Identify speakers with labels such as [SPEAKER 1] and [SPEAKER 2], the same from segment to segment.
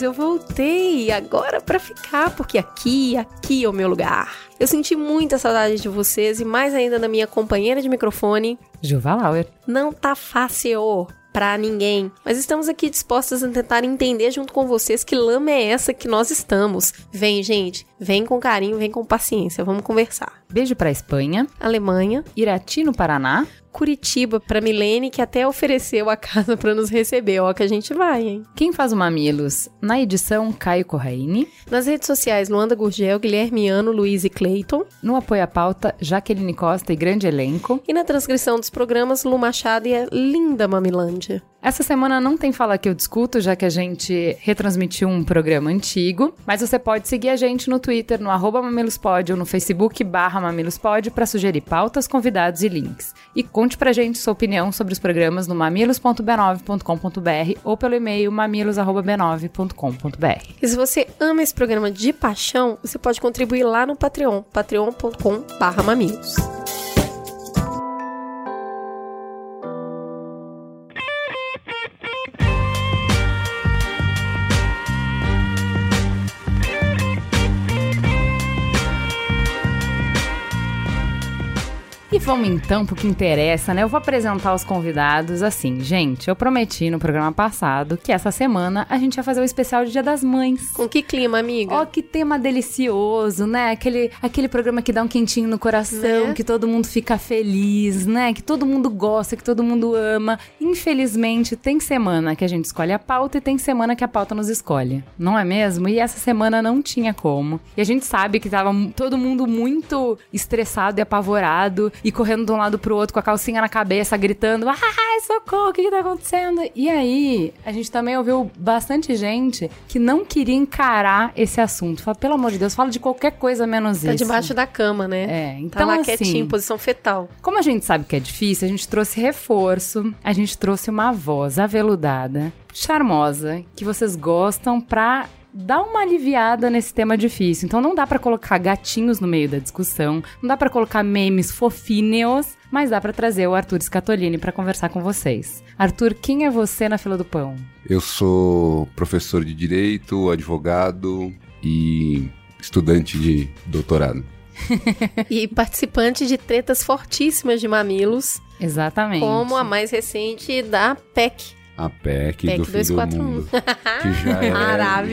[SPEAKER 1] mamiletes, eu voltei agora para ficar, porque aqui, aqui é o meu lugar. Eu senti muita saudade de vocês e mais ainda da minha companheira de microfone,
[SPEAKER 2] Juva Lauer.
[SPEAKER 1] não tá fácil pra ninguém, mas estamos aqui dispostas a tentar entender junto com vocês que lama é essa que nós estamos. Vem, gente, vem com carinho, vem com paciência, vamos conversar.
[SPEAKER 2] Beijo pra Espanha,
[SPEAKER 1] Alemanha,
[SPEAKER 2] Irati no Paraná,
[SPEAKER 1] Curitiba pra Milene, que até ofereceu a casa pra nos receber. Ó, que a gente vai, hein?
[SPEAKER 2] Quem faz o Mamilos? Na edição, Caio Corraine.
[SPEAKER 1] Nas redes sociais, Luanda Gurgel, Guilherme Ano, Luiz e Clayton.
[SPEAKER 2] No apoio à pauta, Jaqueline Costa e grande elenco.
[SPEAKER 1] E na transcrição dos programas, Lu Machado e a linda Mamilândia.
[SPEAKER 2] Essa semana não tem Fala Que Eu Discuto, já que a gente retransmitiu um programa antigo. Mas você pode seguir a gente no Twitter, no arroba mamilospod ou no Facebook barra mamilospod para sugerir pautas, convidados e links. E conte pra gente sua opinião sobre os programas no mamilos.b9.com.br ou pelo e-mail mamilos.b9.com.br.
[SPEAKER 1] E se você ama esse programa de paixão, você pode contribuir lá no Patreon, patreon.com barra mamilos.
[SPEAKER 2] E vamos então pro que interessa, né? Eu vou apresentar os convidados assim. Gente, eu prometi no programa passado que essa semana a gente ia fazer o especial de Dia das Mães.
[SPEAKER 1] Com que clima, amiga?
[SPEAKER 2] Ó, que tema delicioso, né? Aquele, aquele programa que dá um quentinho no coração,
[SPEAKER 1] Né?
[SPEAKER 2] que todo mundo fica feliz, né? Que todo mundo gosta, que todo mundo ama. Infelizmente, tem semana que a gente escolhe a pauta e tem semana que a pauta nos escolhe. Não é mesmo? E essa semana não tinha como. E a gente sabe que tava todo mundo muito estressado e apavorado e correndo de um lado pro outro com a calcinha na cabeça, gritando: Ai, socorro, o que, que tá acontecendo? E aí, a gente também ouviu bastante gente que não queria encarar esse assunto. Fala, pelo amor de Deus, fala de qualquer coisa menos
[SPEAKER 1] Tá
[SPEAKER 2] isso.
[SPEAKER 1] debaixo da cama, né?
[SPEAKER 2] É,
[SPEAKER 1] Tá
[SPEAKER 2] então
[SPEAKER 1] lá
[SPEAKER 2] assim,
[SPEAKER 1] quietinho, em posição fetal.
[SPEAKER 2] como a gente sabe que é difícil, a gente trouxe reforço, a gente trouxe uma voz aveludada, charmosa, que vocês gostam pra dar uma aliviada nesse tema difícil. Então não dá pra colocar gatinhos no meio da discussão, não dá pra colocar memes fofinhos, mas dá pra trazer o Arthur Scatolini pra conversar com vocês. Arthur, quem é você na fila do pão?
[SPEAKER 3] Eu sou professor de direito, advogado e estudante de doutorado.
[SPEAKER 1] E participante de tretas fortíssimas de mamilos,
[SPEAKER 2] Exatamente.
[SPEAKER 1] como a mais recente da PEC.
[SPEAKER 3] A PEC,
[SPEAKER 1] PEC
[SPEAKER 3] do fim
[SPEAKER 1] 241.
[SPEAKER 3] do mundo. Que já é,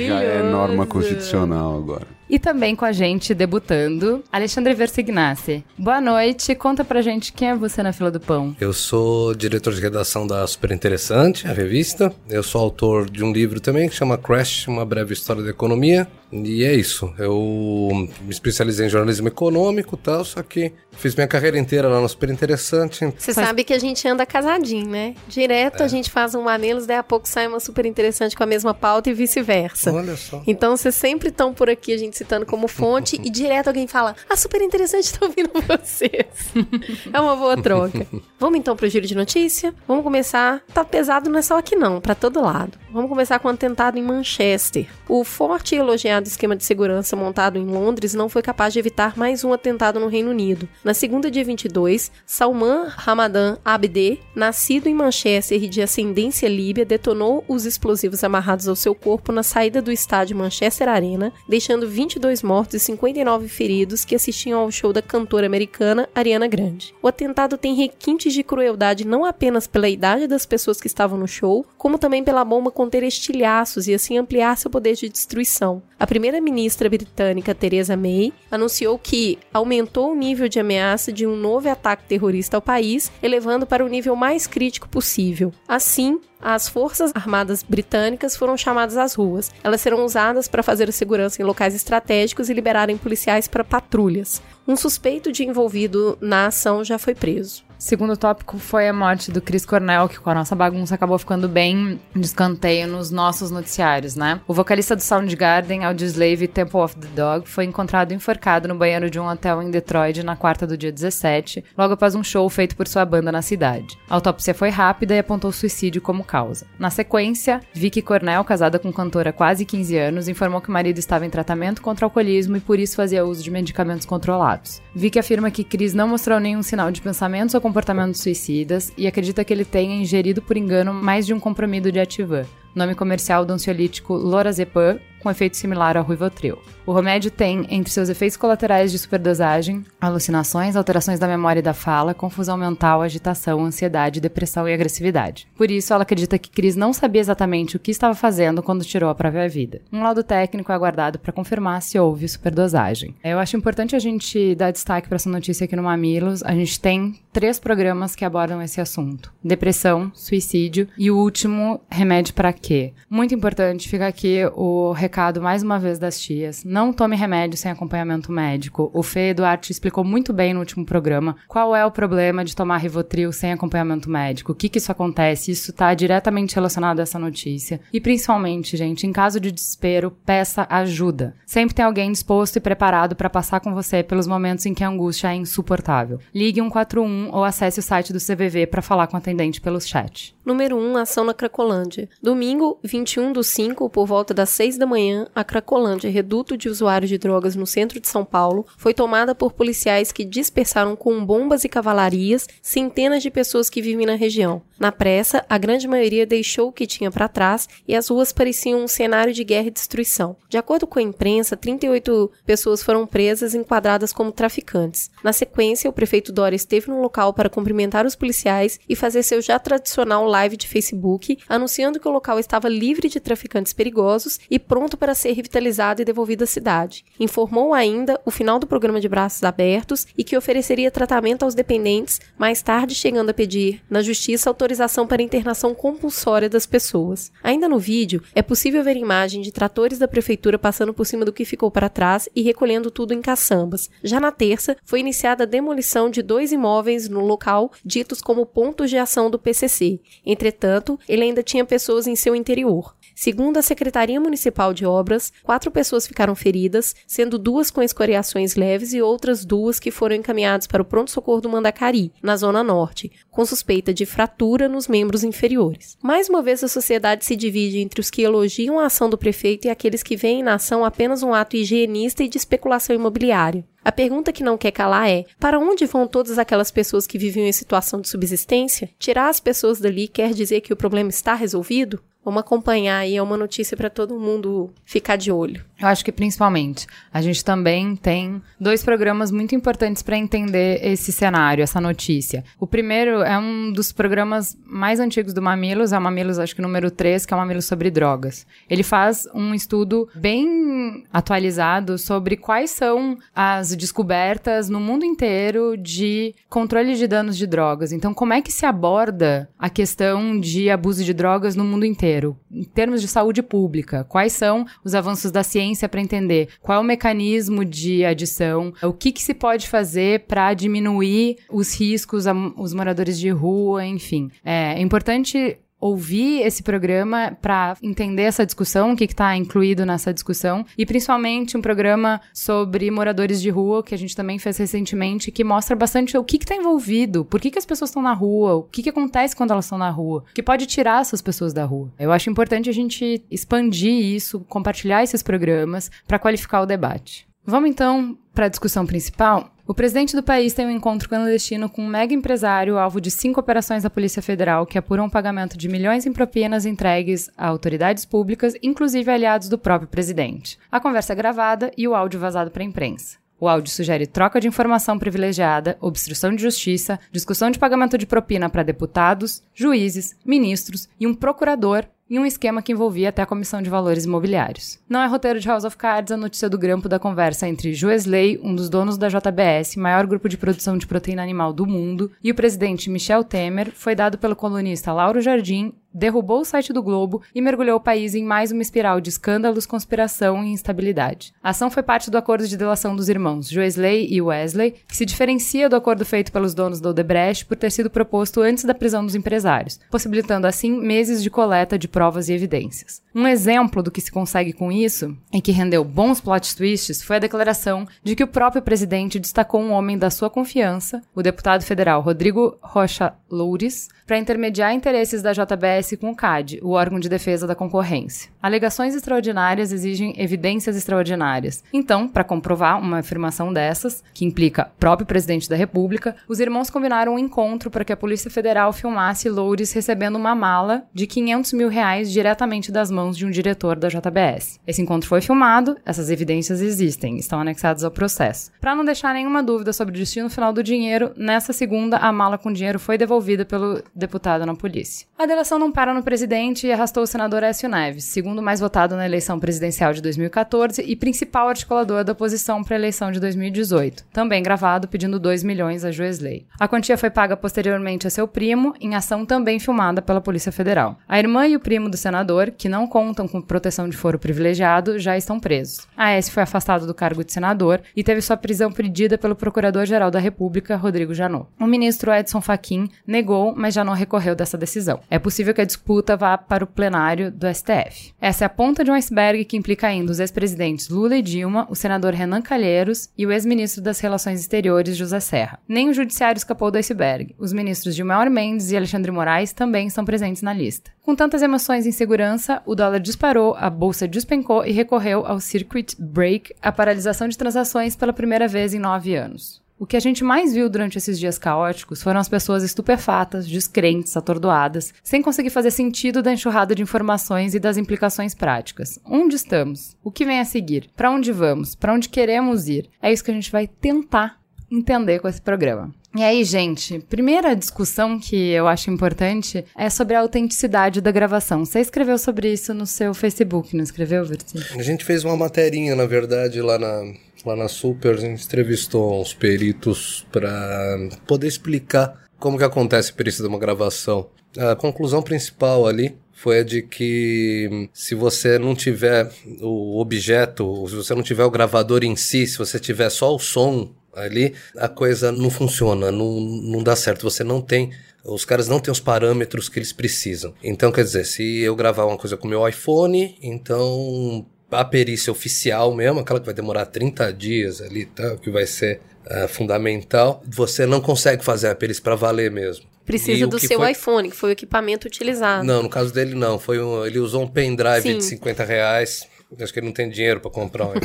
[SPEAKER 3] já é norma constitucional agora.
[SPEAKER 2] E também com a gente, debutando, Alexandre Versignasse. Boa noite, conta pra gente quem é você na fila do pão.
[SPEAKER 4] Eu sou diretor de redação da Super Interessante, a revista. Eu sou autor de um livro também que chama Crash, uma breve história da economia. E é isso. Eu me especializei em jornalismo econômico e tal, só que fiz minha carreira inteira lá no Super Interessante.
[SPEAKER 1] Você sabe que a gente anda casadinho, né? Direto a gente faz um mamilos, daí a pouco sai uma super interessante com a mesma pauta e vice-versa.
[SPEAKER 4] Olha só.
[SPEAKER 1] Então vocês sempre estão por aqui, a gente citando como fonte, e direto alguém fala: Ah, super interessante, tô ouvindo vocês. é uma boa troca. Vamos então pro giro de notícia? Vamos começar. Tá pesado, não é só aqui não, pra todo lado. Vamos começar com o atentado em Manchester. O forte e elogiado esquema de segurança montado em Londres não foi capaz de evitar mais um atentado no Reino Unido. Na segunda, dia 22, Salman Ramadan Abde, nascido em Manchester e de ascendência líbia, detonou os explosivos amarrados ao seu corpo na saída do estádio Manchester Arena, deixando 22 mortos e 59 feridos que assistiam ao show da cantora americana Ariana Grande. O atentado tem requintes de crueldade não apenas pela idade das pessoas que estavam no show, como também pela bomba conter estilhaços e assim ampliar seu poder de destruição. A primeira-ministra britânica Theresa May anunciou que aumentou o nível de ameaça de um novo ataque terrorista ao país, elevando para o nível mais crítico possível. Assim, as Forças Armadas Britânicas foram chamadas às ruas. Elas serão usadas para fazer a segurança em locais estratégicos e liberarem policiais para patrulhas. Um suspeito de envolvido na ação já foi preso.
[SPEAKER 2] Segundo tópico foi a morte do Chris Cornell, que com a nossa bagunça acabou ficando bem de escanteio nos nossos noticiários, né? O vocalista do Soundgarden, Audioslave Temple of the Dog, foi encontrado enforcado no banheiro de um hotel em Detroit na quarta do dia 17, logo após um show feito por sua banda na cidade. A autópsia foi rápida e apontou suicídio como causa. Na sequência, Vicky Cornell, casada com o cantor há quase 15 anos, informou que o marido estava em tratamento contra alcoolismo e por isso fazia uso de medicamentos controlados. Vicky afirma que Chris não mostrou nenhum sinal de pensamentos ou comportamentos suicidas e acredita que ele tenha ingerido por engano mais de um comprimido de Ativan, nome comercial do ansiolítico Lorazepam, com efeito similar ao Rivotril. O remédio tem, entre seus efeitos colaterais de superdosagem, alucinações, alterações da memória e da fala, confusão mental, agitação, ansiedade, depressão e agressividade. Por isso, ela acredita que Cris não sabia exatamente o que estava fazendo quando tirou a própria vida. Um laudo técnico é aguardado para confirmar se houve superdosagem. Eu acho importante a gente dar destaque para essa notícia aqui no Mamilos. A gente tem três programas que abordam esse assunto: depressão, suicídio e o último, remédio para quê? Muito importante, fica aqui o recado mais uma vez das tias. Não tome remédio sem acompanhamento médico. O Fê Eduardo explicou muito bem no último programa qual é o problema de tomar Rivotril sem acompanhamento médico. O que que isso acontece? Isso está diretamente relacionado a essa notícia. E principalmente, gente, em caso de desespero, peça ajuda. Sempre tem alguém disposto e preparado para passar com você pelos momentos em que a angústia é insuportável. Ligue 141 ou acesse o site do CVV para falar com o atendente pelo chat.
[SPEAKER 1] Número 1, ação na Cracolândia. Domingo, 21 do 5, por volta das 6 da manhã, a Cracolândia, reduto de usuários de drogas no centro de São Paulo, foi tomada por policiais que dispersaram com bombas e cavalarias centenas de pessoas que vivem na região. Na pressa, a grande maioria deixou o que tinha para trás e as ruas pareciam um cenário de guerra e destruição. De acordo com a imprensa, 38 pessoas foram presas enquadradas como traficantes. Na sequência, o prefeito Dória esteve no local para cumprimentar os policiais e fazer seu já tradicional live de Facebook, anunciando que o local estava livre de traficantes perigosos e pronto para ser revitalizado e devolvido à cidade. Informou ainda o final do programa de braços abertos e que ofereceria tratamento aos dependentes, mais tarde chegando a pedir na justiça autorização para internação compulsória das pessoas. Ainda no vídeo, é possível ver imagem de tratores da prefeitura passando por cima do que ficou para trás e recolhendo tudo em caçambas. Já na terça, foi iniciada a demolição de dois imóveis no local ditos como pontos de ação do PCC. Entretanto, ele ainda tinha pessoas em seu interior. Segundo a Secretaria Municipal de Obras, quatro pessoas ficaram feridas, sendo duas com escoriações leves e outras duas que foram encaminhadas para o pronto-socorro do Mandacari, na Zona Norte, com suspeita de fratura nos membros inferiores. Mais uma vez, a sociedade se divide entre os que elogiam a ação do prefeito e aqueles que veem na ação apenas um ato higienista e de especulação imobiliária. A pergunta que não quer calar é: para onde vão todas aquelas pessoas que viviam em situação de subsistência? Tirar as pessoas dali quer dizer que o problema está resolvido? Vamos acompanhar aí, é uma notícia para todo mundo ficar de olho.
[SPEAKER 2] Eu acho que principalmente. A gente também tem dois programas muito importantes para entender esse cenário, essa notícia. O primeiro é um dos programas mais antigos do Mamilos, é o Mamilos, acho que número 3, que é o Mamilos sobre drogas. Ele faz um estudo bem atualizado sobre quais são as descobertas no mundo inteiro de controle de danos de drogas. Então, como é que se aborda a questão de abuso de drogas no mundo inteiro? em termos de saúde pública, quais são os avanços da ciência para entender qual é o mecanismo de adição, o que, que se pode fazer para diminuir os riscos aos moradores de rua, enfim. É, é importante ouvir esse programa para entender essa discussão, o que está incluído nessa discussão, e principalmente um programa sobre moradores de rua, que a gente também fez recentemente, que mostra bastante o que está envolvido, por que, que as pessoas estão na rua, o que, que acontece quando elas estão na rua, o que pode tirar essas pessoas da rua. Eu acho importante a gente expandir isso, compartilhar esses programas para qualificar o debate. Vamos então para a discussão principal. O presidente do país tem um encontro clandestino com um mega empresário alvo de cinco operações da Polícia Federal que apuram o pagamento de milhões em propinas entregues a autoridades públicas, inclusive aliados do próprio presidente. A conversa é gravada e o áudio vazado para a imprensa. O áudio sugere troca de informação privilegiada, obstrução de justiça, discussão de pagamento de propina para deputados, juízes, ministros e um procurador e um esquema que envolvia até a Comissão de Valores Imobiliários. Não é roteiro de House of Cards a notícia do grampo da conversa entre Joesley, um dos donos da JBS, maior grupo de produção de proteína animal do mundo, e o presidente Michel Temer foi dado pelo colunista Lauro Jardim derrubou o site do Globo e mergulhou o país em mais uma espiral de escândalos, conspiração e instabilidade. A ação foi parte do acordo de delação dos irmãos Joesley e Wesley, que se diferencia do acordo feito pelos donos da Odebrecht por ter sido proposto antes da prisão dos empresários, possibilitando assim meses de coleta de provas e evidências. Um exemplo do que se consegue com isso, e que rendeu bons plot twists, foi a declaração de que o próprio presidente destacou um homem da sua confiança, o deputado federal Rodrigo Rocha Loures, para intermediar interesses da JBS com o CAD, o órgão de defesa da concorrência. Alegações extraordinárias exigem evidências extraordinárias. Então, para comprovar uma afirmação dessas, que implica próprio presidente da República, os irmãos combinaram um encontro para que a Polícia Federal filmasse Loures recebendo uma mala de 500 mil reais diretamente das mãos de um diretor da JBS. Esse encontro foi filmado, essas evidências existem, estão anexadas ao processo. Para não deixar nenhuma dúvida sobre o destino final do dinheiro, nessa segunda, a mala com dinheiro foi devolvida pelo deputado na polícia. A delação não para no presidente e arrastou o senador Écio Neves, segundo mais votado na eleição presidencial de 2014 e principal articulador da oposição para a eleição de 2018, também gravado pedindo 2 milhões a Joesley. A quantia foi paga posteriormente a seu primo, em ação também filmada pela Polícia Federal. A irmã e o primo do senador, que não contam com proteção de foro privilegiado, já estão presos. A S foi afastado do cargo de senador e teve sua prisão pedida pelo Procurador-Geral da República, Rodrigo Janot. O ministro Edson Fachin negou, mas já não recorreu dessa decisão. É possível que a disputa vá para o plenário do STF. Essa é a ponta de um iceberg que implica ainda os ex-presidentes Lula e Dilma, o senador Renan Calheiros e o ex-ministro das Relações Exteriores José Serra. Nem o judiciário escapou do iceberg. Os ministros Gilmar Mendes e Alexandre Moraes também estão presentes na lista. Com tantas emoções e insegurança, o dólar disparou, a bolsa despencou e recorreu ao circuit break, a paralisação de transações pela primeira vez em nove anos. O que a gente mais viu durante esses dias caóticos foram as pessoas estupefatas, descrentes, atordoadas, sem conseguir fazer sentido da enxurrada de informações e das implicações práticas. Onde estamos? O que vem a seguir? Para onde vamos? Para onde queremos ir? É isso que a gente vai tentar entender com esse programa. E aí, gente, primeira discussão que eu acho importante é sobre a autenticidade da gravação. Você escreveu sobre isso no seu Facebook, não escreveu, Verti?
[SPEAKER 4] A gente fez uma materinha, na verdade, lá na, lá na Super, a gente entrevistou uns peritos para poder explicar como que acontece a perícia de uma gravação. A conclusão principal ali foi a de que se você não tiver o objeto, se você não tiver o gravador em si, se você tiver só o som ali, a coisa não funciona, não, não dá certo. Você não tem os caras não têm os parâmetros que eles precisam. Então, quer dizer, se eu gravar uma coisa com meu iPhone, então a perícia oficial mesmo, aquela que vai demorar 30 dias ali, tá? que vai ser uh, fundamental, você não consegue fazer a perícia para valer mesmo.
[SPEAKER 1] Precisa
[SPEAKER 4] E
[SPEAKER 1] do seu
[SPEAKER 4] foi-
[SPEAKER 1] iPhone, que foi o equipamento utilizado.
[SPEAKER 4] Não, no caso dele não. Foi um, ele usou um pendrive
[SPEAKER 1] Sim.
[SPEAKER 4] de 50 reais. Acho que ele não tem dinheiro para comprar um.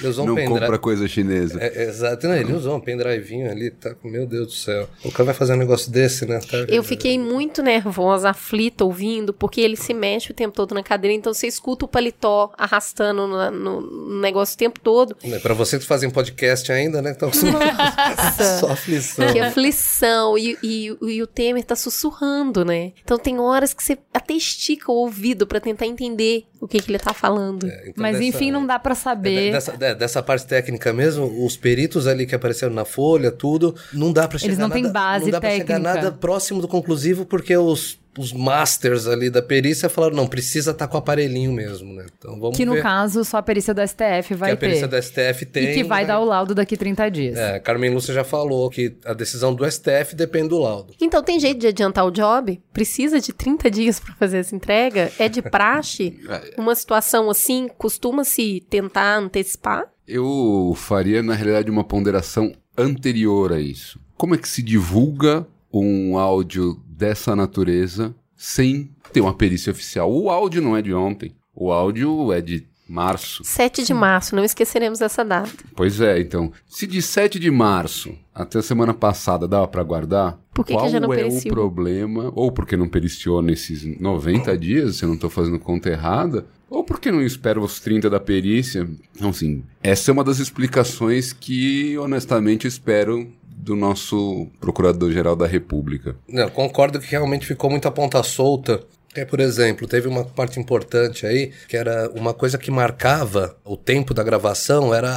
[SPEAKER 4] ele usou um
[SPEAKER 3] Não
[SPEAKER 4] pendrive.
[SPEAKER 3] compra coisa chinesa.
[SPEAKER 4] É, é, exato, não, ele usou um pendrivinho ali, tá? Meu Deus do céu. O cara vai fazer um negócio desse, né? Tá-
[SPEAKER 1] Eu fiquei muito nervosa, aflita, ouvindo, porque ele se mexe o tempo todo na cadeira, então você escuta o paletó arrastando no, no- negócio o tempo todo.
[SPEAKER 4] É, Pra vocês que fazem podcast ainda, né? que Estão só aflição.
[SPEAKER 1] Que aflição. E, e, e o Temer tá sussurrando, né? Então tem horas que você até estica o ouvido pra tentar entender o que, que ele tá falando.
[SPEAKER 4] Então,
[SPEAKER 2] Mas
[SPEAKER 4] dessa-
[SPEAKER 2] enfim, não dá pra
[SPEAKER 4] é,
[SPEAKER 2] saber.
[SPEAKER 4] Dessa, é, dessa parte técnica mesmo, os peritos ali que apareceram na folha, tudo, não dá pra chegar
[SPEAKER 2] Eles não
[SPEAKER 4] nada,
[SPEAKER 2] têm base
[SPEAKER 4] não dá pra chegar
[SPEAKER 2] técnica.
[SPEAKER 4] nada próximo do conclusivo, porque os, os masters ali da perícia falaram, não, precisa estar com o aparelhinho mesmo, né? Então vamos
[SPEAKER 2] Que no
[SPEAKER 4] ver
[SPEAKER 2] caso, só a perícia do STF vai
[SPEAKER 4] que a perícia
[SPEAKER 2] ter.
[SPEAKER 4] da STF tem.
[SPEAKER 2] e que vai
[SPEAKER 4] né?
[SPEAKER 2] dar o laudo daqui 30 dias.
[SPEAKER 4] É, Carmen Lúcia já falou que a decisão do STF depende do laudo.
[SPEAKER 1] Então tem jeito de adiantar o job? Precisa de 30 dias pra fazer essa entrega? É de praxe? Uma situação assim, costuma-se tentar antecipar?
[SPEAKER 3] Eu faria, na realidade, uma ponderação anterior a isso. Como é que se divulga um áudio dessa natureza sem ter uma perícia oficial? O áudio não é de ontem. O áudio é de março.
[SPEAKER 1] 7 de março, não esqueceremos essa data.
[SPEAKER 3] Pois é, então, se de 7 de março até a semana passada dava pra guardar,
[SPEAKER 1] Por que que
[SPEAKER 3] qual
[SPEAKER 1] já não
[SPEAKER 3] é
[SPEAKER 1] periciou?
[SPEAKER 3] o problema? Ou porque não periciou nesses 90 dias, se eu não tô fazendo conta errada, ou porque não espero os 30 da perícia. Então, assim, essa é uma das explicações que, honestamente, eu espero do nosso Procurador-Geral da República.
[SPEAKER 4] Não, concordo que realmente ficou muita ponta solta. É, por exemplo, teve uma parte importante aí, que era uma coisa que marcava o tempo da gravação, era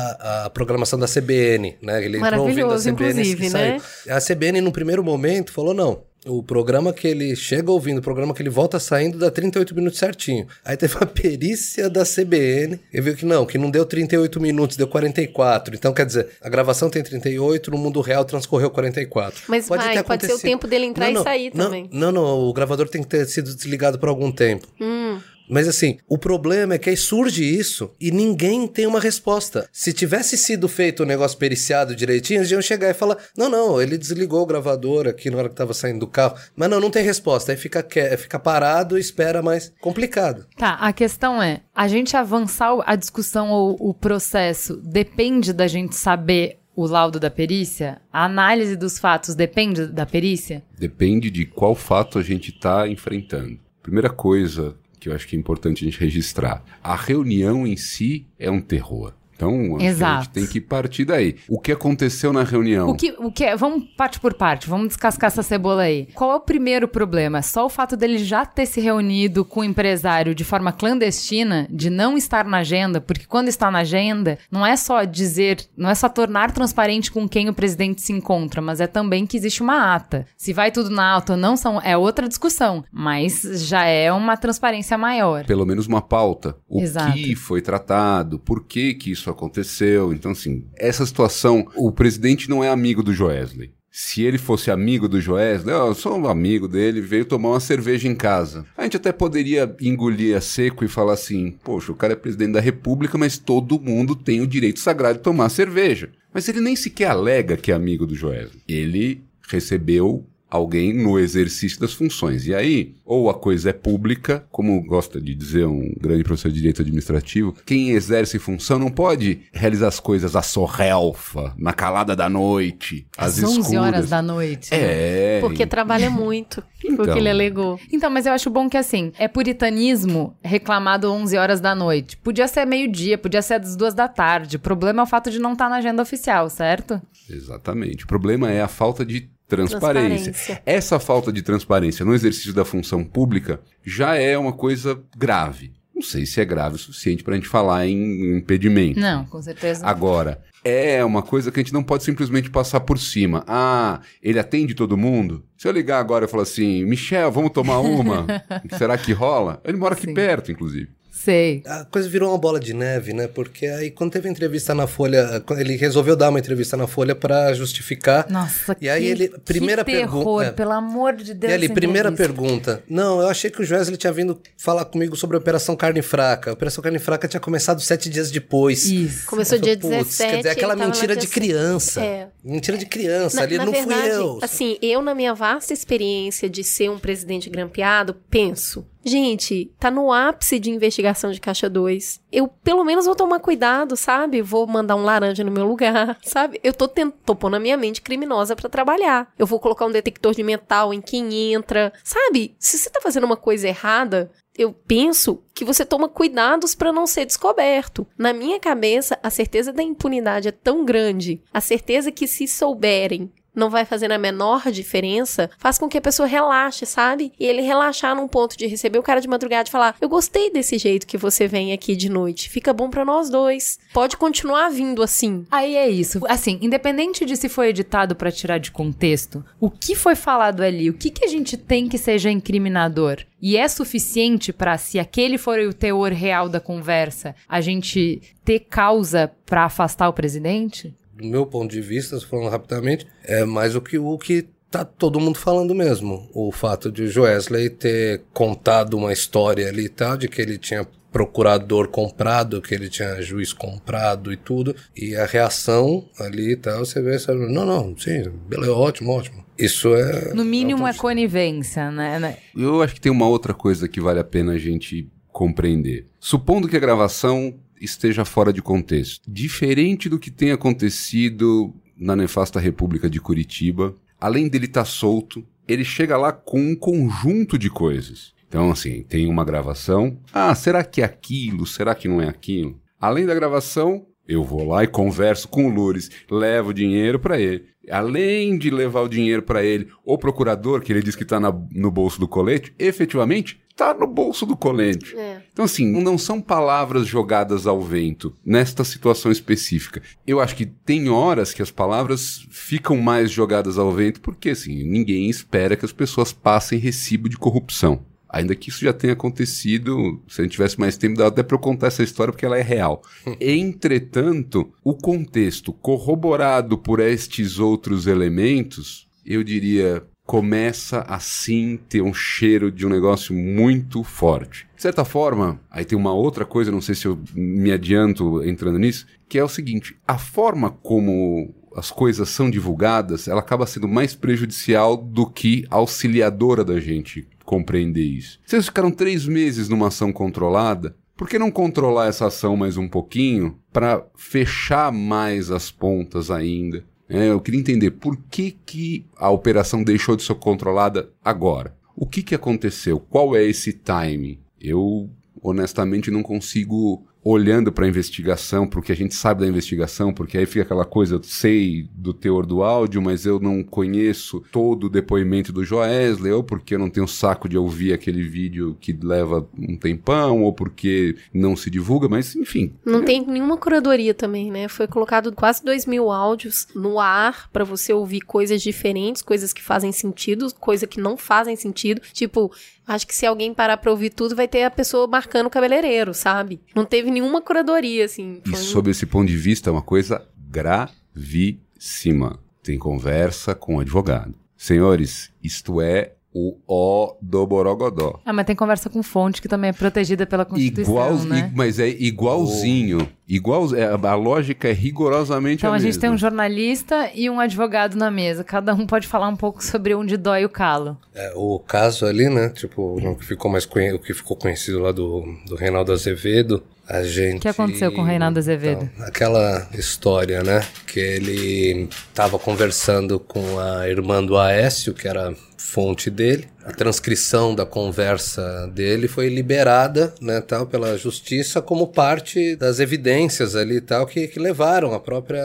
[SPEAKER 4] a programação da CBN, né? Ele entrou ouvindo a
[SPEAKER 1] Maravilhoso,
[SPEAKER 4] CBN
[SPEAKER 1] inclusive,
[SPEAKER 4] que saiu.
[SPEAKER 1] né?
[SPEAKER 4] A CBN, no primeiro momento, falou, não, O programa que ele chega ouvindo, o programa que ele volta saindo, dá 38 minutos certinho. Aí teve uma perícia da CBN e viu que não, que não deu 38 minutos, deu 44. Então, quer dizer, a gravação tem 38, no mundo real transcorreu 44.
[SPEAKER 1] Mas vai,
[SPEAKER 4] ter
[SPEAKER 1] pode ser o tempo dele entrar
[SPEAKER 4] Não,
[SPEAKER 1] e
[SPEAKER 4] não,
[SPEAKER 1] sair
[SPEAKER 4] não,
[SPEAKER 1] também.
[SPEAKER 4] Não, não, o gravador tem que ter sido desligado por algum tempo.
[SPEAKER 1] Hum.
[SPEAKER 4] Mas assim, o problema é que aí surge isso e ninguém tem uma resposta. Se tivesse sido feito o negócio periciado direitinho, eles iam chegar e falar: não, não, ele desligou o gravador aqui na hora que tava saindo do carro. Mas não, não tem resposta. Aí fica, que- fica parado e espera mais complicado.
[SPEAKER 2] Tá, a questão é, a gente avançar a discussão ou o processo depende da gente saber o laudo da perícia? A análise dos fatos depende da perícia?
[SPEAKER 3] Depende de qual fato a gente está enfrentando. Primeira coisa que eu acho que é importante a gente registrar: a reunião em si é um terror. Então, que a
[SPEAKER 2] Exato.
[SPEAKER 3] gente tem que partir daí. O que aconteceu na reunião?
[SPEAKER 2] O que, o que é? Vamos parte por parte, vamos descascar essa cebola aí. Qual é o primeiro problema? Só o fato dele já ter se reunido com o empresário de forma clandestina, de não estar na agenda, porque quando está na agenda, não é só dizer, não é só tornar transparente com quem o presidente se encontra, mas é também que existe uma ata. Se vai tudo na ata ou não, são, é outra discussão, mas já é uma transparência maior.
[SPEAKER 3] Pelo menos uma pauta. O
[SPEAKER 2] Exato.
[SPEAKER 3] que foi tratado, por que que isso aconteceu. Então, assim, essa situação, o presidente não é amigo do Joesley. Se ele fosse amigo do Joesley, "Ah, eu sou um amigo dele, veio tomar uma cerveja em casa. A gente até poderia engolir a seco e falar assim: poxa, o cara é presidente da república, mas todo mundo tem o direito sagrado de tomar cerveja. Mas ele nem sequer alega que é amigo do Joesley. Ele recebeu alguém no exercício das funções. E aí, ou a coisa é pública, como gosta de dizer um grande professor de direito administrativo, quem exerce função não pode realizar as coisas à sorrelfa, na calada da noite, às,
[SPEAKER 2] Às 11
[SPEAKER 3] escuras.
[SPEAKER 2] horas da noite.
[SPEAKER 3] É.
[SPEAKER 1] Porque trabalha muito.
[SPEAKER 3] Então.
[SPEAKER 1] que ele alegou.
[SPEAKER 2] Então, mas eu acho bom que assim, é puritanismo reclamado 11 horas da noite. Podia ser meio-dia, podia ser às duas da tarde. O problema é o fato de não estar na agenda oficial, certo?
[SPEAKER 3] Exatamente. O problema é a falta de transparência.
[SPEAKER 1] Transparência.
[SPEAKER 3] Essa falta de transparência no exercício da função pública já é uma coisa grave. Não sei se é grave o suficiente para a gente falar em impedimento.
[SPEAKER 2] Não, com certeza.
[SPEAKER 3] Agora, é uma coisa que a gente não pode simplesmente passar por cima. Ah, ele atende todo mundo? Se eu ligar agora e falar assim, Michel, vamos tomar uma? Será que rola? Ele mora aqui
[SPEAKER 2] Sim.
[SPEAKER 3] perto, inclusive.
[SPEAKER 2] Sei.
[SPEAKER 4] A coisa virou uma bola de neve, né? Porque aí quando teve entrevista na Folha, ele resolveu dar uma entrevista na Folha pra justificar.
[SPEAKER 2] Nossa,
[SPEAKER 4] E aí
[SPEAKER 2] que,
[SPEAKER 4] ele- primeira pergunta- é.
[SPEAKER 2] pelo amor de Deus.
[SPEAKER 4] E ali, primeira
[SPEAKER 2] entrevista.
[SPEAKER 4] pergunta. Não, eu achei que o Wesley tinha vindo falar comigo sobre a Operação Carne Fraca. A Operação Carne Fraca tinha começado sete dias depois.
[SPEAKER 2] Isso.
[SPEAKER 1] Começou
[SPEAKER 4] Eu
[SPEAKER 1] dia
[SPEAKER 4] falei, "Putz,
[SPEAKER 1] 17.
[SPEAKER 4] Quer dizer, aquela mentira de criança.
[SPEAKER 1] É.
[SPEAKER 4] Mentira de criança.
[SPEAKER 1] Na,
[SPEAKER 4] ali
[SPEAKER 1] na
[SPEAKER 4] não
[SPEAKER 1] verdade,
[SPEAKER 4] fui eu.
[SPEAKER 1] assim, eu na minha vasta experiência de ser um presidente grampeado, penso, gente, tá no ápice de investigação de caixa 2. Eu pelo menos vou tomar cuidado, sabe? Vou mandar um laranja no meu lugar, sabe? Eu tô, tent... tô pondo a minha mente criminosa pra trabalhar. Eu vou colocar um detector de metal em quem entra, sabe? Se você tá fazendo uma coisa errada, eu penso que você toma cuidados para não ser descoberto. Na minha cabeça, a certeza da impunidade é tão grande, a certeza que se souberem não vai fazer a menor diferença, faz com que a pessoa relaxe, sabe? E ele relaxar num ponto de receber o cara de madrugada e falar: Eu gostei desse jeito que você vem aqui de noite. Fica bom pra nós dois. Pode continuar vindo assim.
[SPEAKER 2] Aí é isso. Assim, independente de se foi editado pra tirar de contexto, o que foi falado ali, o que, que a gente tem que seja incriminador e é suficiente pra, se aquele for o teor real da conversa, a gente ter causa pra afastar o presidente?
[SPEAKER 4] Do meu ponto de vista, falando rapidamente, é mais o que o que tá todo mundo falando mesmo. O fato de o Joesley ter contado uma história ali e tal, de que ele tinha procurador comprado, que ele tinha juiz comprado e tudo, e a reação ali e tal, você vê, sabe, não, não, sim, beleza, ótimo, ótimo. Isso é...
[SPEAKER 2] No mínimo
[SPEAKER 4] um
[SPEAKER 2] é
[SPEAKER 4] ponto
[SPEAKER 2] conivência, né? né?
[SPEAKER 3] Eu acho que tem uma outra coisa que vale a pena a gente compreender. Supondo que a gravação esteja fora de contexto, diferente do que tem acontecido na nefasta República de Curitiba, além dele estar solto, ele chega lá com um conjunto de coisas. Então, assim, tem uma gravação. Ah, será que é aquilo? Será que não é aquilo? Além da gravação, eu vou lá e converso com o Loures, levo dinheiro para ele. Além de levar o dinheiro para ele, o procurador, que ele diz que está no bolso do colete, efetivamente está no bolso do colete.
[SPEAKER 1] É.
[SPEAKER 3] Então, assim, não são palavras jogadas ao vento nesta situação específica. Eu acho que tem horas que as palavras ficam mais jogadas ao vento porque, assim, ninguém espera que as pessoas passem recibo de corrupção. Ainda que isso já tenha acontecido, se a gente tivesse mais tempo, dá até para eu contar essa história porque ela é real. Entretanto, o contexto corroborado por estes outros elementos, eu diria, começa assim ter um cheiro de um negócio muito forte. De certa forma, aí tem uma outra coisa, não sei se eu me adianto entrando nisso, que é o seguinte: a forma como as coisas são divulgadas, ela acaba sendo mais prejudicial do que auxiliadora da gente compreender isso. Vocês ficaram três meses numa ação controlada, por que não controlar essa ação mais um pouquinho para fechar mais as pontas ainda? É, eu queria entender por que, que a operação deixou de ser controlada agora. O que, que aconteceu? Qual é esse time? Eu honestamente não consigo olhando para a investigação, porque a gente sabe da investigação, porque aí fica aquela coisa, eu sei do teor do áudio, mas eu não conheço todo o depoimento do Joesley, ou porque eu não tenho saco de ouvir aquele vídeo que leva um tempão, ou porque não se divulga, mas enfim.
[SPEAKER 1] Não tem nenhuma curadoria também, né? Foi colocado quase dois mil áudios no ar para você ouvir coisas diferentes, coisas que fazem sentido, coisas que não fazem sentido. Tipo, Acho que se alguém parar pra ouvir tudo, vai ter a pessoa marcando o cabeleireiro, sabe? Não teve nenhuma curadoria, assim.
[SPEAKER 3] E sob esse ponto de vista, é uma coisa gravíssima. Tem conversa com o advogado. Senhores, isto é o O do Borogodó.
[SPEAKER 2] Ah, mas tem conversa com fonte que também é protegida pela Constituição,
[SPEAKER 3] Igual,
[SPEAKER 2] né?
[SPEAKER 3] mas é igualzinho. Igual, é, a lógica é rigorosamente
[SPEAKER 2] Então
[SPEAKER 3] a,
[SPEAKER 2] a gente tem um
[SPEAKER 3] mesma.
[SPEAKER 2] jornalista e um advogado na mesa. Cada um pode falar um pouco sobre onde dói o calo.
[SPEAKER 4] É, o caso ali, né? Tipo, o que ficou mais o que ficou conhecido lá do, do Reinaldo Azevedo, a gente.
[SPEAKER 2] O que aconteceu com o Reinaldo Azevedo?
[SPEAKER 4] Então, aquela história, né? Que ele tava conversando com a irmã do Aécio, que era fonte dele. A transcrição da conversa dele foi liberada, né, tal, pela justiça como parte das evidências ali tal que, que levaram a própria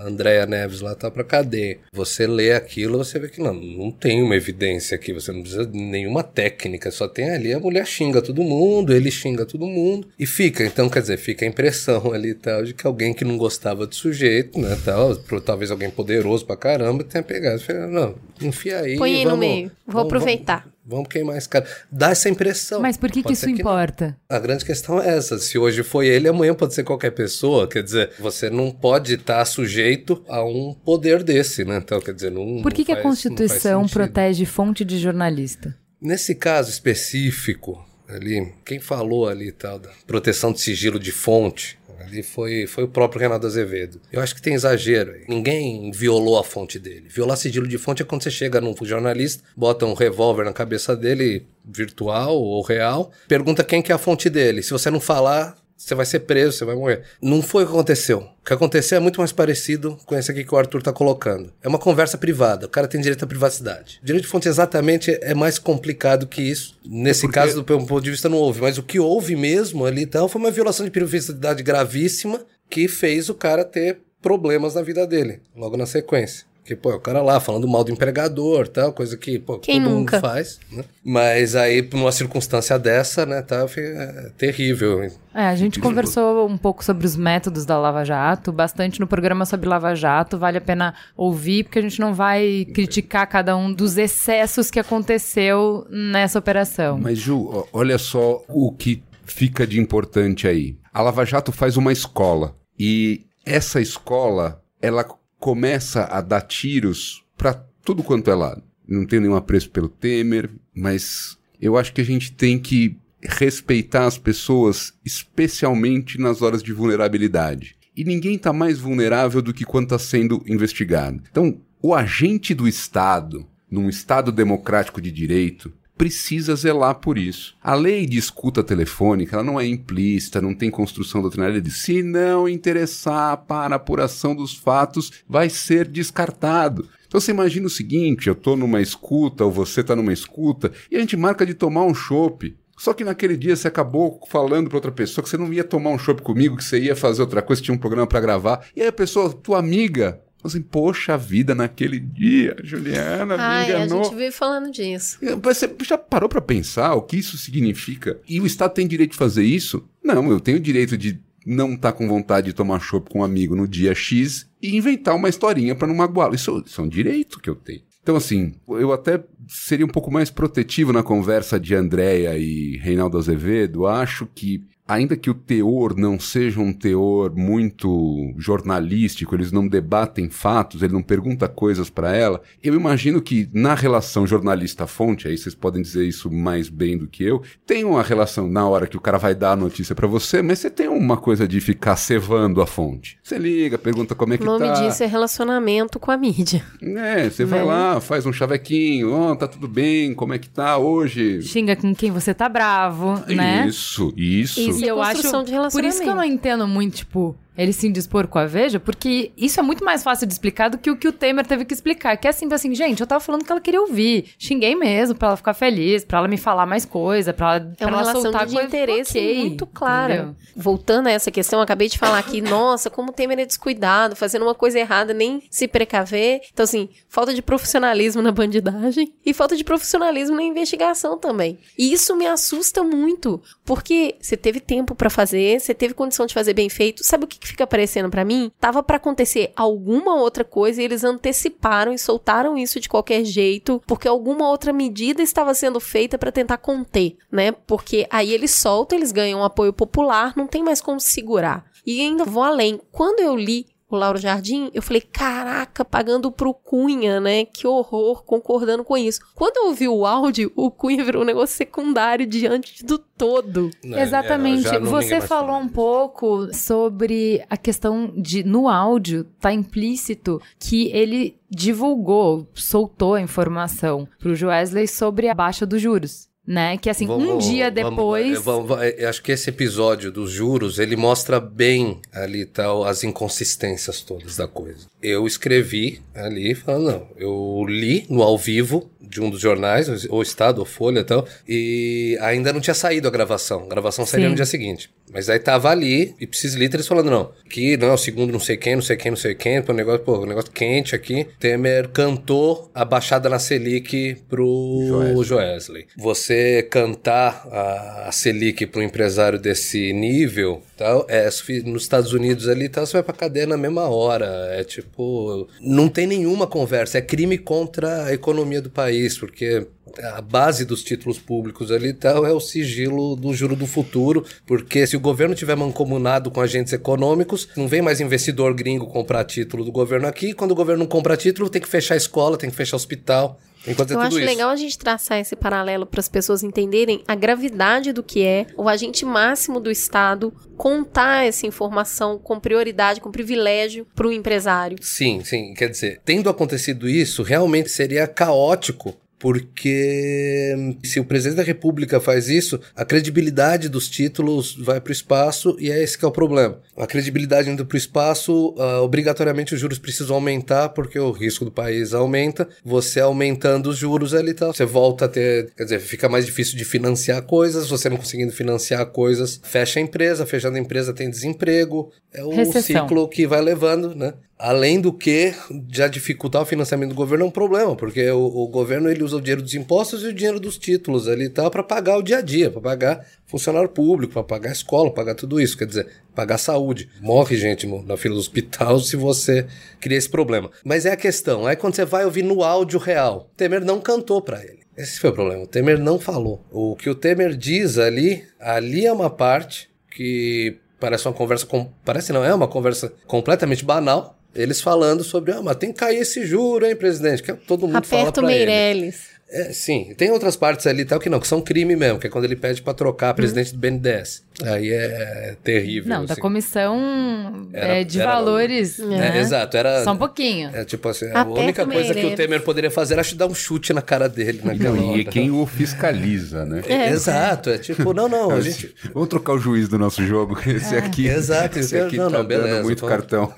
[SPEAKER 4] Andréa Neves lá tal para cadeia. Você lê aquilo, você vê que não, não tem uma evidência aqui, você não precisa de nenhuma técnica, só tem ali a mulher xinga todo mundo, ele xinga todo mundo e fica, então quer dizer, fica a impressão ali tal de que alguém que não gostava do sujeito, né, tal, talvez alguém poderoso pra caramba tenha pegado, não, enfia aí,
[SPEAKER 1] Põe no meio. Vou
[SPEAKER 4] vamos-
[SPEAKER 1] aproveitar.
[SPEAKER 4] Vamos, vamos queimar esse cara. Dá essa impressão.
[SPEAKER 2] Mas por que, que isso
[SPEAKER 4] não.
[SPEAKER 2] importa?
[SPEAKER 4] A grande questão é essa. Se hoje foi ele, amanhã pode ser qualquer pessoa. Quer dizer, você não pode estar sujeito a um poder desse, né? Então, quer dizer, não.
[SPEAKER 2] Por que,
[SPEAKER 4] não
[SPEAKER 2] que a
[SPEAKER 4] faz- não faz
[SPEAKER 2] Constituição protege fonte de jornalista?
[SPEAKER 4] Nesse caso específico, ali, quem falou ali tal, da proteção de sigilo de fonte, ali foi, foi o próprio Renato Azevedo. Eu acho que tem exagero aí. Ninguém violou a fonte dele. Violar sigilo de fonte é quando você chega num jornalista, bota um revólver na cabeça dele, virtual ou real, pergunta quem que é a fonte dele. Se você não falar, você vai ser preso, você vai morrer. Não foi o que aconteceu. O que aconteceu é muito mais parecido com esse aqui que o Arthur tá colocando. É uma conversa privada. O cara tem direito à privacidade. Direito de fonte exatamente é mais complicado que isso. Nesse
[SPEAKER 3] porque-
[SPEAKER 4] caso, do meu ponto de vista, não houve. Mas o que houve mesmo ali então foi uma violação de privacidade gravíssima que fez o cara ter problemas na vida dele, logo na sequência. Que, pô, é o cara lá falando mal do empregador, tal, coisa que, pô,
[SPEAKER 1] Quem
[SPEAKER 4] todo
[SPEAKER 1] nunca?
[SPEAKER 4] mundo faz, né? Mas aí, numa circunstância dessa, né, tá, é, terrível.
[SPEAKER 2] É, a gente conversou um pouco sobre os métodos da Lava Jato, bastante no programa sobre Lava Jato, vale a pena ouvir, porque a gente não vai criticar cada um dos excessos que aconteceu nessa operação.
[SPEAKER 3] Mas, Ju, olha só o que fica de importante aí. A Lava Jato faz uma escola. E essa escola, ela começa a dar tiros para tudo quanto é lado. Não tenho nenhum apreço pelo Temer, mas eu acho que a gente tem que respeitar as pessoas, especialmente nas horas de vulnerabilidade. E ninguém está mais vulnerável do que quando está sendo investigado. Então, o agente do Estado, num Estado democrático de direito, precisa zelar por isso. A lei de escuta telefônica ela não é implícita, não tem construção doutrinária de se não interessar para apuração dos fatos, vai ser descartado. Então você imagina o seguinte, eu tô numa escuta, ou você tá numa escuta, e a gente marca de tomar um chopp. Só que naquele dia você acabou falando para outra pessoa que você não ia tomar um chopp comigo, que você ia fazer outra coisa, tinha um programa para gravar. E aí a pessoa, tua amiga, Assim, poxa vida, naquele dia, Juliana me
[SPEAKER 1] Ai, a
[SPEAKER 3] enganou.
[SPEAKER 1] gente veio falando disso.
[SPEAKER 3] Você já parou pra pensar o que isso significa? E o Estado tem direito de fazer isso? Não, eu tenho direito de não estar com vontade de tomar chopp com um amigo no dia X e inventar uma historinha pra não magoá-lo. Isso, isso é um direito que eu tenho. Então, assim, eu até seria um pouco mais protetivo na conversa de Andréia e Reinaldo Azevedo. Acho que, ainda que o teor não seja um teor muito jornalístico, eles não debatem fatos, ele não pergunta coisas para ela, eu imagino que na relação jornalista-fonte, aí vocês podem dizer isso mais bem do que eu, tem uma relação na hora que o cara vai dar a notícia para você, mas você tem uma coisa de ficar cevando a fonte. Você liga, pergunta como é que
[SPEAKER 1] O nome
[SPEAKER 3] tá.
[SPEAKER 1] disso é relacionamento com a mídia.
[SPEAKER 3] É, você vai
[SPEAKER 1] Né?
[SPEAKER 3] lá, faz um chavequinho, ó, tá tudo bem, como é que tá hoje?
[SPEAKER 2] Xinga com quem você tá bravo, né?
[SPEAKER 3] Isso, isso.
[SPEAKER 1] Isso.
[SPEAKER 2] E eu acho.
[SPEAKER 1] de
[SPEAKER 2] Por isso que eu não entendo muito, tipo, ele se indispor com a Veja, porque isso é muito mais fácil de explicar do que o que o Temer teve que explicar. Que é assim, assim, gente, eu tava falando que ela queria ouvir. Xinguei mesmo pra ela ficar feliz, pra ela me falar mais coisa, pra ela,
[SPEAKER 1] É uma
[SPEAKER 2] ela
[SPEAKER 1] relação
[SPEAKER 2] soltar
[SPEAKER 1] de
[SPEAKER 2] coisa.
[SPEAKER 1] interesse
[SPEAKER 2] Ok,
[SPEAKER 1] muito clara.
[SPEAKER 2] entendeu?
[SPEAKER 1] Voltando a essa questão, eu acabei de falar aqui, nossa, como o Temer é descuidado, fazendo uma coisa errada, nem se precaver. Então, assim, falta de profissionalismo na bandidagem e falta de profissionalismo na investigação também. E isso me assusta muito, porque você teve tempo pra fazer, você teve condição de fazer bem feito. Sabe o que, que fica aparecendo pra mim? Tava pra acontecer alguma outra coisa e eles anteciparam e soltaram isso de qualquer jeito, porque alguma outra medida estava sendo feita pra tentar conter, né? Porque aí eles soltam, eles ganham apoio popular, não tem mais como segurar. E ainda vou além. Quando eu li o Lauro Jardim, eu falei, caraca, pagando pro Cunha, né? Que horror, concordando com isso. Quando eu ouvi o áudio, o Cunha virou um negócio secundário diante do todo.
[SPEAKER 4] Né,
[SPEAKER 2] Exatamente.
[SPEAKER 4] não
[SPEAKER 2] Você falou um pouco sobre a questão de no áudio tá implícito que ele divulgou, soltou a informação pro Joesley sobre a baixa dos juros, né? Que assim, um
[SPEAKER 4] Vamos-
[SPEAKER 2] dia
[SPEAKER 4] vamos-
[SPEAKER 2] depois
[SPEAKER 4] eu, vamos- eu acho que esse episódio dos juros, ele mostra bem ali tal as inconsistências todas da coisa. Eu escrevi ali falando, não, eu li no ao vivo de um dos jornais, ou Estado, ou Folha e tal, e ainda não tinha saído a gravação. A gravação sairia
[SPEAKER 2] Sim.
[SPEAKER 4] no dia seguinte. Mas aí tava ali, e precisa literis falando, não, que não, segundo não sei quem, não sei quem, não sei quem, pô, negócio, pô, um negócio quente aqui. Temer cantou a baixada na Selic pro
[SPEAKER 3] Joesley.
[SPEAKER 4] Joesley. Você cantar a, a Selic para um empresário desse nível, tal, é, sufi- nos Estados Unidos ali, tal, você vai pra cadeia na mesma hora. É tipo, não tem nenhuma conversa, é crime contra a economia do país, porque a base dos títulos públicos ali e tal é o sigilo do juro do futuro, porque se o governo tiver mancomunado com agentes econômicos, não vem mais investidor gringo comprar título do governo aqui, quando o governo não compra título, tem que fechar a escola, tem que fechar o hospital, que fazer
[SPEAKER 1] Eu
[SPEAKER 4] tudo
[SPEAKER 1] acho
[SPEAKER 4] isso.
[SPEAKER 1] legal a gente traçar esse paralelo para as pessoas entenderem a gravidade do que é o agente máximo do Estado contar essa informação com prioridade, com privilégio para o empresário.
[SPEAKER 4] Sim, sim. Quer dizer, tendo acontecido isso, realmente seria caótico. Porque hum, se o presidente da República faz isso, a credibilidade dos títulos vai para o espaço e é esse que é o problema. A credibilidade indo para o espaço, ah, obrigatoriamente os juros precisam aumentar porque o risco do país aumenta. Você aumentando os juros ali, tá, você volta a ter, quer dizer, fica mais difícil de financiar coisas. Você não conseguindo financiar coisas, fecha a empresa, fechando a empresa tem desemprego. É o
[SPEAKER 2] Recessão.
[SPEAKER 4] ciclo que vai levando, né? Além do que, já dificultar o financiamento do governo é um problema, porque o, o governo ele usa o dinheiro dos impostos e o dinheiro dos títulos ali tal para pagar o dia a dia, para pagar funcionário público, para pagar escola, pagar tudo isso, quer dizer, pagar saúde. Morre gente no- na fila do hospital se você cria esse problema. Mas é a questão, aí quando você vai ouvir no áudio real, Temer não cantou para ele. Esse foi o problema, o Temer não falou. O que o Temer diz ali, ali é uma parte que parece uma conversa com... parece não, é uma conversa completamente banal. Eles falando sobre, ah, mas tem que cair esse juro, hein, presidente? Que todo mundo fala
[SPEAKER 1] Aperta o
[SPEAKER 4] pra ele.
[SPEAKER 1] Meirelles.
[SPEAKER 4] É, sim, tem outras partes ali e tal que não, que são crime mesmo, que é quando ele pede pra trocar a presidente do BNDES. Aí é terrível.
[SPEAKER 2] Não, da
[SPEAKER 4] assim.
[SPEAKER 2] comissão
[SPEAKER 4] Era-
[SPEAKER 2] é, de
[SPEAKER 4] era-
[SPEAKER 2] valores.
[SPEAKER 4] É,
[SPEAKER 2] né?
[SPEAKER 4] exato, era.
[SPEAKER 2] Só um pouquinho.
[SPEAKER 4] É tipo assim, a única coisa que o. Temer poderia fazer era te dar um chute na cara dele naquela
[SPEAKER 3] Não, e quem o fiscaliza, né?
[SPEAKER 4] É, Exato, é tipo, não, não, a gente.
[SPEAKER 3] Vamos trocar o juiz do nosso jogo. Esse aqui.
[SPEAKER 4] Exato,
[SPEAKER 3] esse aqui
[SPEAKER 4] não,
[SPEAKER 3] tá
[SPEAKER 4] não, beleza,
[SPEAKER 3] dando muito
[SPEAKER 4] vamos-
[SPEAKER 3] cartão.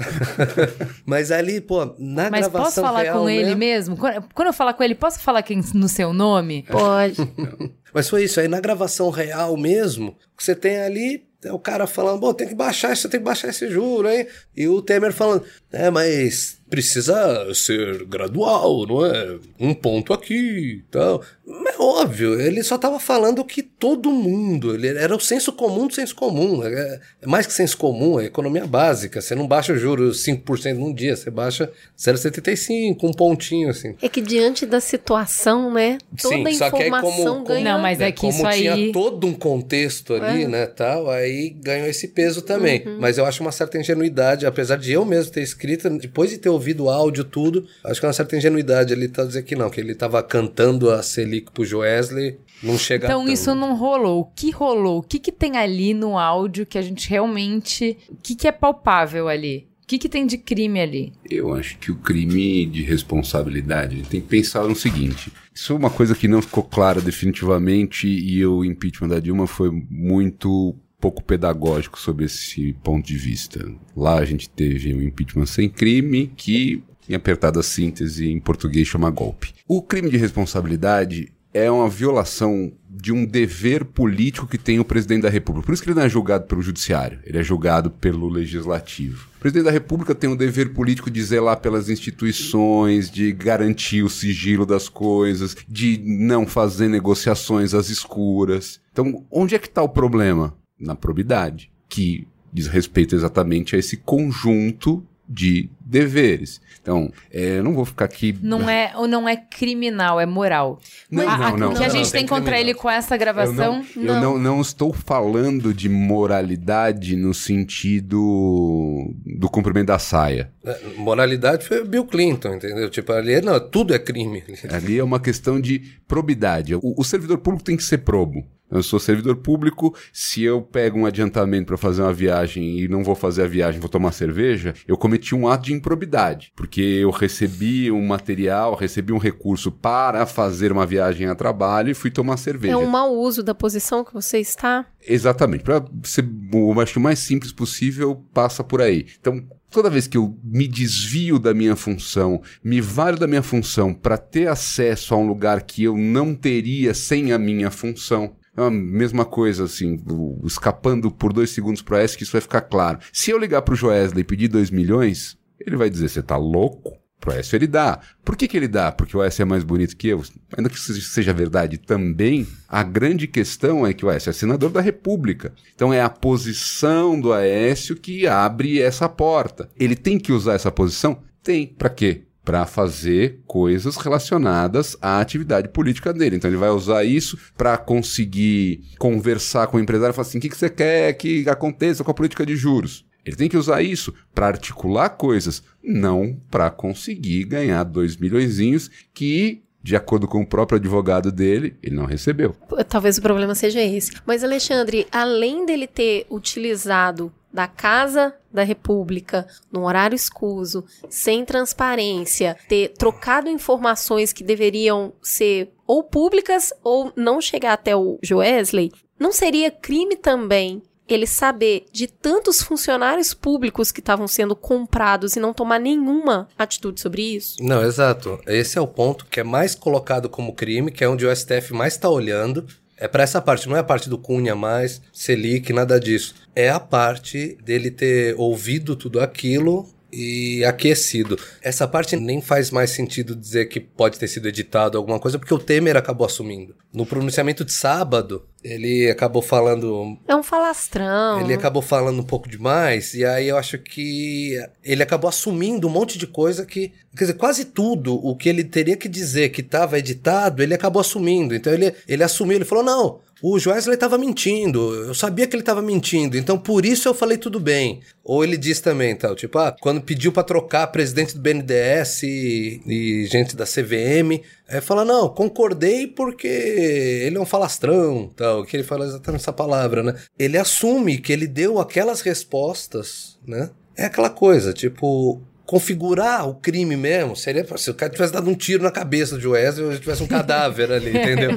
[SPEAKER 4] Mas ali, pô, na
[SPEAKER 2] Mas
[SPEAKER 4] gravação
[SPEAKER 2] posso falar
[SPEAKER 4] real
[SPEAKER 2] com ele
[SPEAKER 4] mesmo-
[SPEAKER 2] quando eu falar com ele, posso falar quem, no seu nome?
[SPEAKER 1] Pode.
[SPEAKER 4] Mas foi isso, aí na gravação real mesmo, você tem ali o cara falando, bom, tem que baixar isso, tem que baixar esse juro, hein? E o Temer falando, é, mas precisa ser gradual, não é? Um ponto aqui e tal. É óbvio, ele só estava falando que todo mundo, ele era o senso comum do senso comum. É, é mais que senso comum, é economia básica. Você não baixa o juro 5% num dia, você baixa 0,75, um pontinho assim.
[SPEAKER 1] É que diante da situação, né? Toda
[SPEAKER 4] Sim,
[SPEAKER 1] a
[SPEAKER 4] só que aí
[SPEAKER 1] informação
[SPEAKER 4] como-
[SPEAKER 1] ganha.
[SPEAKER 2] Não, mas é
[SPEAKER 4] É,
[SPEAKER 2] que
[SPEAKER 4] como
[SPEAKER 2] isso
[SPEAKER 4] tinha
[SPEAKER 2] aí.
[SPEAKER 4] todo um contexto ali,
[SPEAKER 1] É.
[SPEAKER 4] né, tal, aí ganhou esse peso também.
[SPEAKER 1] Uhum.
[SPEAKER 4] Mas eu acho uma certa ingenuidade, apesar de eu mesmo ter escrito, depois de ter ouvido o áudio, tudo, acho que é uma certa ingenuidade ele tá dizendo que não, que ele tava cantando a Selic pro Joesley, não chega
[SPEAKER 2] Então
[SPEAKER 4] tanto.
[SPEAKER 2] isso não rolou. O que rolou? O que, que tem ali no áudio que a gente realmente. O que, que é palpável ali? O que, que tem de crime ali?
[SPEAKER 3] Eu acho que o crime de responsabilidade a gente tem que pensar no seguinte: isso é uma coisa que não ficou clara definitivamente e o impeachment da Dilma foi muito pouco pedagógico sobre esse ponto de vista. Lá a gente teve um impeachment sem crime que, em apertada síntese, em português chama golpe. O crime de responsabilidade é uma violação de um dever político que tem o presidente da República. Por isso que ele não é julgado pelo judiciário, ele é julgado pelo legislativo. O presidente da República tem o dever político de zelar pelas instituições, de garantir o sigilo das coisas, de não fazer negociações às escuras. Então, onde é que está o problema? Na probidade, que diz respeito exatamente a esse conjunto de deveres. Então, é, eu não vou ficar aqui
[SPEAKER 2] Não é, ou não é criminal, é moral.
[SPEAKER 3] Não,
[SPEAKER 2] A-
[SPEAKER 3] não, não,
[SPEAKER 2] O que a gente
[SPEAKER 4] não,
[SPEAKER 2] tem
[SPEAKER 4] tem
[SPEAKER 2] contra
[SPEAKER 4] criminal.
[SPEAKER 2] ele com essa
[SPEAKER 3] Eu
[SPEAKER 2] gravação.
[SPEAKER 3] não, eu não, não estou falando de moralidade no sentido do cumprimento da saia.
[SPEAKER 4] É, Moralidade foi Bill Clinton, entendeu? Tipo, ali, não, tudo é crime.
[SPEAKER 3] Ali é uma questão de probidade. O, o servidor público tem que ser probo. Eu sou servidor público, se eu pego um adiantamento para fazer uma viagem e não vou fazer a viagem, vou tomar cerveja, eu cometi um ato de improbidade, porque eu recebi um material, recebi um recurso para fazer uma viagem a trabalho e fui tomar cerveja.
[SPEAKER 1] É um mau uso da posição que você está.
[SPEAKER 3] Exatamente. Para ser o acho mais simples possível, passa por aí. Então, toda vez que eu me desvio da minha função, me valho da minha função para ter acesso a um lugar que eu não teria sem a minha função. É a mesma coisa, assim, o- escapando por dois segundos para S, que isso vai ficar claro. Se eu ligar pro Joesley e pedir 2 milhões, ele vai dizer, você tá louco? Pro Écio ele dá. Por que, que ele dá? Porque o Écio é mais bonito que eu? Ainda que isso seja verdade também, a grande questão é que o Écio é senador da República. Então é a posição do Aécio que abre essa porta. Ele tem que usar essa posição? Tem. Pra quê? Para fazer coisas relacionadas à atividade política dele. Então ele vai usar isso para conseguir conversar com o empresário e falar assim: o que, que você quer que aconteça com a política de juros? Ele tem que usar isso para articular coisas, não para conseguir ganhar dois milhõezinhos que, de acordo com o próprio advogado dele, ele não recebeu.
[SPEAKER 1] Talvez o problema seja esse. Mas, Alexandre, além dele ter utilizado da Casa da República, num horário escuso, sem transparência, ter trocado informações que deveriam ser ou públicas ou não chegar até o Joesley, não seria crime também ele saber de tantos funcionários públicos que estavam sendo comprados e não tomar nenhuma atitude sobre isso?
[SPEAKER 4] Não, exato. Esse é o ponto que é mais colocado como crime, que é onde o STF mais está olhando. É para essa parte, não é a parte do Cunha mais, Selic, nada disso. É a parte dele ter ouvido tudo aquilo e aquecido. Essa parte nem faz mais sentido dizer que pode ter sido editado alguma coisa, porque o Temer acabou assumindo. No pronunciamento de sábado, ele acabou falando
[SPEAKER 1] É um falastrão.
[SPEAKER 4] ele acabou falando um pouco demais, e aí eu acho que ele acabou assumindo um monte de coisa que. Quer dizer, quase tudo o que ele teria que dizer que estava editado, ele acabou assumindo. Então ele, ele assumiu, ele falou: não, o Joesley estava mentindo, eu sabia que ele estava mentindo, então por isso eu falei tudo bem. Ou ele diz também, tal, tipo, ah, quando pediu para trocar presidente do BNDES e, e gente da CVM, aí fala, não, concordei porque ele é um falastrão, tal, que ele fala exatamente essa palavra, né? Ele assume que ele deu aquelas respostas, né? É aquela coisa, tipo, configurar o crime mesmo, seria se o cara tivesse dado um tiro na cabeça de Wesley ou tivesse um cadáver ali, entendeu?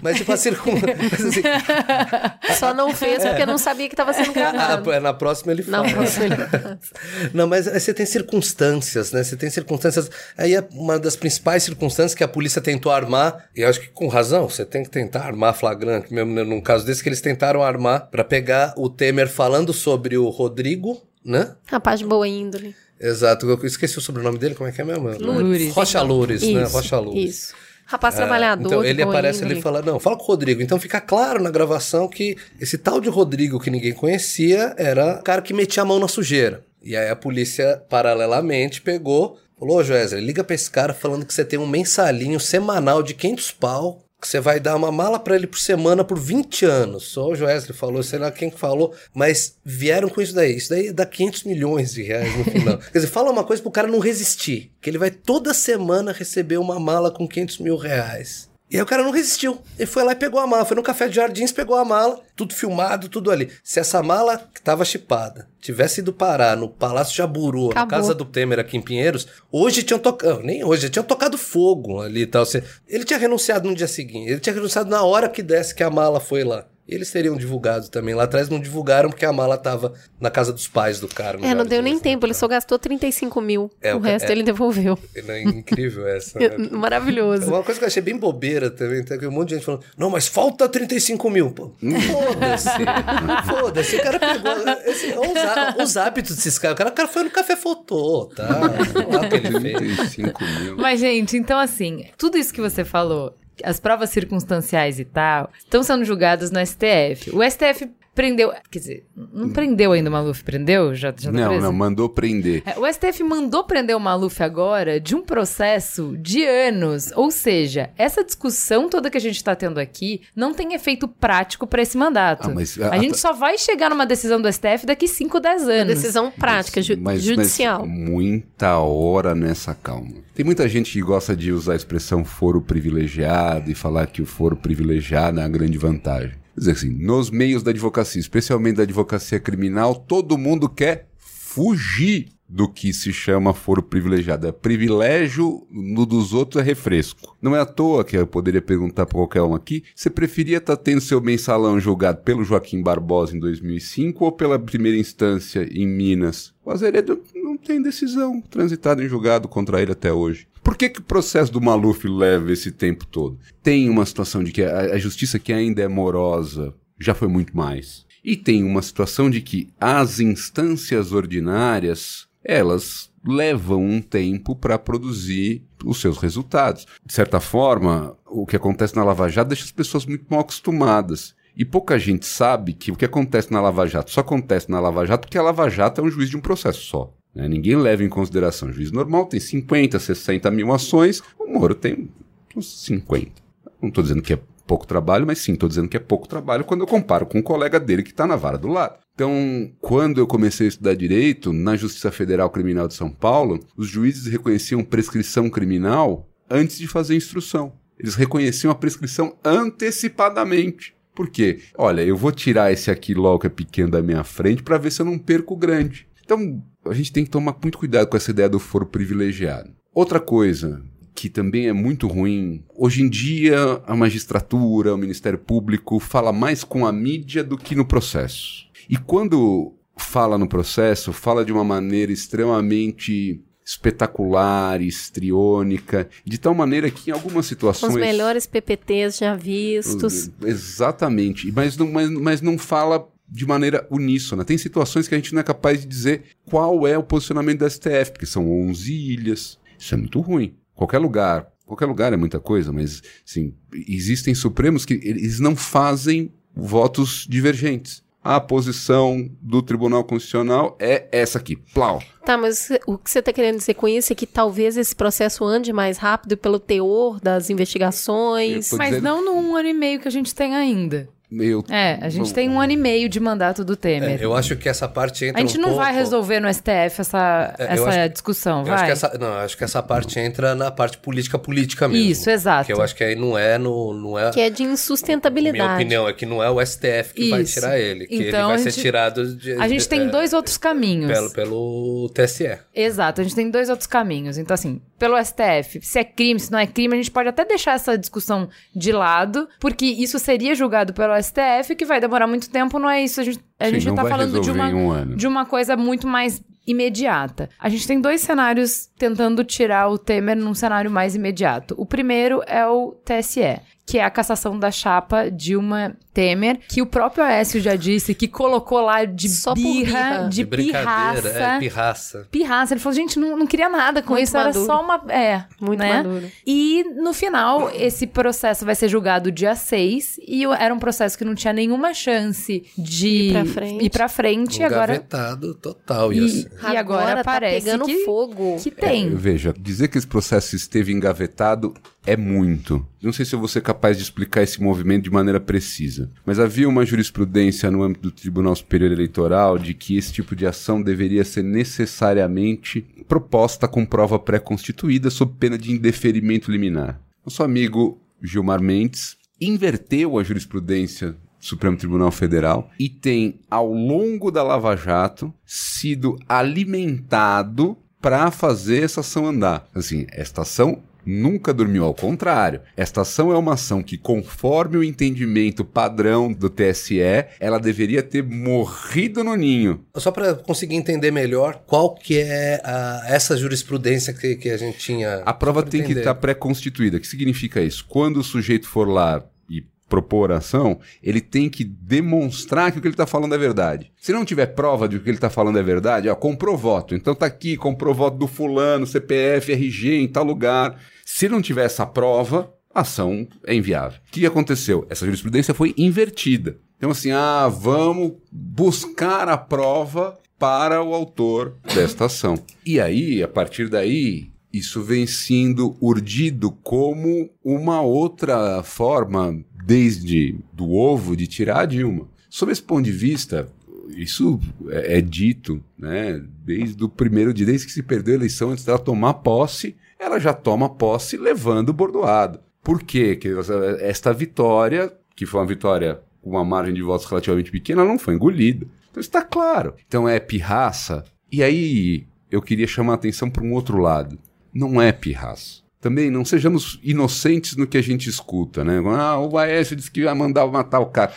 [SPEAKER 4] Mas tipo assim, assim
[SPEAKER 1] Só não fez porque não sabia que estava sendo gravado.
[SPEAKER 4] ah, na próxima ele
[SPEAKER 1] Na
[SPEAKER 4] faz.
[SPEAKER 1] próxima ele faz.
[SPEAKER 4] Não, mas aí você tem circunstâncias, né? Você tem circunstâncias. Aí é uma das principais circunstâncias que a polícia tentou armar, e eu acho que com razão, você tem que tentar armar flagrante, mesmo num caso desse que eles tentaram armar para pegar o Temer falando sobre o Rodrigo, né?
[SPEAKER 1] Rapaz de boa índole.
[SPEAKER 4] Exato, eu esqueci o sobrenome dele, como é que é mesmo?
[SPEAKER 2] Loures.
[SPEAKER 4] Rocha Loures, né?
[SPEAKER 1] Isso,
[SPEAKER 4] Rocha Loures.
[SPEAKER 1] Isso. Rapaz
[SPEAKER 4] É,
[SPEAKER 1] trabalhador.
[SPEAKER 4] Então ele aparece ali e fala: Não, fala com o Rodrigo. Então fica claro na gravação que esse tal de Rodrigo que ninguém conhecia era o cara que metia a mão na sujeira. E aí a polícia, paralelamente, pegou. Falou, ô Joézer, liga pra esse cara falando que você tem um mensalinho semanal de 500 pau, que você vai dar uma mala pra ele por semana por 20 anos. Só o Joesley falou, sei lá quem que falou, mas vieram com isso daí. Isso daí dá 500 milhões de reais no final. Quer dizer, fala uma coisa pro cara não resistir, que ele vai toda semana receber uma mala com 500 mil reais. E aí o cara não resistiu. Ele foi lá e pegou a mala. Foi no Café de Jardins, pegou a mala, tudo filmado, tudo ali. Se essa mala que tava chipada tivesse ido parar no Palácio Jaburu, na
[SPEAKER 1] Acabou.
[SPEAKER 4] casa do Temer aqui em Pinheiros, hoje tinham tocado. Nem hoje, tinham tocado fogo ali e tal. Ele tinha renunciado no dia seguinte. Ele tinha renunciado na hora que desse que a mala foi lá. E eles teriam divulgado também. Lá atrás não divulgaram porque a mala tava na casa dos pais do cara.
[SPEAKER 1] É, não deu nem tempo, ele só gastou 35 mil.
[SPEAKER 4] É,
[SPEAKER 1] o
[SPEAKER 4] o-
[SPEAKER 1] resto
[SPEAKER 4] é.
[SPEAKER 1] ele devolveu.
[SPEAKER 4] É incrível essa. né?
[SPEAKER 1] Maravilhoso.
[SPEAKER 4] Uma coisa que eu achei bem bobeira também, tem um monte de gente falando, não, mas falta 35 mil. Pô, foda-se. foda-se. O cara pegou. esse- os, os hábitos desses caras. O cara, o cara foi no café fotô, tá? Sei lá o que ele fez.
[SPEAKER 3] 35 mil.
[SPEAKER 2] Mas, gente, então assim, tudo isso que você falou, as provas circunstanciais e tal, estão sendo julgadas no STF. O STF prendeu. Quer dizer, não prendeu ainda o Maluf, prendeu? Já, já tá
[SPEAKER 3] Não,
[SPEAKER 2] preso?
[SPEAKER 3] não, mandou prender.
[SPEAKER 2] É, O STF mandou prender o Maluf agora de um processo de anos. Ou seja, essa discussão toda que a gente está tendo aqui não tem efeito prático para esse mandato.
[SPEAKER 3] Ah, mas
[SPEAKER 2] a,
[SPEAKER 3] a-
[SPEAKER 2] gente só vai chegar numa decisão do STF daqui 5, 10 anos.
[SPEAKER 1] Decisão prática, ju-
[SPEAKER 3] Mas-
[SPEAKER 1] judicial.
[SPEAKER 3] Mas muita hora nessa calma. Tem muita gente que gosta de usar a expressão foro privilegiado e falar que o foro privilegiado é a grande vantagem. Quer dizer assim, nos meios da advocacia, especialmente da advocacia criminal, todo mundo quer fugir do que se chama foro privilegiado. É privilégio, no dos outros é refresco. Não é à toa que eu poderia perguntar para qualquer um aqui, você preferia estar tendo seu mensalão julgado pelo Joaquim Barbosa em 2005 ou pela primeira instância em Minas? O Azeredo não tem decisão transitada em julgado contra ele até hoje. Por que, que o processo do Maluf leva esse tempo todo? Tem uma situação de que a, a justiça que ainda é morosa já foi muito mais. E tem uma situação de que as instâncias ordinárias, elas levam um tempo para produzir os seus resultados. De certa forma, o que acontece na Lava Jato deixa as pessoas muito mal acostumadas. E pouca gente sabe que o que acontece na Lava Jato só acontece na Lava Jato porque a Lava Jato é um juiz de um processo só. Né? Ninguém leva em consideração. O juiz normal tem 50, 60 mil ações, o Moro tem uns 50. Não estou dizendo que é pouco trabalho, mas sim, estou dizendo que é pouco trabalho quando eu comparo com um colega dele que está na vara do lado. Então, quando eu comecei a estudar direito, na Justiça Federal Criminal de São Paulo, os juízes reconheciam prescrição criminal antes de fazer instrução. Eles reconheciam a prescrição antecipadamente. Por quê? Olha, eu vou tirar esse aqui logo que é pequeno da minha frente para ver se eu não perco o grande. Então, a gente tem que tomar muito cuidado com essa ideia do foro privilegiado. Outra coisa que também é muito ruim, hoje em dia a magistratura, o Ministério Público fala mais com a mídia do que no processo. E quando fala no processo, fala de uma maneira extremamente espetacular, histriônica, de tal maneira que em algumas
[SPEAKER 1] Com os
[SPEAKER 3] situações
[SPEAKER 1] melhores PPTs já vistos.
[SPEAKER 3] Exatamente. Mas não, mas, mas não fala de maneira uníssona. Tem situações que a gente não é capaz de dizer qual é o posicionamento da STF, porque são 11 ilhas. Isso é muito ruim. Qualquer lugar, qualquer lugar é muita coisa, mas assim, existem supremos que eles não fazem votos divergentes. A posição do Tribunal Constitucional é essa aqui. Plau.
[SPEAKER 1] Tá, mas o que você tá querendo dizer com isso é que talvez esse processo ande mais rápido pelo teor das investigações.
[SPEAKER 2] Mas
[SPEAKER 3] dizendo-
[SPEAKER 2] não no um ano e meio que a gente tem ainda.
[SPEAKER 3] Meio.
[SPEAKER 2] É, a gente tem um ano e meio de mandato do Temer.
[SPEAKER 4] É, eu acho que essa parte entra
[SPEAKER 2] a gente
[SPEAKER 4] um
[SPEAKER 2] não
[SPEAKER 4] pouco...
[SPEAKER 2] vai resolver no STF essa,
[SPEAKER 4] É,
[SPEAKER 2] essa
[SPEAKER 4] acho-
[SPEAKER 2] discussão,
[SPEAKER 4] Eu
[SPEAKER 2] vai?
[SPEAKER 4] acho que essa, não, eu acho que essa parte entra na parte política política mesmo.
[SPEAKER 2] Isso, exato.
[SPEAKER 4] Que eu acho que aí não é no não é
[SPEAKER 1] Que é de insustentabilidade.
[SPEAKER 4] minha opinião é que não é o STF que vai
[SPEAKER 2] Isso.
[SPEAKER 4] tirar ele, que ele
[SPEAKER 2] Então,
[SPEAKER 4] vai
[SPEAKER 2] a
[SPEAKER 4] ser
[SPEAKER 2] gente-
[SPEAKER 4] tirado de
[SPEAKER 2] A gente tem
[SPEAKER 4] é,
[SPEAKER 2] dois outros caminhos.
[SPEAKER 4] pelo pelo TSE.
[SPEAKER 2] Exato, a gente tem dois outros caminhos. Então, assim, pelo STF, se é crime, se não é crime, a gente pode até deixar essa discussão de lado, porque isso seria julgado pelo STF, que vai demorar muito tempo, não é isso. A gente, a
[SPEAKER 3] Sim,
[SPEAKER 2] gente
[SPEAKER 3] não
[SPEAKER 2] tá
[SPEAKER 3] vai
[SPEAKER 2] falando de uma,
[SPEAKER 3] um ano.
[SPEAKER 2] de uma coisa muito mais imediata. A gente tem dois cenários tentando tirar o Temer num cenário mais imediato. O primeiro é o TSE. Que é a cassação da chapa Dilma Temer, que o próprio Aécio já disse que colocou lá de
[SPEAKER 1] Só
[SPEAKER 2] birra,
[SPEAKER 1] birra.
[SPEAKER 2] de,
[SPEAKER 4] brincadeira,
[SPEAKER 2] pirraça
[SPEAKER 4] é pirraça.
[SPEAKER 2] pirraça. Ele falou, gente, não, não queria nada com
[SPEAKER 1] Muito
[SPEAKER 2] isso, era
[SPEAKER 1] maduro.
[SPEAKER 2] só uma. É.
[SPEAKER 1] Muito
[SPEAKER 2] né?
[SPEAKER 1] maduro.
[SPEAKER 2] E no final, esse processo vai ser julgado dia 6. E era um processo que não tinha nenhuma chance de
[SPEAKER 1] Ir pra frente.
[SPEAKER 2] ir pra frente. E agora.
[SPEAKER 4] Engavetado total
[SPEAKER 2] E,
[SPEAKER 4] isso.
[SPEAKER 2] e agora,
[SPEAKER 1] tá
[SPEAKER 2] parece
[SPEAKER 1] pegando
[SPEAKER 2] que,
[SPEAKER 1] fogo.
[SPEAKER 2] que tem.
[SPEAKER 3] É, veja, dizer que esse processo esteve engavetado é muito. Não sei se eu vou ser capaz de explicar esse movimento de maneira precisa. Mas havia uma jurisprudência no âmbito do Tribunal Superior Eleitoral de que esse tipo de ação deveria ser necessariamente proposta com prova pré-constituída sob pena de indeferimento liminar. Nosso amigo Gilmar Mendes inverteu a jurisprudência Supremo Tribunal Federal e tem, ao longo da Lava Jato, sido alimentado para fazer essa ação andar. Assim, esta ação nunca dormiu, ao contrário. Esta ação é uma ação que, conforme o entendimento padrão do TSE, ela deveria ter morrido no ninho.
[SPEAKER 4] Só para conseguir entender melhor, qual que é a- essa jurisprudência que, que a gente tinha.
[SPEAKER 3] A prova tem que
[SPEAKER 4] entender.
[SPEAKER 3] estar pré-constituída. O que significa isso? Quando o sujeito for lá propor a ação, ele tem que demonstrar que o que ele está falando é verdade. Se não tiver prova de que o que ele está falando é verdade, ó, comprou voto. Então tá aqui, comprou voto do fulano, CPF, RG, em tal lugar. Se não tiver essa prova, a ação é inviável. O que aconteceu? Essa jurisprudência foi invertida. Então assim, ah, vamos buscar a prova para o autor desta ação. E aí, a partir daí, isso vem sendo urdido como uma outra forma, desde do ovo, de tirar a Dilma. Sob esse ponto de vista, isso é, é dito, né? Desde o primeiro dia, desde que se perdeu a eleição, antes dela tomar posse, ela já toma posse levando o bordoado. Por quê? Que esta vitória, que foi uma vitória com uma margem de votos relativamente pequena, não foi engolida. Então está claro. Então é pirraça. E aí eu queria chamar a atenção para um outro lado. Não é pirraça. Também não sejamos inocentes no que a gente escuta, né? Ah, o Aécio disse que vai mandar matar o cara.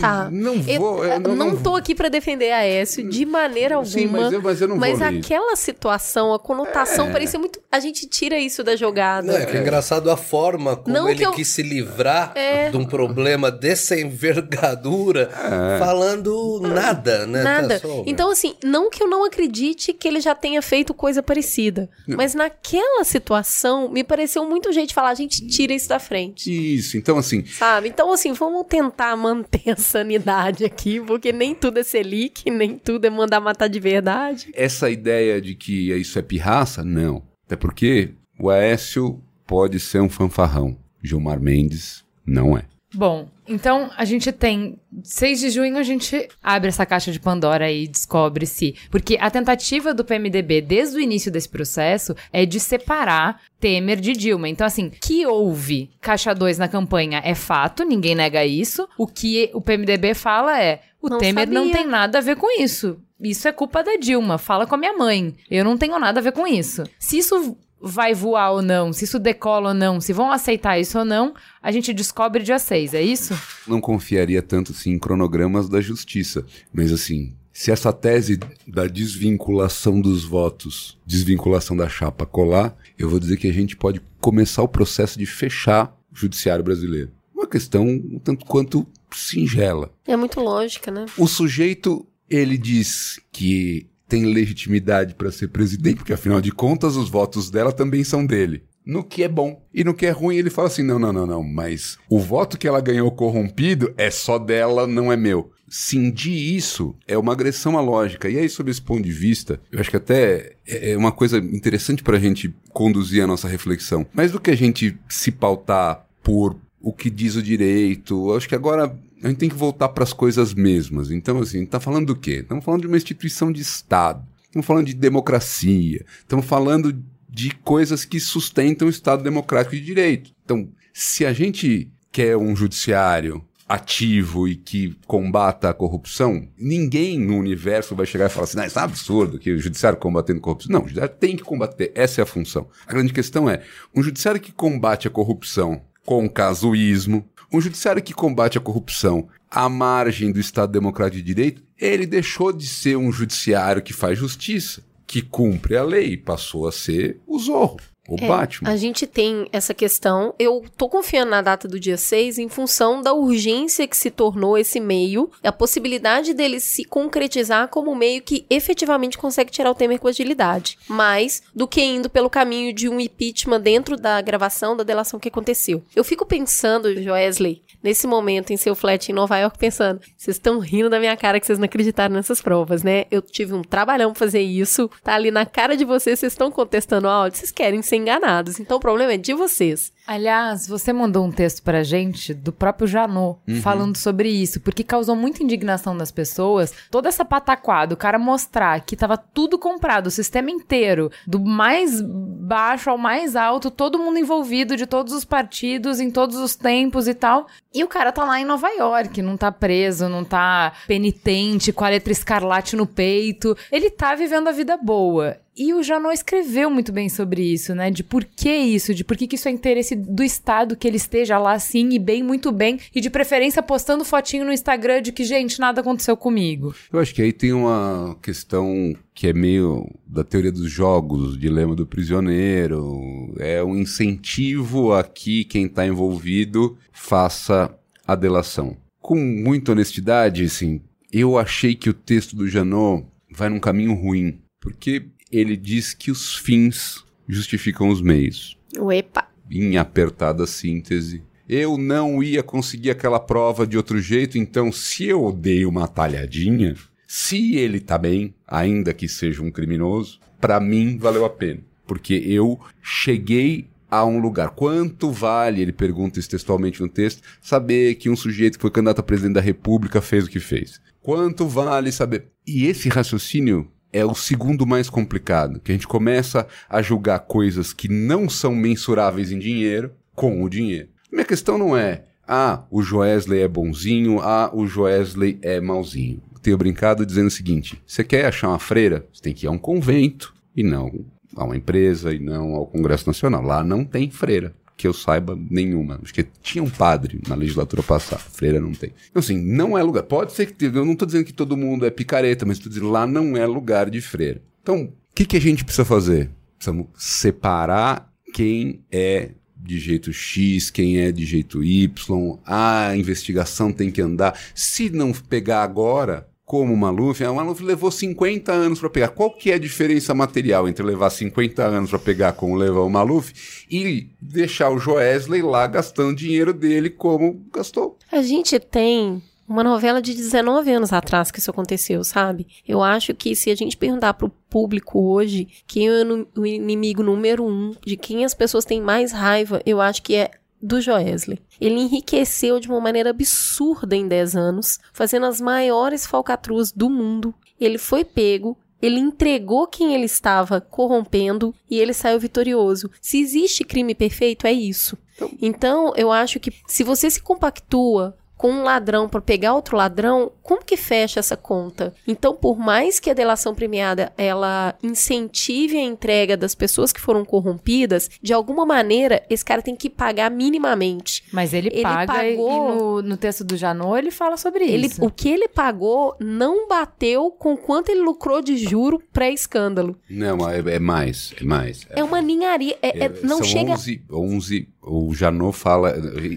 [SPEAKER 1] Tá.
[SPEAKER 3] Não vou. eu
[SPEAKER 1] eu não,
[SPEAKER 3] não
[SPEAKER 1] tô aqui pra defender a Aécio de maneira alguma.
[SPEAKER 3] Sim, mas eu, mas eu não
[SPEAKER 1] Mas
[SPEAKER 3] vou ler.
[SPEAKER 1] aquela situação, a conotação parecia muito. A gente tira isso da jogada.
[SPEAKER 4] Não, é que é engraçado a forma como
[SPEAKER 1] Não
[SPEAKER 4] ele
[SPEAKER 1] que eu-
[SPEAKER 4] quis se livrar
[SPEAKER 1] É.
[SPEAKER 4] de um problema dessa envergadura, falando nada, né?
[SPEAKER 1] Nada.
[SPEAKER 4] Tá
[SPEAKER 1] Então, assim, não que eu não acredite que ele já tenha feito coisa parecida. Mas naquela situação, me pareceu muito jeito de falar, a gente tira isso da frente.
[SPEAKER 3] Isso, então assim,
[SPEAKER 1] Sabe? Então, assim, vamos tentar manter sanidade aqui, porque nem tudo é selic, nem tudo é mandar matar de verdade.
[SPEAKER 3] essa ideia de que isso é pirraça, não. Até porque o Aécio pode ser um fanfarrão. Gilmar Mendes não é.
[SPEAKER 2] Bom, então a gente tem 6 de junho a gente abre essa caixa de Pandora e descobre se, porque a tentativa do PMDB desde o início desse processo é de separar Temer de Dilma. Então assim, que houve caixa 2 na campanha é fato, ninguém nega isso. O que o PMDB fala é o
[SPEAKER 1] Não
[SPEAKER 2] Temer não
[SPEAKER 1] sabia.
[SPEAKER 2] tem nada a ver com isso. Isso é culpa da Dilma. Fala com a minha mãe. Eu não tenho nada a ver com isso. Se isso vai voar ou não, se isso decola ou não, se vão aceitar isso ou não, a gente descobre dia 6, é isso?
[SPEAKER 3] Não confiaria tanto assim em cronogramas da justiça. Mas assim, se essa tese da desvinculação dos votos, desvinculação da chapa colar, eu vou dizer que a gente pode começar o processo de fechar o judiciário brasileiro. Uma questão um tanto quanto singela.
[SPEAKER 1] É muito lógica, né?
[SPEAKER 3] O sujeito, ele diz que tem legitimidade para ser presidente, porque afinal de contas os votos dela também são dele. No que é bom. E no que é ruim, ele fala assim: não, não, não, não, mas o voto que ela ganhou corrompido é só dela, não é meu. Cindir isso é uma agressão à lógica. E aí, sob esse ponto de vista, eu acho que até é é uma coisa interessante para a gente conduzir a nossa reflexão. Mais do que a gente se pautar por o que diz o direito, eu acho que agora a gente tem que voltar para as coisas mesmas. Então, assim, tá falando do quê? Estamos falando de uma instituição de Estado. Estamos falando de democracia. Estamos falando de coisas que sustentam o Estado democrático de direito. Então, se a gente quer um judiciário ativo e que combata a corrupção, ninguém no universo vai chegar e falar assim, ah, isso é um absurdo que o judiciário combatendo corrupção. Não, o judiciário tem que combater, essa é a função. A grande questão é, um judiciário que combate a corrupção com casuísmo, um judiciário que combate a corrupção à margem do Estado Democrático de Direito, ele deixou de ser um judiciário que faz justiça, que cumpre a lei, passou a ser o Zorro. O
[SPEAKER 1] É,
[SPEAKER 3] Batman.
[SPEAKER 1] A gente tem essa questão. Eu tô confiando na data do dia 6 em função da urgência que se tornou esse meio, a possibilidade dele se concretizar como um meio que efetivamente consegue tirar o Temer com agilidade. Mais do que indo pelo caminho de um impeachment dentro da gravação da delação que aconteceu. Eu fico pensando, Joesley, nesse momento em seu flat em Nova York, pensando: vocês estão rindo da minha cara que vocês não acreditaram nessas provas, né? Eu tive um trabalhão pra fazer isso, tá ali na cara de vocês, vocês estão contestando o áudio, vocês querem ser enganados. Então o problema é de vocês.
[SPEAKER 2] Aliás, você mandou um texto pra gente do próprio Janot falando sobre isso, porque causou muita indignação das pessoas. Toda essa pataquada, o cara mostrar que tava tudo comprado, o sistema inteiro, do mais baixo ao mais alto, todo mundo envolvido de todos os partidos, em todos os tempos e tal. E o cara tá lá em Nova York, não tá preso, não tá penitente, com a letra escarlate no peito. Ele tá vivendo a vida boa. E o Janot escreveu muito bem sobre isso, né? De por que isso, de por que, que isso é interesse do Estado que ele esteja lá assim e bem, muito bem, e de preferência postando fotinho no Instagram de que, gente, nada aconteceu comigo.
[SPEAKER 3] Eu acho que aí tem uma questão que é meio da teoria dos jogos, o dilema do prisioneiro. É um incentivo a que quem está envolvido faça a delação. Com muita honestidade, assim, eu achei que o texto do Janot vai num caminho ruim, porque ele diz que os fins justificam os meios
[SPEAKER 1] Uepa.
[SPEAKER 3] em apertada síntese. Eu não ia conseguir aquela prova de outro jeito, então se eu dei uma talhadinha, se ele tá bem, ainda que seja um criminoso, pra mim valeu a pena, porque eu cheguei a um lugar. Quanto vale, ele pergunta isso textualmente no texto, saber que um sujeito que foi candidato a presidente da República fez o que fez? Quanto vale saber? E esse raciocínio é o segundo mais complicado, que a gente começa a julgar coisas que não são mensuráveis em dinheiro com o dinheiro. Minha questão não é, ah, o Joesley é bonzinho, ah, o Joesley é malzinho. Tenho brincado dizendo o seguinte: você quer achar uma freira? Você tem que ir a um convento e não a uma empresa e não ao Congresso Nacional. Lá não tem freira. Que eu saiba nenhuma. Acho que tinha um padre na legislatura passada. Freira não tem. Então, assim, não é lugar. Pode ser que. Eu não estou dizendo que todo mundo é picareta, mas estou dizendo lá não é lugar de freira. Então, o que, que a gente precisa fazer? Precisamos separar quem é de jeito X, quem é de jeito Y. A investigação tem que andar. Se não pegar agora, como o Maluf, o Maluf levou 50 anos para pegar. Qual que é a diferença material entre levar 50 anos para pegar como levar o Maluf e deixar o Joesley lá gastando dinheiro dele como gastou?
[SPEAKER 1] A gente tem uma novela de 19 anos atrás que isso aconteceu, sabe? Eu acho que se a gente perguntar pro público hoje quem é o inimigo número um, de quem as pessoas têm mais raiva, eu acho que é do Joesley. Ele enriqueceu de uma maneira absurda em 10 anos, fazendo as maiores falcatruas do mundo. Ele foi pego, ele entregou quem ele estava corrompendo e ele saiu vitorioso. Se existe crime perfeito, é isso. Então, eu acho que se você se compactua com um ladrão para pegar outro ladrão, como que fecha essa conta? Então, por mais que a delação premiada ela incentive a entrega das pessoas que foram corrompidas, de alguma maneira esse cara tem que pagar minimamente.
[SPEAKER 2] Mas ele,
[SPEAKER 1] Ele
[SPEAKER 2] paga e
[SPEAKER 1] pagou-
[SPEAKER 2] no, no texto do Janot ele fala sobre
[SPEAKER 1] Ele,
[SPEAKER 2] isso.
[SPEAKER 1] o que ele pagou não bateu com quanto ele lucrou de juro pré-escândalo.
[SPEAKER 3] Não, é, é mais, é mais.
[SPEAKER 1] É uma ninharia. é- é- não
[SPEAKER 3] São
[SPEAKER 1] chega.
[SPEAKER 3] 11, 11, o Janot fala,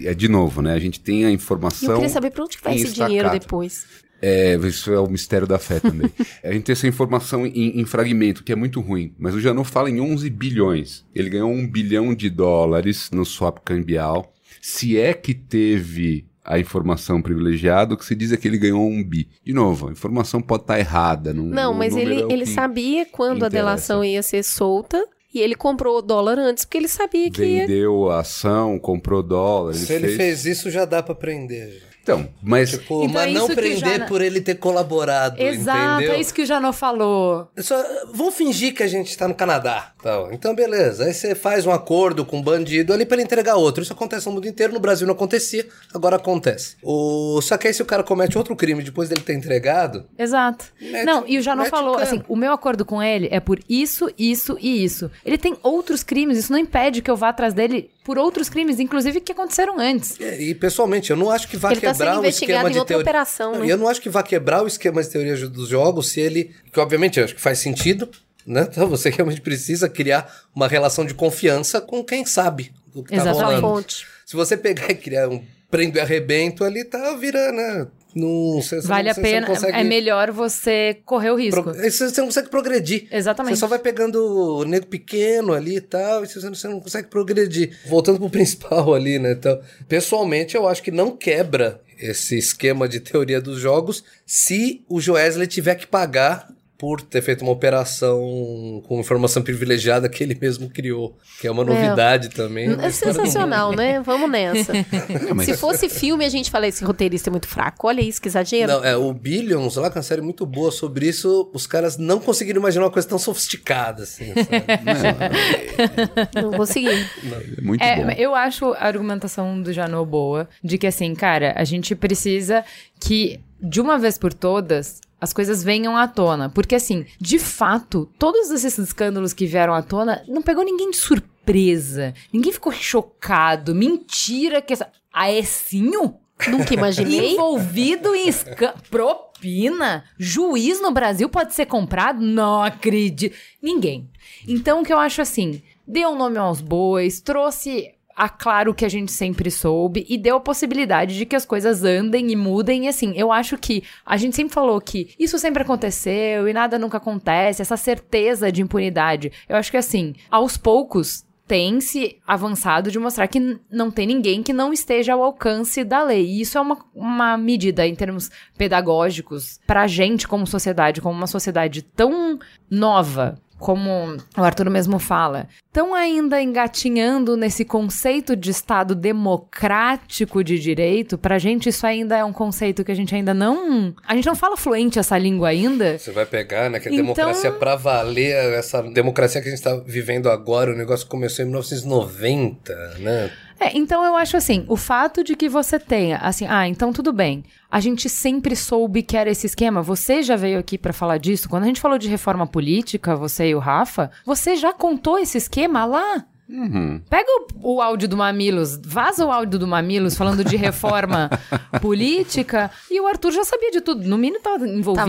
[SPEAKER 3] é de novo, né? A gente tem a
[SPEAKER 1] E
[SPEAKER 3] informação...
[SPEAKER 1] eu queria saber pra onde vai esse dinheiro depois.
[SPEAKER 3] É, isso é o mistério da fé também. a gente tem essa informação em, em fragmento, que é muito ruim. Mas o Janot fala em 11 bilhões. Ele ganhou um bilhão de dólares no swap cambial. Se é que teve a informação privilegiada, o que se diz é que ele ganhou um bi. De novo, a informação pode estar errada. Não,
[SPEAKER 1] Não, mas ele,
[SPEAKER 3] é
[SPEAKER 1] ele sabia quando a delação ia ser solta. E ele comprou o dólar antes, porque ele sabia que ia
[SPEAKER 3] Vendeu a ação, comprou dólar.
[SPEAKER 4] Se ele fez isso, já dá pra prender.
[SPEAKER 3] Então, mas
[SPEAKER 4] Tipo,
[SPEAKER 2] Então
[SPEAKER 4] mas
[SPEAKER 2] é
[SPEAKER 4] não prender
[SPEAKER 2] já-
[SPEAKER 4] por ele ter colaborado,
[SPEAKER 2] Exato,
[SPEAKER 4] entendeu?
[SPEAKER 2] é isso que o Janô falou.
[SPEAKER 4] Só, vamos fingir que a gente tá no Canadá. Então, então, beleza. Aí você faz um acordo com um bandido ali pra ele entregar outro. Isso acontece no mundo inteiro. No Brasil não acontecia, agora acontece. O... Só que aí se o cara comete outro crime depois dele ter entregado,
[SPEAKER 2] Exato.
[SPEAKER 4] Mete-
[SPEAKER 2] não, e o Janô
[SPEAKER 4] mete o
[SPEAKER 2] falou assim: o meu acordo com ele é por isso, isso e isso. Ele tem outros crimes, isso não impede que eu vá atrás dele por outros crimes, inclusive que aconteceram antes.
[SPEAKER 4] E, e, pessoalmente, eu não acho que vá
[SPEAKER 1] Ele tá
[SPEAKER 4] quebrar
[SPEAKER 1] sendo
[SPEAKER 4] o esquema
[SPEAKER 1] em
[SPEAKER 4] de
[SPEAKER 1] outra
[SPEAKER 4] teoria.
[SPEAKER 1] operação, né?
[SPEAKER 4] Eu não acho que vá quebrar o esquema de teoria dos jogos se ele. Que obviamente eu acho que faz sentido, né? Então você realmente precisa criar uma relação de confiança com quem sabe do que tá.
[SPEAKER 1] Uma
[SPEAKER 4] rolando. Se você pegar e criar um prendo e arrebento ali, tá virando, né? Não, você,
[SPEAKER 2] Vale
[SPEAKER 4] não-
[SPEAKER 2] a pena,
[SPEAKER 4] consegue
[SPEAKER 2] é melhor você correr o risco.
[SPEAKER 4] pro- Você, você não consegue progredir.
[SPEAKER 2] Exatamente.
[SPEAKER 4] Você só vai pegando o nego pequeno ali e tal, e você não, você não consegue progredir. Voltando pro principal ali, né? Então, pessoalmente, eu acho que não quebra esse esquema de teoria dos jogos se o Joesley tiver que pagar por ter feito uma operação com informação privilegiada que ele mesmo criou, que é uma novidade também. na
[SPEAKER 1] É
[SPEAKER 4] história do
[SPEAKER 1] sensacional, né? Vamos nessa.
[SPEAKER 3] mas-
[SPEAKER 1] Se fosse filme, a gente fala esse roteirista é muito fraco. Olha isso, que exagero.
[SPEAKER 4] Não, é, o Billions, lá, que é uma série muito boa sobre isso, os caras não conseguiram imaginar uma coisa tão sofisticada, assim, sabe?
[SPEAKER 1] Não consegui.
[SPEAKER 3] é muito
[SPEAKER 2] É,
[SPEAKER 3] bom.
[SPEAKER 2] eu acho a argumentação do Janô boa, de que assim, cara, a gente precisa que, de uma vez por todas, as coisas venham à tona. Porque, assim, de fato, todos esses escândalos que vieram à tona não pegou ninguém de surpresa. Ninguém ficou chocado. Mentira que essa. Aécinho?
[SPEAKER 1] Nunca imaginei.
[SPEAKER 2] Envolvido em escândalo. Propina? Juiz no Brasil pode ser comprado? Não acredito. Ninguém. Então, o que eu acho assim, deu um nome aos bois, trouxe a claro o que a gente sempre soube e deu a possibilidade de que as coisas andem e mudem. E assim, eu acho que a gente sempre falou que isso sempre aconteceu e nada nunca acontece, essa certeza de impunidade. Eu acho que assim, aos poucos tem se avançado de mostrar que não tem ninguém que não esteja ao alcance da lei. E isso é uma, uma medida em termos pedagógicos pra gente como sociedade, como uma sociedade tão nova, como o Arthur mesmo fala, tão ainda engatinhando nesse conceito de Estado democrático de direito, pra gente isso ainda é um conceito que a gente ainda não. A gente não fala fluente essa língua ainda.
[SPEAKER 4] Você vai pegar, né? Que a
[SPEAKER 2] Então-
[SPEAKER 4] democracia pra valer, essa democracia que a gente tá vivendo agora, o negócio começou em 1990, né?
[SPEAKER 2] É, então eu acho assim, o fato de que você tenha, assim, ah, então tudo bem. A gente sempre soube que era esse esquema. Você já veio aqui pra falar disso. Quando a gente falou de reforma política, você e o Rafa, você já contou esse esquema lá? Pega o, o áudio do Mamilos, vaza o áudio do Mamilos falando de reforma política e o Arthur já sabia de tudo. No mínimo estava envolvido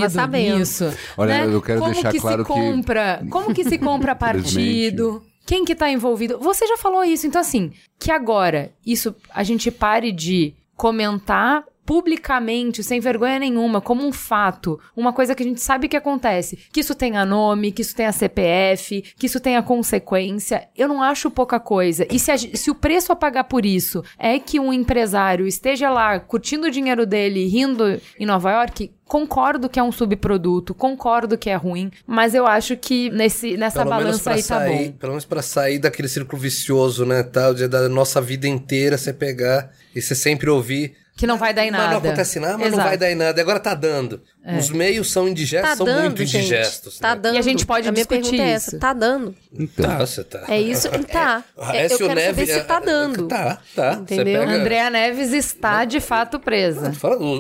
[SPEAKER 2] nisso.
[SPEAKER 3] Olha,
[SPEAKER 2] né?
[SPEAKER 3] eu quero
[SPEAKER 2] como
[SPEAKER 3] deixar
[SPEAKER 2] que
[SPEAKER 3] claro
[SPEAKER 2] se
[SPEAKER 3] que-
[SPEAKER 2] compra, Como que se compra partido? Quem que tá envolvido? Você já falou isso. Então, assim, que agora isso a gente pare de comentar publicamente, sem vergonha nenhuma, como um fato, uma coisa que a gente sabe que acontece, que isso tenha nome, que isso tenha CPF, que isso tenha consequência, eu não acho pouca coisa. E se, a se o preço a pagar por isso é que um empresário esteja lá curtindo o dinheiro dele, rindo em Nova York, concordo que é um subproduto, concordo que é ruim, mas eu acho que nesse, nessa balança aí tá
[SPEAKER 4] sair,
[SPEAKER 2] bom.
[SPEAKER 4] Pelo menos pra sair daquele círculo vicioso, né? Tal, da nossa vida inteira você pegar e você sempre ouvir.
[SPEAKER 2] Que não vai dar em
[SPEAKER 4] Mas
[SPEAKER 2] nada.
[SPEAKER 4] não acontece nada, mas não
[SPEAKER 2] Exato. É.
[SPEAKER 4] vai dar em nada. E agora tá dando. Os meios são indigestos,
[SPEAKER 1] Tá
[SPEAKER 4] são
[SPEAKER 1] dando,
[SPEAKER 4] muito
[SPEAKER 1] gente.
[SPEAKER 4] indigestos.
[SPEAKER 1] Tá
[SPEAKER 4] né?
[SPEAKER 1] dando.
[SPEAKER 2] E a gente pode
[SPEAKER 1] a minha
[SPEAKER 2] discutir
[SPEAKER 1] pergunta é
[SPEAKER 2] isso.
[SPEAKER 1] essa. Tá dando.
[SPEAKER 3] Então,
[SPEAKER 4] Tá, você tá.
[SPEAKER 1] É isso. Tá. É, eu quero saber
[SPEAKER 4] Neves-
[SPEAKER 1] se tá dando.
[SPEAKER 4] Tá, tá.
[SPEAKER 1] Entendeu?
[SPEAKER 4] pega-
[SPEAKER 2] Andréa Neves está de fato presa.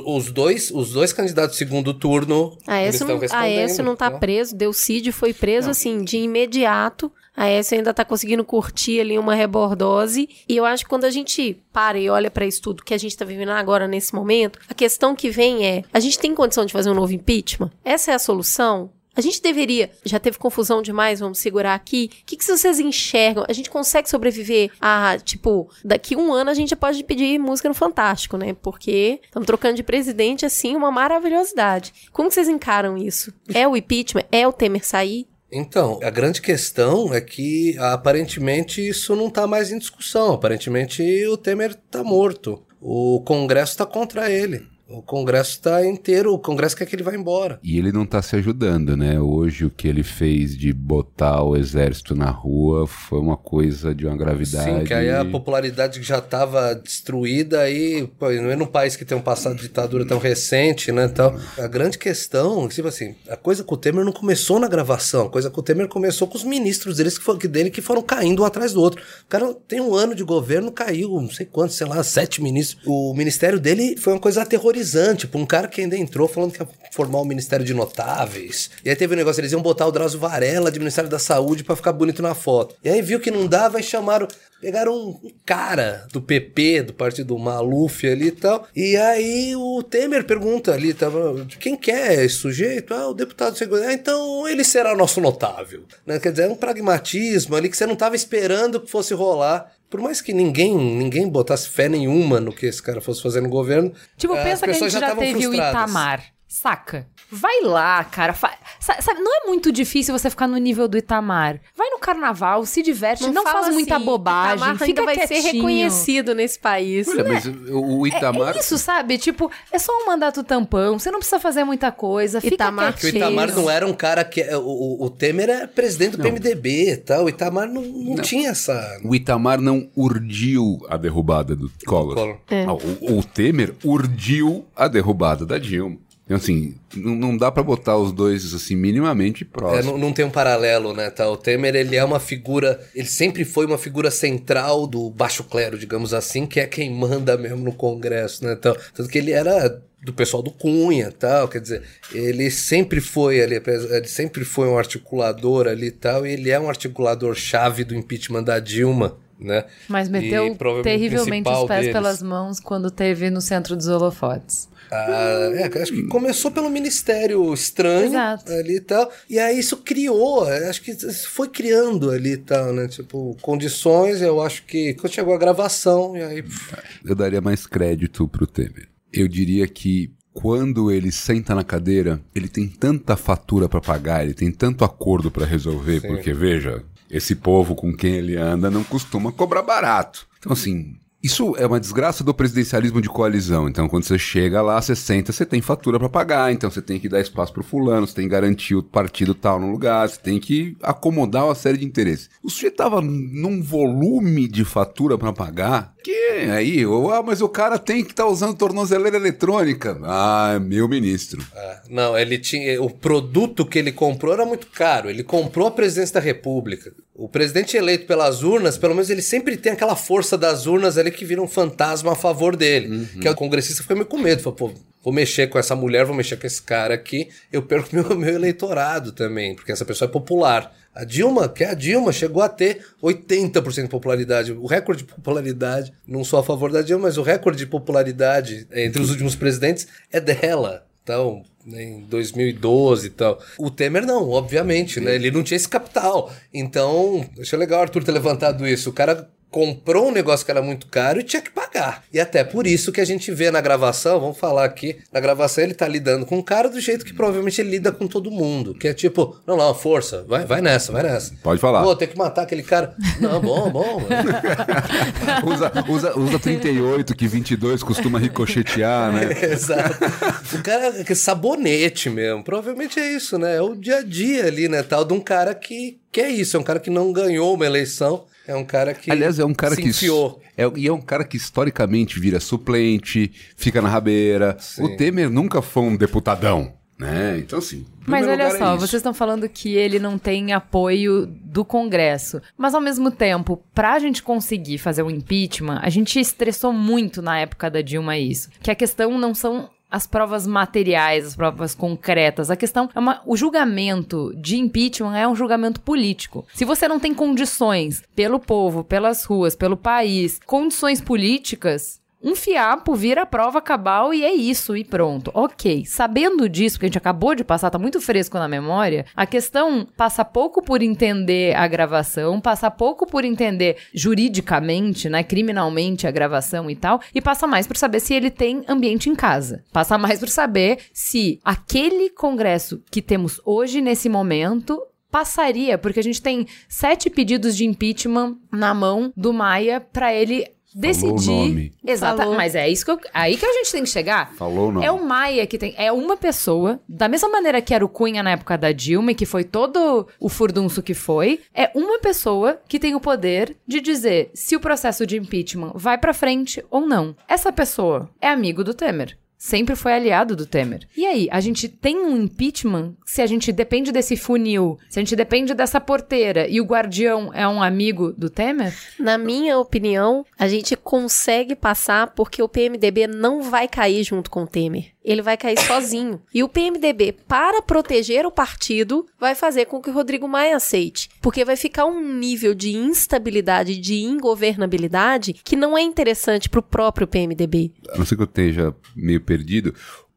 [SPEAKER 4] Os dois, os dois candidatos de segundo turno.
[SPEAKER 1] A
[SPEAKER 4] eles
[SPEAKER 1] Aécio
[SPEAKER 4] estão
[SPEAKER 1] não, a
[SPEAKER 4] respondendo,
[SPEAKER 1] Aécio não tá
[SPEAKER 4] né?
[SPEAKER 1] preso, Delcídio foi preso, assim, de imediato. A Aécio ainda tá conseguindo curtir ali uma rebordose. E eu acho que quando a gente para e olha pra isso tudo que a gente tá vivendo agora nesse momento, a questão que vem é: a gente tem condição de fazer um novo impeachment? Essa é a solução? A gente deveria. Já teve confusão demais, vamos segurar aqui. O que, que vocês enxergam? A gente consegue sobreviver a, tipo, daqui um ano a gente pode pedir música no Fantástico, né? Porque estamos trocando de presidente, assim, uma maravilhosidade. Como vocês encaram isso? É o impeachment? É o Temer sair?
[SPEAKER 4] Então, a grande questão é que aparentemente isso não tá mais em discussão. Aparentemente o Temer tá morto. O Congresso tá contra ele. O Congresso está inteiro, o Congresso quer que ele vá embora.
[SPEAKER 3] E ele não tá se ajudando, né? Hoje o que ele fez de botar o exército na rua foi uma coisa de uma gravidade.
[SPEAKER 4] Sim, que aí a popularidade que já estava destruída aí, não é num país que tem um passado de ditadura tão recente, né, tal. A grande questão, tipo assim, a coisa com o Temer não começou na gravação, a coisa com o Temer começou com os ministros deles que, foram, que dele que foram caindo um atrás do outro. O cara tem um ano de governo, caiu, não sei quantos, sei lá, sete ministros. O ministério dele foi uma coisa aterrorizante, tipo, um cara que ainda entrou falando que ia formar o um ministério de notáveis. E aí teve um negócio, eles iam botar o Drauzio Varela de Ministério da Saúde para ficar bonito na foto. E aí viu que não dava e chamaram Pegaram um cara do PP, do partido Maluf ali e tal. E aí o Temer pergunta ali, tava, quem quer esse sujeito? Ah, o deputado de segurança. Ah, então ele será nosso notável. Né? Quer dizer, é um pragmatismo ali que você não estava esperando que fosse rolar. Por mais que ninguém ninguém botasse fé nenhuma no que esse cara fosse fazer no governo.
[SPEAKER 2] Tipo, pensa que a gente já, já teve frustradas. o Itamar. Saca? Vai lá, cara. Fa... Sabe, não é muito difícil você ficar no nível do Itamar. Vai no carnaval, se diverte, não, não faz assim, muita bobagem, Itamar fica
[SPEAKER 1] vai
[SPEAKER 2] quietinho.
[SPEAKER 1] ser reconhecido nesse país.
[SPEAKER 3] Olha, mas o Itamar...
[SPEAKER 2] É, é, isso, sabe? Tipo, é só um mandato tampão, você não precisa fazer muita coisa, fica Itamar, quietinho.
[SPEAKER 4] o Itamar não era um cara que... O, o, o Temer é presidente do não. PMDB e tal, o Itamar não, não, não, tinha essa...
[SPEAKER 3] O Itamar não urdiu a derrubada do Collor. Collor. É. Ah, o, o Temer urdiu a derrubada da Dilma. Então, assim, não, não dá para botar os dois, assim, minimamente próximos.
[SPEAKER 4] É, não, não, tem um paralelo, né, tá? O Temer, ele é uma figura... Ele sempre foi uma figura central do baixo clero, digamos assim, que é quem manda mesmo no Congresso, né? Então, tanto que ele era do pessoal do Cunha tal, quer dizer, ele sempre foi ali, ele sempre foi um articulador ali e tal, e ele é um articulador chave do impeachment da Dilma, né?
[SPEAKER 2] Mas meteu terrivelmente os pés deles. pelas mãos quando teve no centro dos holofotes.
[SPEAKER 4] Ah, é, acho que começou pelo Ministério Estranho Exato. ali e tal. E aí isso criou, acho que foi criando ali e tal, né? Tipo, condições, eu acho que quando chegou a gravação, e aí.
[SPEAKER 3] Eu daria mais crédito pro Temer. Eu diria que quando ele senta na cadeira, ele tem tanta fatura para pagar, ele tem tanto acordo para resolver, Sim. porque veja, esse povo com quem ele anda não costuma cobrar barato. Então, assim, isso é uma desgraça do presidencialismo de coalizão. Então, quando você chega lá, você senta, você tem fatura para pagar, então você tem que dar espaço pro fulano, você tem que garantir o partido tal no lugar, você tem que acomodar uma série de interesses. O sujeito tava num volume de fatura para pagar que aí, ah, mas o cara tem que estar tá usando tornozeleira eletrônica. Ah, meu ministro.
[SPEAKER 4] É, não, ele tinha. O produto que ele comprou era muito caro. Ele comprou a presidência da República. O presidente eleito pelas urnas, pelo menos ele sempre tem aquela força das urnas ali que vira um fantasma a favor dele. Uhum. Que é o congressista fica meio com medo. Fala, pô, vou mexer com essa mulher, vou mexer com esse cara aqui, eu perco meu, meu eleitorado também, porque essa pessoa é popular. A Dilma, que é a Dilma, chegou a ter 80% de popularidade. O recorde de popularidade, não sou a favor da Dilma, mas o recorde de popularidade entre os últimos presidentes é dela. Então, né, em 2012 e tal. O Temer não, obviamente, né? Ele não tinha esse capital. Então, achei legal o Arthur ter levantado isso. O cara comprou um negócio que era muito caro e tinha que pagar. E até por isso que a gente vê na gravação, vamos falar aqui, na gravação ele tá lidando com o cara do jeito que provavelmente ele lida com todo mundo. Que é tipo, não, não, força, vai, vai nessa, vai nessa.
[SPEAKER 3] Pode falar.
[SPEAKER 4] Pô, tem que matar aquele cara. Não, bom, bom.
[SPEAKER 3] usa, usa, usa 38, que 22 costuma ricochetear, né?
[SPEAKER 4] Exato. O cara, que sabonete mesmo. Provavelmente é isso, né? É o dia a dia ali, né? Tal de um cara que, que é isso, é um cara que não ganhou uma eleição é um cara que.
[SPEAKER 3] Aliás, é um cara que. Enfiou. É, e é um cara que historicamente vira suplente, fica na rabeira. Sim. O Temer nunca foi um deputadão. Né? Então, assim.
[SPEAKER 2] Mas olha é só, é vocês estão falando que ele não tem apoio do Congresso. Mas ao mesmo tempo, pra gente conseguir fazer o impeachment, a gente estressou muito na época da Dilma isso. Que a questão não são as provas materiais, as provas concretas. A questão é uma, o julgamento de impeachment é um julgamento político. Se você não tem condições pelo povo, pelas ruas, pelo país, condições políticas, um fiapo vira prova cabal e é isso, e pronto. Ok, sabendo disso, que a gente acabou de passar, tá muito fresco na memória, a questão passa pouco por entender a gravação, passa pouco por entender juridicamente, né, criminalmente a gravação e tal, e passa mais por saber se ele tem ambiente em casa. Passa mais por saber se aquele congresso que temos hoje nesse momento passaria, porque a gente tem sete pedidos de impeachment na mão do Maia para ele decidir.
[SPEAKER 3] nome.
[SPEAKER 2] Exato.
[SPEAKER 1] Falou.
[SPEAKER 2] Mas é isso que eu, aí que a gente tem que chegar.
[SPEAKER 3] Falou ou não?
[SPEAKER 2] É o Maia que tem. É uma pessoa, da mesma maneira que era o Cunha na época da Dilma, e que foi todo o furdunço que foi, é uma pessoa que tem o poder de dizer se o processo de impeachment vai pra frente ou não. Essa pessoa é amigo do Temer. Sempre foi aliado do Temer. E aí, a gente tem um impeachment se a gente depende desse funil, se a gente depende dessa porteira e o guardião é um amigo do Temer?
[SPEAKER 1] Na minha opinião, a gente consegue passar porque o PMDB não vai cair junto com o Temer. Ele vai cair sozinho. E o PMDB, para proteger o partido, vai fazer com que o Rodrigo Maia aceite. Porque vai ficar um nível de instabilidade, de ingovernabilidade, que não é interessante pro próprio PMDB.
[SPEAKER 3] A não ser que eu esteja meio perdido,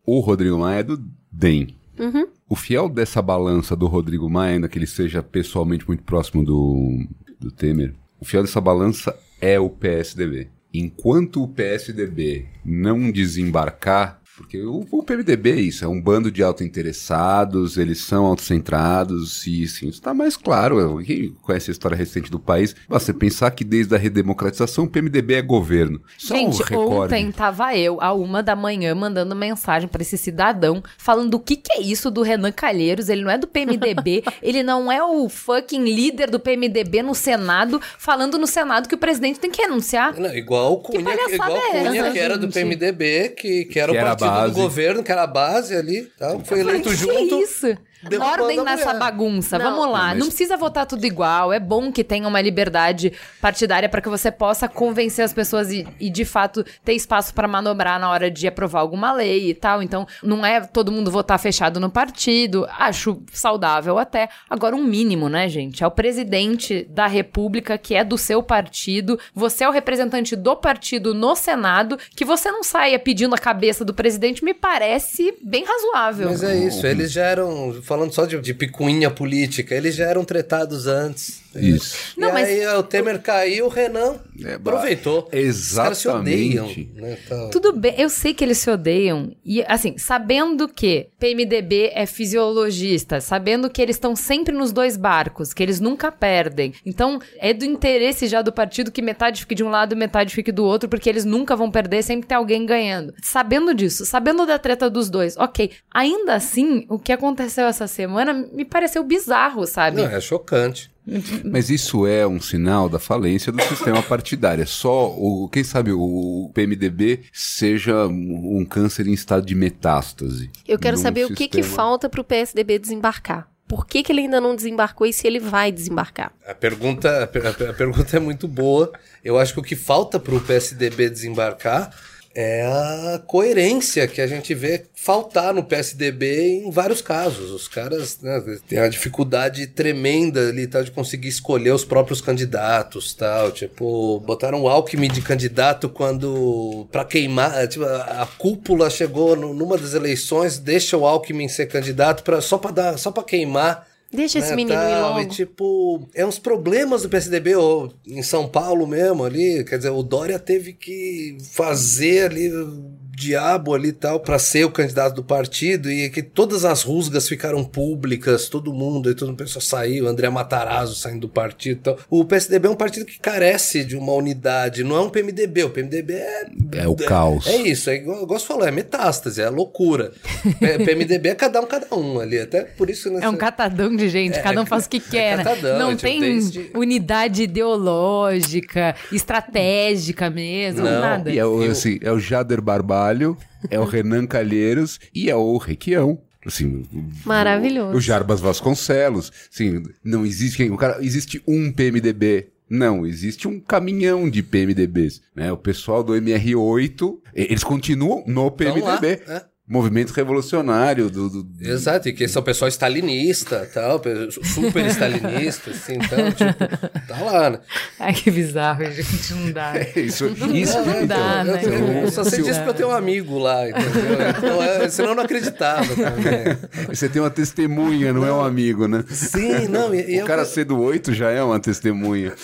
[SPEAKER 3] o Rodrigo Maia é do DEM.
[SPEAKER 1] Uhum.
[SPEAKER 3] O fiel dessa balança do Rodrigo Maia, ainda que ele seja pessoalmente muito próximo do, do Temer, o fiel dessa balança é o PSDB. Enquanto o PSDB não desembarcar, porque o, o PMDB é isso, é um bando de auto-interessados, eles são autocentrados, e sim, isso está mais claro. Quem conhece a história recente do país, você pensar que desde a redemocratização o PMDB é governo. Só
[SPEAKER 2] Gente,
[SPEAKER 3] um recorde.
[SPEAKER 2] ontem tava eu, a uma da manhã, mandando mensagem pra esse cidadão, falando o que que é isso do Renan Calheiros, ele não é do PMDB, ele não é o fucking líder do PMDB no Senado, falando no Senado que o presidente tem que renunciar.
[SPEAKER 4] Não, igual o Cunha,
[SPEAKER 2] palhaçada
[SPEAKER 4] igual o
[SPEAKER 2] é
[SPEAKER 4] Cunha
[SPEAKER 2] essa,
[SPEAKER 4] que era do
[SPEAKER 2] gente?
[SPEAKER 4] PMDB, que, que era
[SPEAKER 3] Que
[SPEAKER 4] o
[SPEAKER 3] era
[SPEAKER 4] partido do
[SPEAKER 3] base.
[SPEAKER 4] governo, que era a base ali, tá? foi eleito
[SPEAKER 2] que
[SPEAKER 4] junto.
[SPEAKER 2] isso?
[SPEAKER 4] Derrubando
[SPEAKER 2] Ordem nessa
[SPEAKER 4] mulher.
[SPEAKER 2] bagunça.
[SPEAKER 1] Não.
[SPEAKER 2] Vamos lá.
[SPEAKER 3] Mas-
[SPEAKER 2] Não precisa votar tudo igual. É bom que tenha uma liberdade partidária para que você possa convencer as pessoas e, e, de fato, ter espaço para manobrar na hora de aprovar alguma lei e tal. Então, não é todo mundo votar fechado no partido. Acho saudável até. Agora, um mínimo, né, gente? É o presidente da República, que é do seu partido. Você é o representante do partido no Senado. Que você não saia pedindo a cabeça do presidente me parece bem razoável.
[SPEAKER 4] Mas é isso, eles já eram, falando só de, de picuinha política, eles já eram tretados antes.
[SPEAKER 3] Isso.
[SPEAKER 4] E
[SPEAKER 2] Não, mas-
[SPEAKER 4] aí o Temer caiu, o Renan
[SPEAKER 3] É,
[SPEAKER 4] aproveitou. Os caras se odeiam.
[SPEAKER 3] exatamente.
[SPEAKER 4] Né, tal.
[SPEAKER 2] Tudo bem, eu sei que eles se odeiam. E, assim, sabendo que PMDB é fisiologista, sabendo que eles estão sempre nos dois barcos, que eles nunca perdem. Então, é do interesse já do partido que metade fique de um lado e metade fique do outro, porque eles nunca vão perder, sempre tem alguém ganhando. Sabendo disso, sabendo da treta dos dois, ok. Ainda assim, o que aconteceu essa semana me pareceu bizarro, sabe?
[SPEAKER 4] Não, é chocante.
[SPEAKER 3] Mas isso é um sinal da falência do sistema partidário. É só, o, quem sabe, o PMDB seja um câncer em estado de metástase.
[SPEAKER 1] Eu quero saber o que, que
[SPEAKER 3] sistema-
[SPEAKER 1] falta pro PSDB desembarcar. Por que, que ele ainda não desembarcou e se ele vai desembarcar?
[SPEAKER 4] A pergunta, a, per- a per- a pergunta é muito boa. Eu acho que o que falta para o PSDB desembarcar é a coerência que a gente vê faltar no PSDB em vários casos. Os caras né, têm uma dificuldade tremenda ali tal, de conseguir escolher os próprios candidatos tal. Tipo, botaram o Alckmin de candidato quando para queimar, tipo, a, cúpula chegou numa das eleições, deixa o Alckmin ser candidato pra, só para dar, só para queimar
[SPEAKER 1] Deixa esse
[SPEAKER 4] né,
[SPEAKER 1] menino ir
[SPEAKER 4] tal,
[SPEAKER 1] logo.
[SPEAKER 4] E, tipo, é uns problemas do PSDB, ou em São Paulo mesmo ali, quer dizer, o Dória teve que fazer ali diabo ali e tal pra ser o candidato do partido e que todas as rusgas ficaram públicas, todo mundo, e todo mundo pessoa saiu, André Matarazzo saindo do partido e tal. O PSDB é um partido que carece de uma unidade, não é um PMDB, o PMDB é...
[SPEAKER 3] É o caos.
[SPEAKER 4] É isso, é igual, igual você falou, é metástase, é loucura. PMDB é cada um, cada um ali, até por isso... né,
[SPEAKER 2] É um catadão de gente,
[SPEAKER 4] É,
[SPEAKER 2] cada um
[SPEAKER 4] é
[SPEAKER 2] faz o que quer, né?
[SPEAKER 4] catadão,
[SPEAKER 2] Não
[SPEAKER 4] é tipo,
[SPEAKER 2] tem
[SPEAKER 4] desde-
[SPEAKER 2] unidade ideológica, estratégica mesmo,
[SPEAKER 4] Não,
[SPEAKER 2] nada.
[SPEAKER 3] E é o, assim, é o Jader Barbalho, é o Renan Calheiros e é o Requião. Assim,
[SPEAKER 1] Maravilhoso.
[SPEAKER 3] O Jarbas Vasconcelos. Assim, não existe quem. O cara, existe um PMDB. Não, existe um caminhão de PMDBs. Né? O pessoal do MR8, e- eles continuam no
[SPEAKER 4] Tão lá,
[SPEAKER 3] PMDB.
[SPEAKER 4] É.
[SPEAKER 3] Movimento revolucionário do, do-
[SPEAKER 4] Exato, e que são pessoal stalinista, tal, pe- super stalinista, assim, então, tipo, tá lá, né?
[SPEAKER 2] Ai, que bizarro, gente, não dá.
[SPEAKER 3] Isso, isso
[SPEAKER 4] Não, é,
[SPEAKER 2] dá,
[SPEAKER 4] então,
[SPEAKER 2] né,
[SPEAKER 4] eu,
[SPEAKER 2] cara?
[SPEAKER 4] eu só sei
[SPEAKER 2] Não
[SPEAKER 4] disso
[SPEAKER 2] dá.
[SPEAKER 4] porque eu tenho um amigo lá, entendeu? Então, é, senão eu não acreditava também.
[SPEAKER 3] Você tem uma testemunha, não é um amigo, né?
[SPEAKER 4] Sim, não, e, e
[SPEAKER 3] O
[SPEAKER 4] eu-
[SPEAKER 3] cara ser do 8 já é uma testemunha.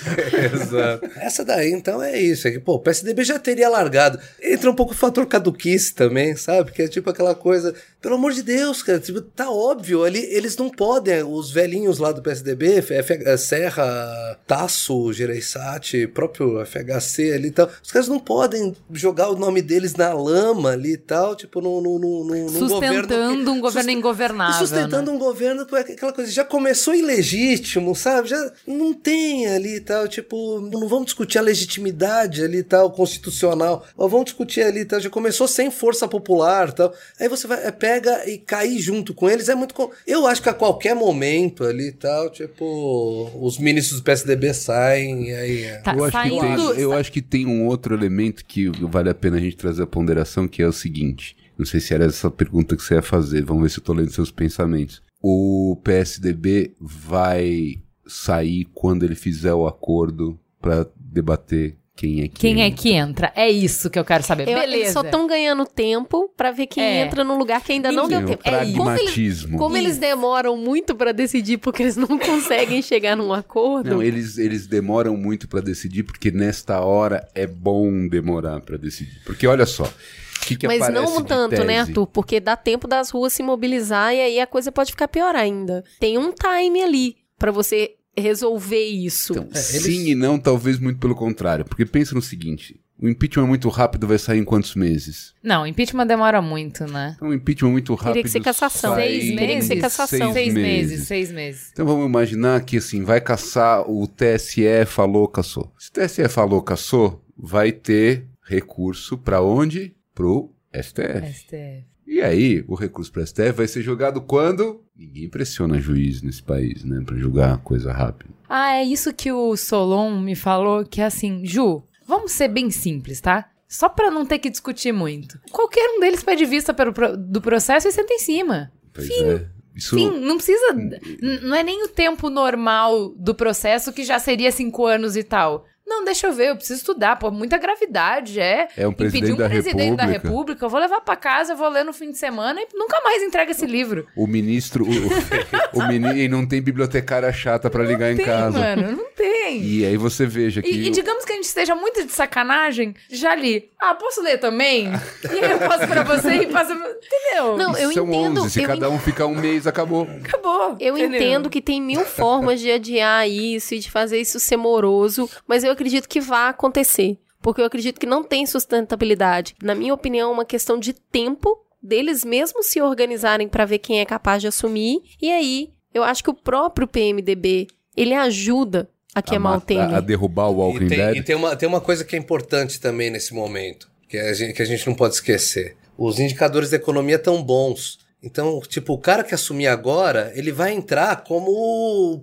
[SPEAKER 4] Exato. Essa daí, então, é isso. É que, pô, o PSDB já teria largado. Entra um pouco o fator caduquice também, sabe? Porque, tipo tipo aquela coisa. Pelo amor de Deus, cara, tipo, tá óbvio, ali eles não podem, os velhinhos lá do PSDB, F, Serra, Tasso, Gereissati, próprio FHC ali e tal, os caras não podem jogar o nome deles na lama ali e tal, tipo, no, no, no, no
[SPEAKER 2] Sustentando um governo ingovernável.
[SPEAKER 4] Sustentando
[SPEAKER 2] né?
[SPEAKER 4] um governo com aquela coisa, já começou ilegítimo, sabe? Já não tem ali e tal, tipo, não vamos discutir a legitimidade ali e tal, constitucional, mas vamos discutir ali e tal, já começou sem força popular e tal. Aí você vai, é, pega e cair junto com eles, é muito. com- Eu acho que a qualquer momento ali e tal, tipo, os ministros do PSDB saem e aí. é.
[SPEAKER 2] Tá
[SPEAKER 3] eu, acho que tem, eu acho que tem um outro elemento que vale a pena a gente trazer a ponderação, que é o seguinte. Não sei se era essa pergunta que você ia fazer, vamos ver se eu tô lendo seus pensamentos. O PSDB vai sair quando ele fizer o acordo pra debater quem é que
[SPEAKER 2] Quem é
[SPEAKER 3] entra.
[SPEAKER 2] que entra? É isso que eu quero saber.
[SPEAKER 1] Eu- Eles
[SPEAKER 2] Beleza.
[SPEAKER 1] só estão ganhando tempo pra ver quem
[SPEAKER 2] É.
[SPEAKER 1] entra no lugar que ainda não
[SPEAKER 3] Sim,
[SPEAKER 1] deu tempo. É isso. Como, eles,
[SPEAKER 3] pragmatismo.
[SPEAKER 1] como eles demoram muito pra decidir porque eles não conseguem chegar num acordo.
[SPEAKER 3] Não, eles, eles demoram muito pra decidir, porque nesta hora é bom demorar pra decidir. Porque olha só, o que, que
[SPEAKER 1] Mas não tanto, né? Arthur? Porque dá tempo das ruas se mobilizar e aí a coisa pode ficar pior ainda. Tem um time ali pra você resolver isso.
[SPEAKER 3] Então,
[SPEAKER 4] É, eles-
[SPEAKER 3] sim e não, talvez muito pelo contrário. Porque pensa no seguinte: o impeachment muito rápido vai sair em quantos meses?
[SPEAKER 2] Não, impeachment demora muito, né?
[SPEAKER 3] Então, o impeachment muito rápido.
[SPEAKER 1] que ser cassação.
[SPEAKER 2] Seis
[SPEAKER 3] em
[SPEAKER 2] meses. Teria que ser
[SPEAKER 1] cassação.
[SPEAKER 2] Seis meses, seis meses.
[SPEAKER 3] Então vamos imaginar que assim, vai caçar, o TSE falou, caçou. Se o TSE falou, caçou, vai ter recurso pra onde? Pro STF.
[SPEAKER 2] STF.
[SPEAKER 3] E aí, o recurso para STF vai ser jogado quando? Ninguém pressiona juiz nesse país, né? Pra julgar coisa rápida.
[SPEAKER 2] Ah, é isso que o Solon me falou, que é assim, Ju, vamos ser bem simples, tá? Só pra não ter que discutir muito. Qualquer um deles pede vista pelo do processo e senta em cima.
[SPEAKER 3] Pois é. Isso,
[SPEAKER 2] Sim, não precisa. n- Não é nem o tempo normal do processo, que já seria cinco anos e tal. Não, deixa eu ver, eu preciso estudar. Pô, muita gravidade, é.
[SPEAKER 3] É um presidente
[SPEAKER 2] Impedir um
[SPEAKER 3] da
[SPEAKER 2] presidente da
[SPEAKER 3] República.
[SPEAKER 2] República, eu vou levar pra casa, eu vou ler no fim de semana e nunca mais entrega esse livro.
[SPEAKER 3] O ministro. O, o, menino e não tem bibliotecária chata pra ligar em
[SPEAKER 2] Tem,
[SPEAKER 3] casa.
[SPEAKER 2] mano, não tem.
[SPEAKER 3] E aí você veja que.
[SPEAKER 2] E, e digamos que a gente esteja muito de sacanagem, já li. Ah, posso ler também? E aí eu passo pra você e passo. Entendeu?
[SPEAKER 1] Não, eu
[SPEAKER 3] são
[SPEAKER 1] entendo.
[SPEAKER 3] 11. Se
[SPEAKER 1] eu
[SPEAKER 3] cada um ficar um mês, acabou.
[SPEAKER 2] Acabou.
[SPEAKER 1] Eu
[SPEAKER 2] entendeu?
[SPEAKER 1] entendo que tem mil formas de adiar isso e de fazer isso ser moroso, mas eu acredito que vai acontecer. Porque eu acredito que não tem sustentabilidade. Na minha opinião, é uma questão de tempo deles mesmos se organizarem para ver quem é capaz de assumir. E aí, eu acho que o próprio PMDB, ele ajuda a queimar o Temer.
[SPEAKER 3] a derrubar o Walking
[SPEAKER 4] E tem,
[SPEAKER 3] Dead.
[SPEAKER 4] e tem uma, tem uma coisa que é importante também nesse momento, que a gente, que a gente não pode esquecer. Os indicadores da economia estão bons. Então, tipo, o cara que assumir agora, ele vai entrar como.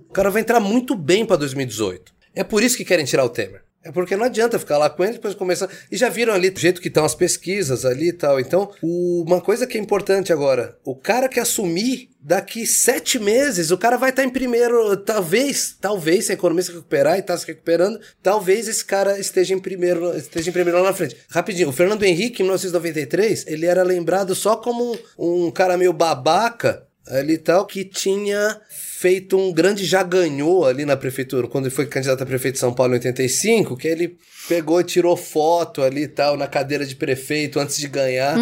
[SPEAKER 4] O cara vai entrar muito bem para 2018. É por isso que querem tirar o Temer. É porque não adianta ficar lá com ele depois começar. E já viram ali do jeito que estão as pesquisas ali e tal. Então, o- uma coisa que é importante agora: o cara que assumir daqui sete meses, o cara vai estar em primeiro. Talvez, talvez, se a economia se recuperar e está se recuperando, talvez esse cara esteja em primeiro, esteja em primeiro lá na frente. Rapidinho, o Fernando Henrique, em 1993, ele era lembrado só como um cara meio babaca ali tal, que tinha feito um grande já ganhou ali na prefeitura, quando ele foi candidato a prefeito de São Paulo em 85, que ele pegou e tirou foto ali tal, na cadeira de prefeito antes de ganhar.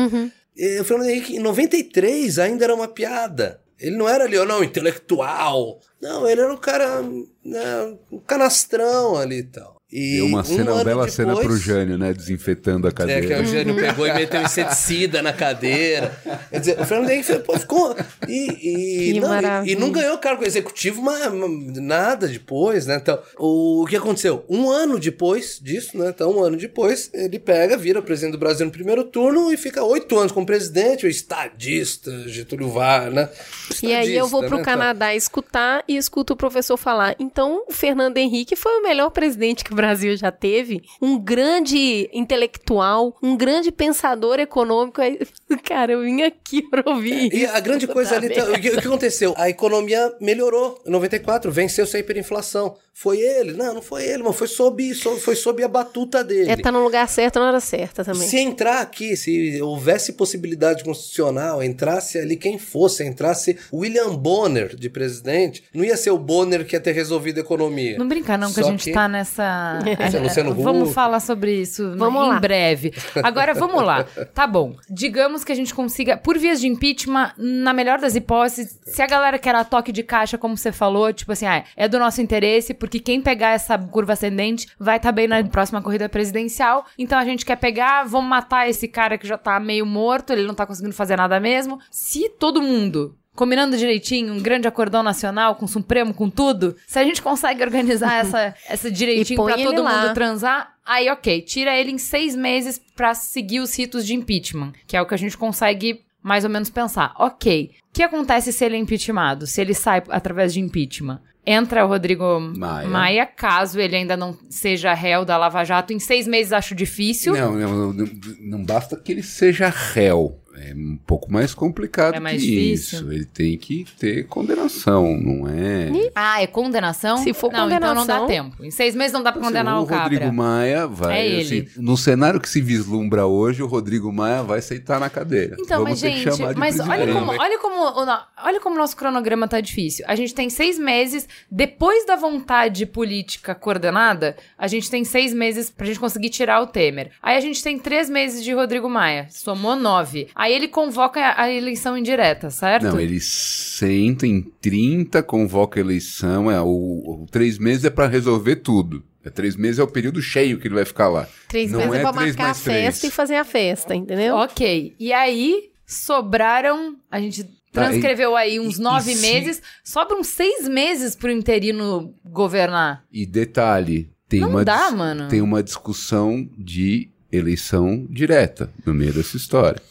[SPEAKER 4] E o Fernando Henrique, em 93, ainda era uma piada. Ele não era ali, ou não, intelectual. Não, ele era um cara, né, um canastrão ali e tal. E
[SPEAKER 3] Deu uma
[SPEAKER 4] um
[SPEAKER 3] cena, uma
[SPEAKER 4] ano
[SPEAKER 3] bela cena
[SPEAKER 4] depois-
[SPEAKER 3] pro Jânio, né? Desinfetando a
[SPEAKER 4] é,
[SPEAKER 3] cadeira.
[SPEAKER 4] que o Eugênio pegou e meteu inseticida na cadeira. Quer dizer, o Fernando Henrique pô, ficou. E, e, não, e- e, não ganhou cargo executivo, mas, nada depois, né? Então, o, o que aconteceu? Um ano depois disso, né? Então, um ano depois, ele pega, vira presidente do Brasil no primeiro turno e fica oito anos como presidente, o estadista, Getúlio Vargas, né?
[SPEAKER 1] E aí eu vou
[SPEAKER 4] Estadista,
[SPEAKER 1] pro
[SPEAKER 4] né?
[SPEAKER 1] Canadá escutar e escuto o professor falar. Então, o Fernando Henrique foi o melhor presidente que o Brasil já teve. Um grande intelectual, um grande pensador econômico. Aí, Cara, eu vim aqui pra ouvir
[SPEAKER 4] E
[SPEAKER 1] isso.
[SPEAKER 4] a grande coisa ali,
[SPEAKER 1] Tá
[SPEAKER 4] o que, o que aconteceu? A economia melhorou em 94, venceu-se a hiperinflação. Foi ele? Não, não foi ele, mas foi sob, so- foi sob a batuta dele.
[SPEAKER 1] É, tá no lugar certo na hora certa também.
[SPEAKER 4] Se entrar aqui, se houvesse possibilidade constitucional, entrasse ali quem fosse, entrasse William Bonner de presidente, não ia ser o Bonner que ia ter resolvido a economia.
[SPEAKER 2] Não brinca não, que a
[SPEAKER 4] Só
[SPEAKER 2] gente tá nessa,
[SPEAKER 4] é Luciano
[SPEAKER 2] vamos falar sobre isso
[SPEAKER 1] Vamos
[SPEAKER 2] em
[SPEAKER 1] lá.
[SPEAKER 2] breve. Agora vamos lá. Tá bom. Digamos que a gente consiga, por vias de impeachment, na melhor das hipóteses, se a galera quer a toque de caixa, como você falou, tipo assim, ah, é do nosso interesse, porque quem pegar essa curva ascendente vai estar bem na próxima corrida presidencial. Então a gente quer pegar, vamos matar esse cara que já tá meio morto, ele não tá conseguindo fazer nada mesmo. Se todo mundo combinando direitinho, um grande acordão nacional com o Supremo, com tudo, se a gente consegue organizar essa, essa direitinho pra todo
[SPEAKER 1] lá.
[SPEAKER 2] mundo transar, aí ok, tira ele em seis meses pra seguir os ritos de impeachment, que é o que a gente consegue mais ou menos pensar. Ok, o que acontece se ele é impeachmentado, se ele sai através de impeachment? Entra o Rodrigo
[SPEAKER 3] Maia.
[SPEAKER 2] Maia. caso ele ainda não seja réu da Lava Jato. Em seis meses acho difícil.
[SPEAKER 3] Não, não, não, não basta que ele seja réu. É um pouco mais complicado
[SPEAKER 2] É mais
[SPEAKER 3] que
[SPEAKER 2] difícil?
[SPEAKER 3] isso. Ele tem que ter condenação, não é?
[SPEAKER 2] Ah, é condenação?
[SPEAKER 1] Se for
[SPEAKER 2] não, então não
[SPEAKER 1] condenação-
[SPEAKER 2] dá tempo. Em seis meses não dá pra
[SPEAKER 3] Assim,
[SPEAKER 2] condenar o,
[SPEAKER 3] o Rodrigo
[SPEAKER 2] cabra.
[SPEAKER 3] Maia vai.
[SPEAKER 2] É ele.
[SPEAKER 3] assim, no cenário que se vislumbra hoje, o Rodrigo Maia vai aceitar na cadeira.
[SPEAKER 2] Então,
[SPEAKER 3] Vamos
[SPEAKER 2] mas
[SPEAKER 3] ter que
[SPEAKER 2] gente,
[SPEAKER 3] chamar de
[SPEAKER 2] mas olha como, olha como, o olha como o nosso cronograma tá difícil. A gente tem seis meses, depois da vontade política coordenada, a gente tem seis meses pra gente conseguir tirar o Temer. Aí a gente tem três meses de Rodrigo Maia, somou nove. Aí ele convoca a, eleição indireta, certo?
[SPEAKER 3] Não, ele senta em 30, convoca a eleição. É, o, o três meses é pra resolver tudo. É, três meses é o período cheio que ele vai ficar lá.
[SPEAKER 1] Três
[SPEAKER 3] Não
[SPEAKER 1] meses
[SPEAKER 3] é
[SPEAKER 1] pra
[SPEAKER 3] três
[SPEAKER 1] marcar a
[SPEAKER 3] mais três.
[SPEAKER 1] festa e fazer a festa, entendeu?
[SPEAKER 2] Ok. E aí sobraram. A gente transcreveu aí uns
[SPEAKER 3] e-
[SPEAKER 2] nove
[SPEAKER 3] e se-
[SPEAKER 2] meses. Sobram seis meses pro interino governar.
[SPEAKER 3] E detalhe, tem
[SPEAKER 2] Não
[SPEAKER 3] uma
[SPEAKER 2] dá, mano.
[SPEAKER 3] tem uma discussão de eleição direta no meio dessa história.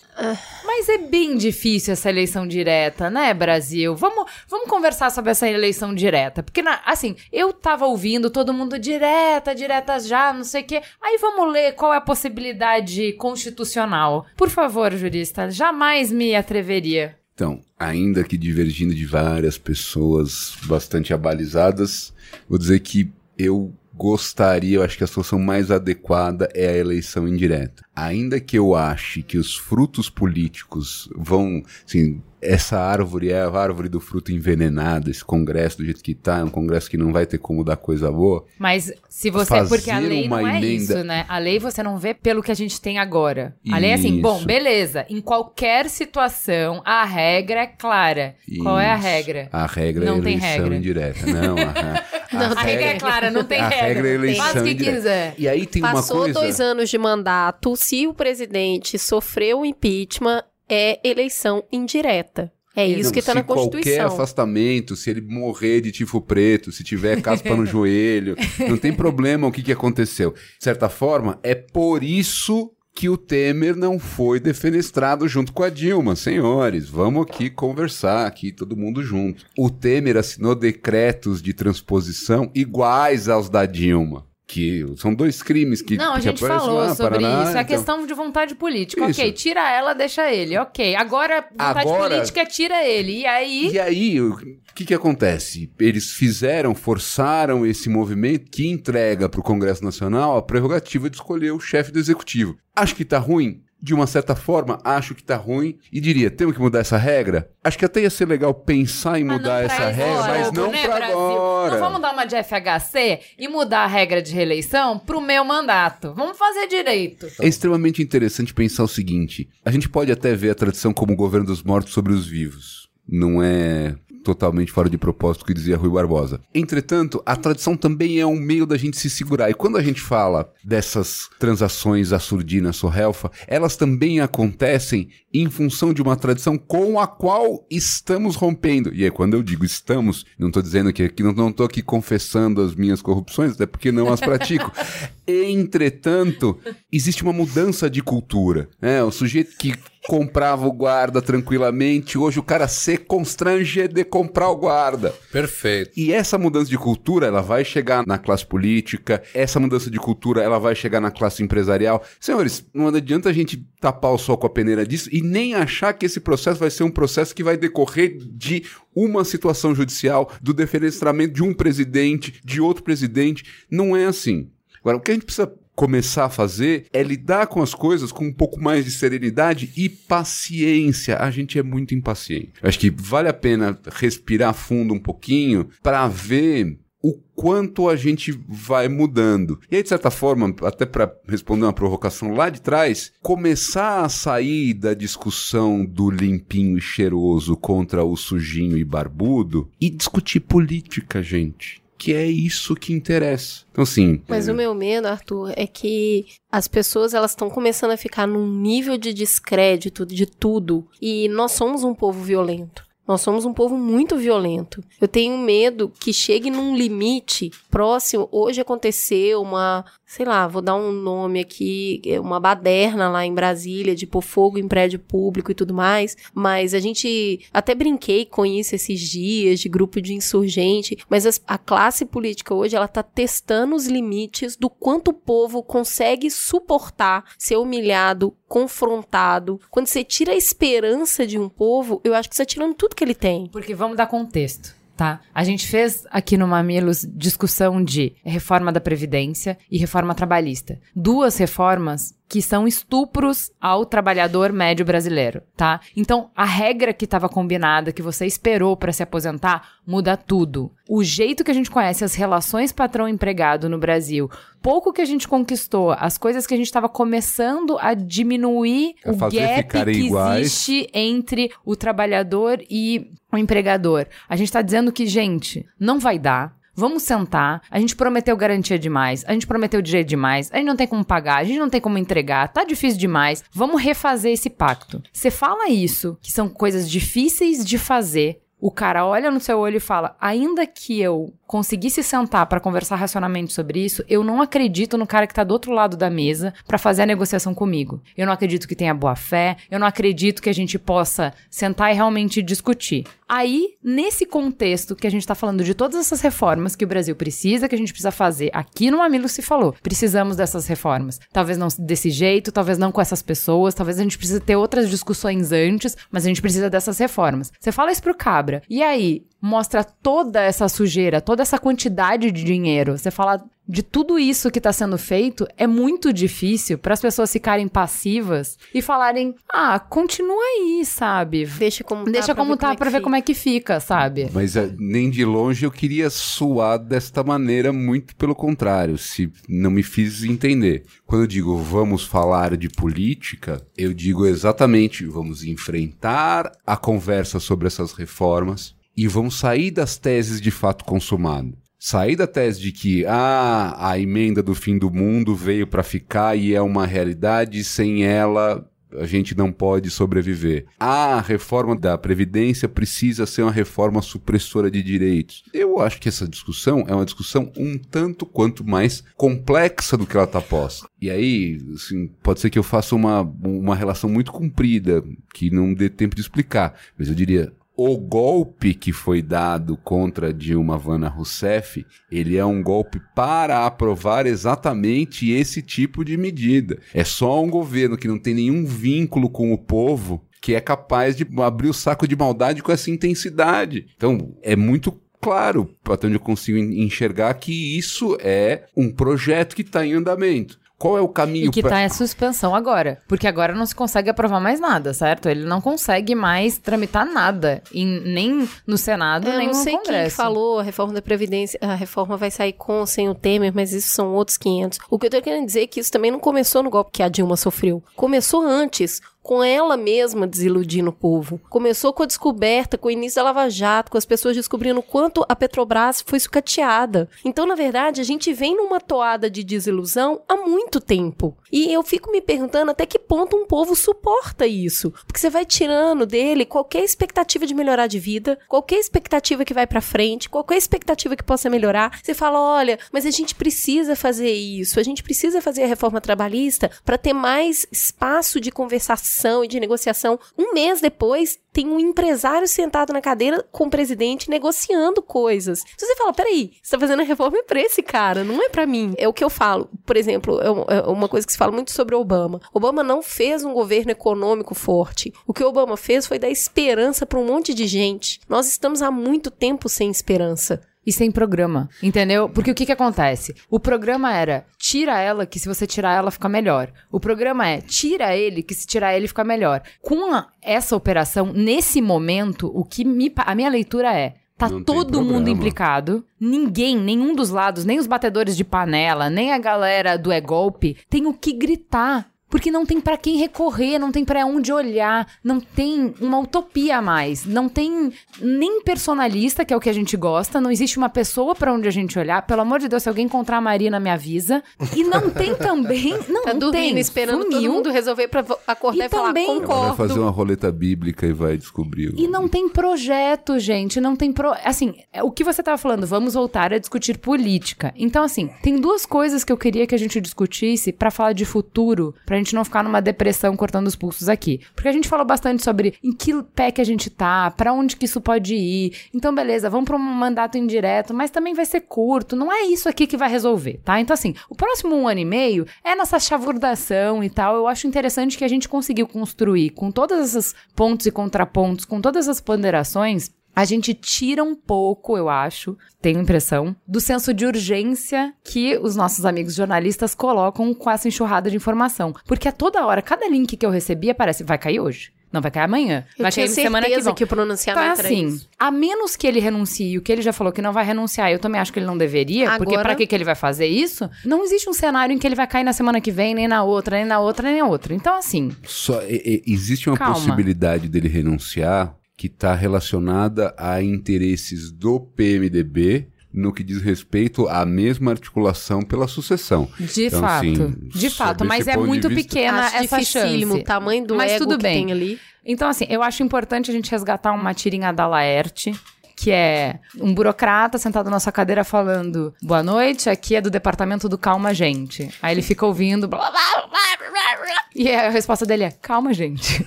[SPEAKER 2] Mas é bem difícil essa eleição direta, né, Brasil? Vamos, vamos conversar sobre essa eleição direta. Porque, na- assim, eu tava ouvindo todo mundo direta, direta já, não sei o quê. Aí vamos ler qual é a possibilidade constitucional. Por favor, jurista, jamais me atreveria.
[SPEAKER 3] Então, ainda que divergindo de várias pessoas bastante abalizadas, vou dizer que eu gostaria, eu acho que a solução mais adequada é a eleição indireta. Ainda que eu ache que os frutos políticos vão, assim, essa árvore é a árvore do fruto envenenado, esse congresso do jeito que tá, é um congresso que não vai ter como dar coisa boa.
[SPEAKER 2] Mas se você.
[SPEAKER 3] Fazer
[SPEAKER 2] porque a lei não é
[SPEAKER 3] emenda-
[SPEAKER 2] isso, né? A lei você não vê pelo que a gente tem agora. A lei é assim, bom,
[SPEAKER 3] Isso.
[SPEAKER 2] beleza. Em qualquer situação, a regra é clara. Qual é a
[SPEAKER 3] Isso.
[SPEAKER 2] regra?
[SPEAKER 3] A regra
[SPEAKER 2] Não
[SPEAKER 3] é a
[SPEAKER 2] tem
[SPEAKER 3] eleição
[SPEAKER 2] regra.
[SPEAKER 3] indireta. Não, a, a,
[SPEAKER 2] A regra é clara, não tem
[SPEAKER 3] a
[SPEAKER 2] regra.
[SPEAKER 3] regra é eleição
[SPEAKER 2] Faz o que
[SPEAKER 3] indireta.
[SPEAKER 2] quiser.
[SPEAKER 3] E aí tem
[SPEAKER 1] Passou
[SPEAKER 3] uma coisa...
[SPEAKER 1] dois anos de mandato, se o presidente sofreu o impeachment, é eleição indireta. É isso
[SPEAKER 3] Não,
[SPEAKER 1] que tá
[SPEAKER 3] se
[SPEAKER 1] na
[SPEAKER 3] qualquer
[SPEAKER 1] Constituição.
[SPEAKER 3] afastamento, se ele morrer de tifo preto, se tiver caspa no joelho, não tem problema o que, que aconteceu. De certa forma, é por isso que o Temer não foi defenestrado junto com a Dilma. Senhores, vamos aqui conversar, aqui todo mundo junto. O Temer assinou decretos de transposição iguais aos da Dilma. Que são dois crimes que
[SPEAKER 2] Não, a gente falou
[SPEAKER 3] lá,
[SPEAKER 2] sobre
[SPEAKER 3] Paraná,
[SPEAKER 2] isso. É
[SPEAKER 3] então-
[SPEAKER 2] questão de vontade política.
[SPEAKER 3] Isso.
[SPEAKER 2] Ok, tira ela, deixa ele. Ok. Agora, vontade
[SPEAKER 3] Agora-
[SPEAKER 2] política, tira ele. E aí.
[SPEAKER 3] E aí, o que, que acontece? Eles fizeram, forçaram esse movimento que entrega para o Congresso Nacional a prerrogativa de escolher o chefe do executivo. Acho que tá ruim? De uma certa forma, acho que tá ruim. E diria, temos que mudar essa regra? Acho que até ia ser legal pensar em
[SPEAKER 2] Mas
[SPEAKER 3] mudar
[SPEAKER 2] pra
[SPEAKER 3] essa regra, mas não
[SPEAKER 2] né,
[SPEAKER 3] para
[SPEAKER 2] Brasil?
[SPEAKER 3] agora.
[SPEAKER 2] Não vamos dar uma de FHC e mudar a regra de reeleição pro meu mandato. Vamos fazer direito.
[SPEAKER 3] É extremamente interessante pensar o seguinte: a gente pode até ver a tradição como o governo dos mortos sobre os vivos. Não é totalmente fora de propósito que dizia Rui Barbosa. Entretanto, a tradição também é um meio da gente se segurar. E quando a gente fala dessas transações assurdina, sorrelfa, elas também acontecem em função de uma tradição com a qual estamos rompendo. E é quando eu digo estamos, não estou dizendo que, que não estou aqui confessando as minhas corrupções, até porque não as pratico. Entretanto, existe uma mudança de cultura. Né? O sujeito que comprava o guarda tranquilamente, hoje o cara se constrange de comprar o guarda.
[SPEAKER 4] Perfeito.
[SPEAKER 3] E essa mudança de cultura, ela vai chegar na classe política, essa mudança de cultura, ela vai chegar na classe empresarial. Senhores, não adianta a gente tapar o sol com a peneira disso e nem achar que esse processo vai ser um processo que vai decorrer de uma situação judicial, do defenestramento de um presidente, de outro presidente. Não é assim. Agora, o que a gente precisa começar a fazer é lidar com as coisas com um pouco mais de serenidade e paciência. A gente é muito impaciente. Acho que vale a pena respirar fundo um pouquinho para ver o quanto a gente vai mudando. E aí, de certa forma, até para responder uma provocação lá de trás, começar a sair da discussão do limpinho e cheiroso contra o sujinho e barbudo e discutir política, gente que é isso que interessa. Então, assim.
[SPEAKER 1] Mas
[SPEAKER 3] é...
[SPEAKER 1] o meu medo, Arthur, é que as pessoas elas estão começando a ficar num nível de descrédito de tudo e nós somos um povo violento. Nós somos um povo muito violento. Eu tenho medo que chegue num limite próximo. Hoje aconteceu uma, sei lá, vou dar um nome aqui, é uma baderna lá em Brasília de pôr fogo em prédio público e tudo mais. Mas a gente até brinquei com isso esses dias de grupo de insurgente. Mas as, a classe política hoje ela tá testando os limites do quanto o povo consegue suportar ser humilhado, confrontado. Quando você tira a esperança de um povo, eu acho que você tá tirando tudo que ele tem.
[SPEAKER 2] Porque vamos dar contexto. Tá. A gente fez aqui no Mamilos discussão de reforma da Previdência e reforma trabalhista. Duas reformas que são estupros ao trabalhador médio brasileiro, tá? Então, a regra que estava combinada, que você esperou para se aposentar, muda tudo. O jeito que a gente conhece as relações patrão-empregado no Brasil, pouco que a gente conquistou, as coisas que a gente estava começando a diminuir
[SPEAKER 3] A
[SPEAKER 2] o gap que
[SPEAKER 3] iguais.
[SPEAKER 2] existe entre o trabalhador e o empregador. A gente tá dizendo que, gente, não vai dar. Vamos sentar. A gente prometeu garantia demais. A gente prometeu direito demais. A gente não tem como pagar. A gente não tem como entregar. Tá difícil demais. Vamos refazer esse pacto. Você fala isso, que são coisas difíceis de fazer. O cara olha no seu olho e fala: ainda que eu conseguisse sentar pra conversar racionalmente sobre isso, eu não acredito no cara que tá do outro lado da mesa pra fazer a negociação comigo. Eu não acredito que tenha boa fé, eu não acredito que a gente possa sentar e realmente discutir. Aí, nesse contexto que a gente tá falando de todas essas reformas que o Brasil precisa, que a gente precisa fazer, aqui no Mamilo se falou, precisamos dessas reformas. Talvez não desse jeito, talvez não com essas pessoas, talvez a gente precise ter outras discussões antes, mas a gente precisa dessas reformas. Você fala isso pro cabra, e aí mostra toda essa sujeira, toda essa quantidade de dinheiro. Você fala de tudo isso que está sendo feito, é muito difícil para as pessoas ficarem passivas e falarem: "Ah, continua aí, sabe?
[SPEAKER 1] Deixa como tá,
[SPEAKER 2] Deixa
[SPEAKER 1] pra
[SPEAKER 2] como
[SPEAKER 1] ver
[SPEAKER 2] tá
[SPEAKER 1] é
[SPEAKER 2] para ver
[SPEAKER 1] fica."
[SPEAKER 2] como é que fica, sabe?"
[SPEAKER 3] Mas é, nem de longe eu queria suar desta maneira, muito pelo contrário, se não me fiz entender. Quando eu digo vamos falar de política, eu digo exatamente vamos enfrentar a conversa sobre essas reformas e vamos sair das teses de fato consumado. Sair da tese de que ah, a emenda do fim do mundo veio para ficar e é uma realidade, sem ela a gente não pode sobreviver. Ah, a reforma da Previdência precisa ser uma reforma supressora de direitos. Eu acho que essa discussão é uma discussão um tanto quanto mais complexa do que ela está posta. E aí, assim, pode ser que eu faça uma, uma relação muito comprida, que não dê tempo de explicar, mas eu diria. O golpe que foi dado contra Dilma Vana Rousseff, ele é um golpe para aprovar exatamente esse tipo de medida. É só um governo que não tem nenhum vínculo com o povo que é capaz de abrir o saco de maldade com essa intensidade. Então, é muito claro, até onde eu consigo enxergar, que isso é um projeto que está em andamento. Qual é o caminho
[SPEAKER 2] E que
[SPEAKER 3] pra-
[SPEAKER 2] tá em suspensão agora. Porque agora não se consegue aprovar mais nada, certo? Ele não consegue mais tramitar nada. em- nem no Senado,
[SPEAKER 1] Eu
[SPEAKER 2] nem
[SPEAKER 1] não
[SPEAKER 2] no
[SPEAKER 1] sei quem
[SPEAKER 2] Congresso.
[SPEAKER 1] falou, a reforma da Previdência, a reforma vai sair com ou sem o Temer, mas isso são outros 500. O que eu tô querendo dizer é que isso também não começou no golpe que a Dilma sofreu. Começou antes, com ela mesma desiludindo o povo. Começou com a descoberta, com o início da Lava Jato, com as pessoas descobrindo o quanto a Petrobras foi sucateada. Então, na verdade, a gente vem numa toada de desilusão há muito tempo. E eu fico me perguntando até que ponto um povo suporta isso. Porque você vai tirando dele qualquer expectativa de melhorar de vida, qualquer expectativa que vai pra frente, qualquer expectativa que possa melhorar. Você fala, olha, mas a gente precisa fazer isso, a gente precisa fazer a reforma trabalhista para ter mais espaço de conversação e de negociação. Um mês depois, tem um empresário sentado na cadeira com o presidente negociando coisas. Se você fala, peraí, você tá fazendo a reforma é pra esse cara, não é pra mim. É o que eu falo. Por exemplo, é é uma coisa que se fala muito sobre Obama. Obama não fez um governo econômico forte. O que Obama fez foi dar esperança pra um monte de gente. Nós estamos há muito tempo sem esperança.
[SPEAKER 2] E sem programa, entendeu? Porque o que que acontece? O programa era tira ela, que se você tirar ela fica melhor. O programa é tira ele, que se tirar ele fica melhor. Com a- essa operação, nesse momento, o que me, a minha leitura é Tá
[SPEAKER 3] Não
[SPEAKER 2] todo mundo implicado. Ninguém, nenhum dos lados, nem os batedores de panela, nem a galera do é golpe, tem o que gritar. Porque não tem pra quem recorrer, não tem pra onde olhar, não tem uma utopia a mais, não tem nem personalista, que é o que a gente gosta, não existe uma pessoa pra onde a gente olhar. Pelo amor de Deus, se alguém encontrar a Marina, me avisa. E não tem também. Não,
[SPEAKER 1] Tá
[SPEAKER 2] não
[SPEAKER 1] dormindo,
[SPEAKER 2] tem.
[SPEAKER 1] esperando todo
[SPEAKER 2] Sumiu.
[SPEAKER 1] mundo resolver pra vo- acordar
[SPEAKER 2] E
[SPEAKER 1] e, falar,
[SPEAKER 2] também-
[SPEAKER 3] Ela vai fazer
[SPEAKER 1] concordo.
[SPEAKER 3] uma roleta bíblica e vai descobrir. o-
[SPEAKER 2] E não tem projeto, gente. Não tem pro. Assim, é o que você tava falando, vamos voltar a discutir política. Então, assim, tem duas coisas que eu queria que a gente discutisse pra falar de futuro, pra gente não ficar numa depressão cortando os pulsos aqui. Porque a gente falou bastante sobre em que pé que a gente tá, pra onde que isso pode ir. Então, beleza, vamos pra um mandato indireto, mas também vai ser curto. Não é isso aqui que vai resolver, tá? Então, assim, o próximo um ano e meio é nessa chavurdação e tal. Eu acho interessante que a gente conseguiu construir com todas essas pontos e contrapontos, com todas as ponderações, a gente tira um pouco, eu acho, tenho a impressão, do senso de urgência que os nossos amigos jornalistas colocam com essa enxurrada de informação. Porque a toda hora, cada link que eu recebia parece, vai cair hoje. Não vai cair amanhã.
[SPEAKER 1] Eu
[SPEAKER 2] vai
[SPEAKER 1] tinha
[SPEAKER 2] cair semana que vem.
[SPEAKER 1] que o
[SPEAKER 2] Então,
[SPEAKER 1] pronunciamento era
[SPEAKER 2] assim,
[SPEAKER 1] isso.
[SPEAKER 2] a menos que ele renuncie, o que ele já falou que não vai renunciar, eu também acho que ele não deveria, porque
[SPEAKER 1] Agora-
[SPEAKER 2] pra que, que ele vai fazer isso? Não existe um cenário em que ele vai cair na semana que vem, nem na outra, nem na outra, nem na outra. Então, assim,
[SPEAKER 3] Só, e- e- existe uma
[SPEAKER 2] Calma.
[SPEAKER 3] possibilidade dele renunciar que está relacionada a interesses do PMDB no que diz respeito à mesma articulação pela sucessão.
[SPEAKER 2] de
[SPEAKER 3] Então,
[SPEAKER 2] fato.
[SPEAKER 3] assim,
[SPEAKER 2] de fato, mas é muito
[SPEAKER 3] vista-
[SPEAKER 2] pequena
[SPEAKER 1] Acho
[SPEAKER 2] essa chance.
[SPEAKER 1] o tamanho do
[SPEAKER 2] Mas
[SPEAKER 1] ego
[SPEAKER 2] tudo
[SPEAKER 1] que
[SPEAKER 2] bem.
[SPEAKER 1] tem ali.
[SPEAKER 2] Então, assim, eu acho importante a gente resgatar uma tirinha da Laerte, que é um burocrata sentado na sua cadeira falando: Boa noite, aqui é do departamento do Calma Gente. Aí ele fica ouvindo. blá, blá, blá, blá, blá. E a resposta dele é: Calma, gente.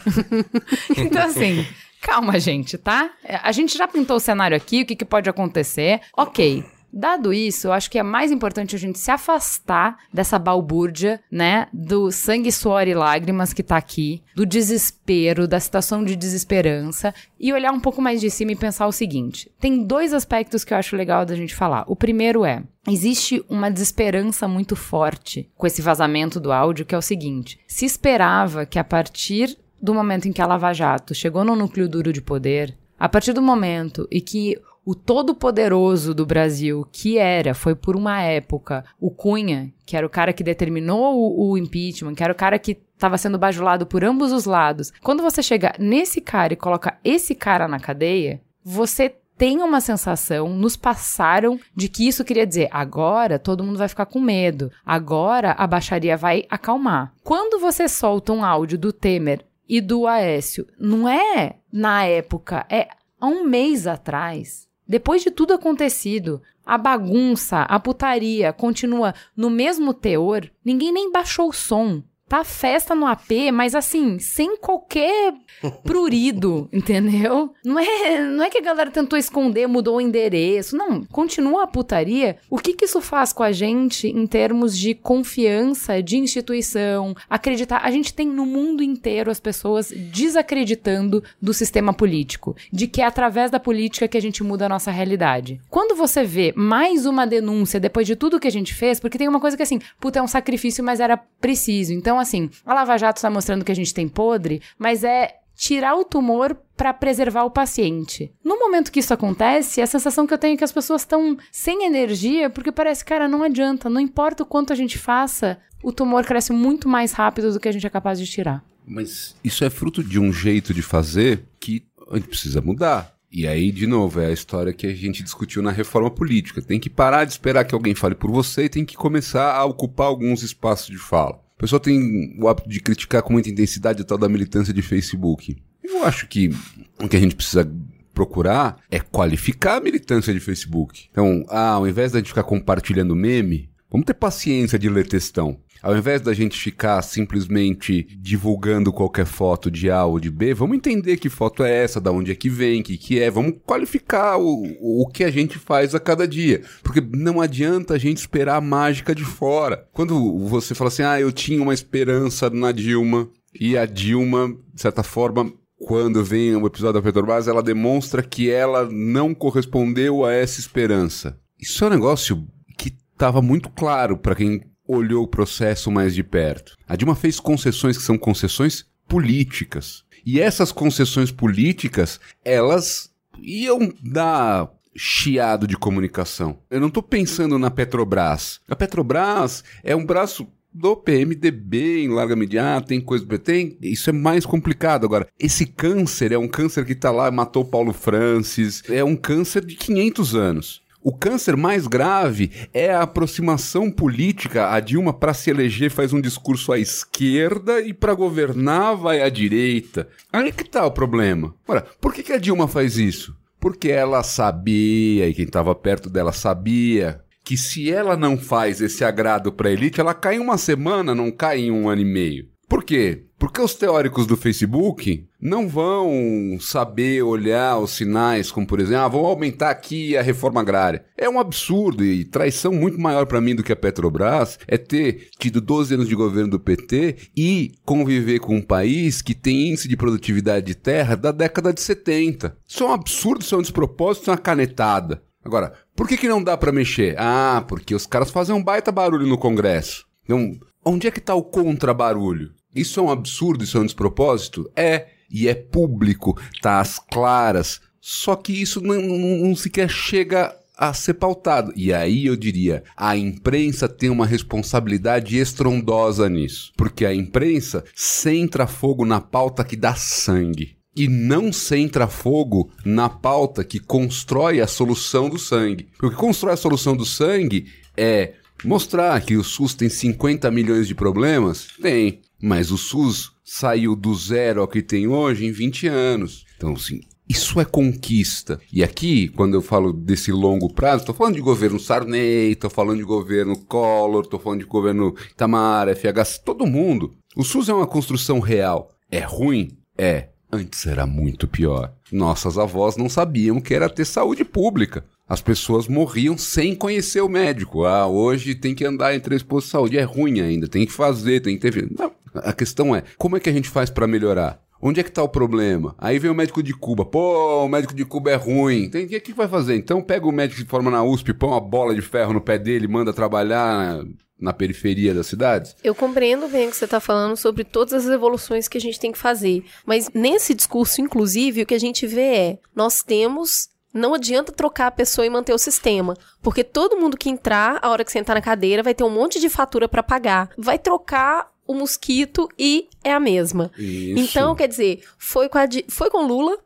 [SPEAKER 2] então, assim. Calma, gente, tá? É, A gente já pintou o cenário aqui, o que, que pode acontecer. Ok. Dado isso, eu acho que é mais importante a gente se afastar dessa balbúrdia, né? Do sangue, suor e lágrimas que tá aqui, do desespero, da situação de desesperança, e olhar um pouco mais de cima e pensar o seguinte: tem dois aspectos que eu acho legal da gente falar. O primeiro é. Existe uma desesperança muito forte com esse vazamento do áudio, que é o seguinte: se esperava que a partir do momento em que a Lava Jato chegou no núcleo duro de poder, a partir do momento em que o todo-poderoso do Brasil, que era, foi por uma época, o Cunha, que era o cara que determinou o, o impeachment, que era o cara que estava sendo bajulado por ambos os lados. Quando você chega nesse cara e coloca esse cara na cadeia, você tem uma sensação, nos passaram de que isso queria dizer agora todo mundo vai ficar com medo, agora a baixaria vai acalmar. Quando você solta um áudio do Temer e do Aécio, não é na época, é há um mês atrás. Depois de tudo acontecido, a bagunça, a putaria continua no mesmo teor, ninguém nem baixou o som. Tá festa no AP, mas assim, sem qualquer prurido, entendeu? Não é, não é que a galera tentou esconder, mudou o endereço. Não, continua a putaria. O que que isso faz com a gente em termos de confiança, de instituição, acreditar? A gente tem no mundo inteiro as pessoas desacreditando do sistema político, de que é através da política que a gente muda a nossa realidade. Quando você vê mais uma denúncia depois de tudo que a gente fez, porque tem uma coisa que assim, puta, é um sacrifício, mas era preciso. Então, assim, a Lava Jato está mostrando que a gente tem podre, mas é tirar o tumor para preservar o paciente. No momento que isso acontece, a sensação que eu tenho é que as pessoas estão sem energia, porque parece, cara, não adianta, não importa o quanto a gente faça, o tumor cresce muito mais rápido do que a gente é capaz de tirar.
[SPEAKER 3] Mas isso é fruto de um jeito de fazer que a gente precisa mudar. E aí, de novo, é a história que a gente discutiu na reforma política. Tem que parar de esperar que alguém fale por você e tem que começar a ocupar alguns espaços de fala. O pessoal tem o hábito de criticar com muita intensidade a tal da militância de Facebook. Eu acho que o que a gente precisa procurar é qualificar a militância de Facebook. Então, ah, ao invés da gente ficar compartilhando meme, vamos ter paciência de ler textão. Ao invés da gente ficar simplesmente divulgando qualquer foto de A ou de B, vamos entender que foto é essa, da onde é que vem, que que é, vamos qualificar o, o que a gente faz a cada dia. Porque não adianta a gente esperar a mágica de fora. Quando você fala assim, ah, eu tinha uma esperança na Dilma, e a Dilma, de certa forma, quando vem o episódio da Petrobras, ela demonstra que ela não correspondeu a essa esperança. Isso é um negócio estava muito claro para quem olhou o processo mais de perto. A Dilma fez concessões que são concessões políticas. E essas concessões políticas, elas iam dar chiado de comunicação. Eu não tô pensando na Petrobras. A Petrobras é um braço do PMDB em larga medida, ah, tem coisa tem, isso é mais complicado agora. Esse câncer é um câncer que tá lá, matou Paulo Francis, é um câncer de 500 anos. O câncer mais grave é a aproximação política. A Dilma, para se eleger, faz um discurso à esquerda e para governar vai à direita. Aí que tá o problema. Ora, por que, que a Dilma faz isso? Porque ela sabia, e quem estava perto dela sabia, que se ela não faz esse agrado para a elite, ela cai em uma semana, não cai em um ano e meio. Por quê? Porque os teóricos do Facebook não vão saber olhar os sinais, como por exemplo, ah, vamos aumentar aqui a reforma agrária. É um absurdo e traição muito maior para mim do que a Petrobras é ter tido 12 anos de governo do PT e conviver com um país que tem índice de produtividade de terra da década de 70. Isso é um absurdo, isso é um despropósito, isso é uma canetada. Agora, por que, que não dá para mexer? Ah, porque os caras fazem um baita barulho no Congresso. Então, onde é que tá o contra-barulho? Isso é um absurdo, isso é um despropósito? É, e é público, tá às claras. Só que isso não, não, não sequer chega a ser pautado. E aí eu diria, a imprensa tem uma responsabilidade estrondosa nisso. Porque a imprensa centra fogo na pauta que dá sangue e não centra fogo na pauta que constrói a solução do sangue. Porque o que constrói a solução do sangue é mostrar que o SUS tem 50 milhões de problemas? Tem. Mas o SUS saiu do zero ao que tem hoje em 20 anos. Então, assim, isso é conquista. E aqui, quando eu falo desse longo prazo, estou falando de governo Sarney, estou falando de governo Collor, estou falando de governo Itamar, FHC, todo mundo. O SUS é uma construção real. É ruim? É. Antes era muito pior. Nossas avós não sabiam que era ter saúde pública. As pessoas morriam sem conhecer o médico. Ah, hoje tem que andar em três postos de saúde. É ruim ainda, tem que fazer, tem que ter. Não. A questão é, como é que a gente faz para melhorar? Onde é que tá o problema? Aí vem o médico de Cuba. Pô, o médico de Cuba é ruim. Tem que que vai fazer? Então pega o médico que forma na USP, põe uma bola de ferro no pé dele, manda trabalhar na periferia das cidades?
[SPEAKER 1] Eu compreendo bem o que você está falando sobre todas as evoluções que a gente tem que fazer. Mas nesse discurso, inclusive, o que a gente vê é: nós temos. Não adianta trocar a pessoa e manter o sistema. Porque todo mundo que entrar, a hora que sentar na cadeira, vai ter um monte de fatura para pagar. Vai trocar o mosquito e é a mesma.
[SPEAKER 3] Isso.
[SPEAKER 1] Então, quer dizer, foi com, a, foi com Lula,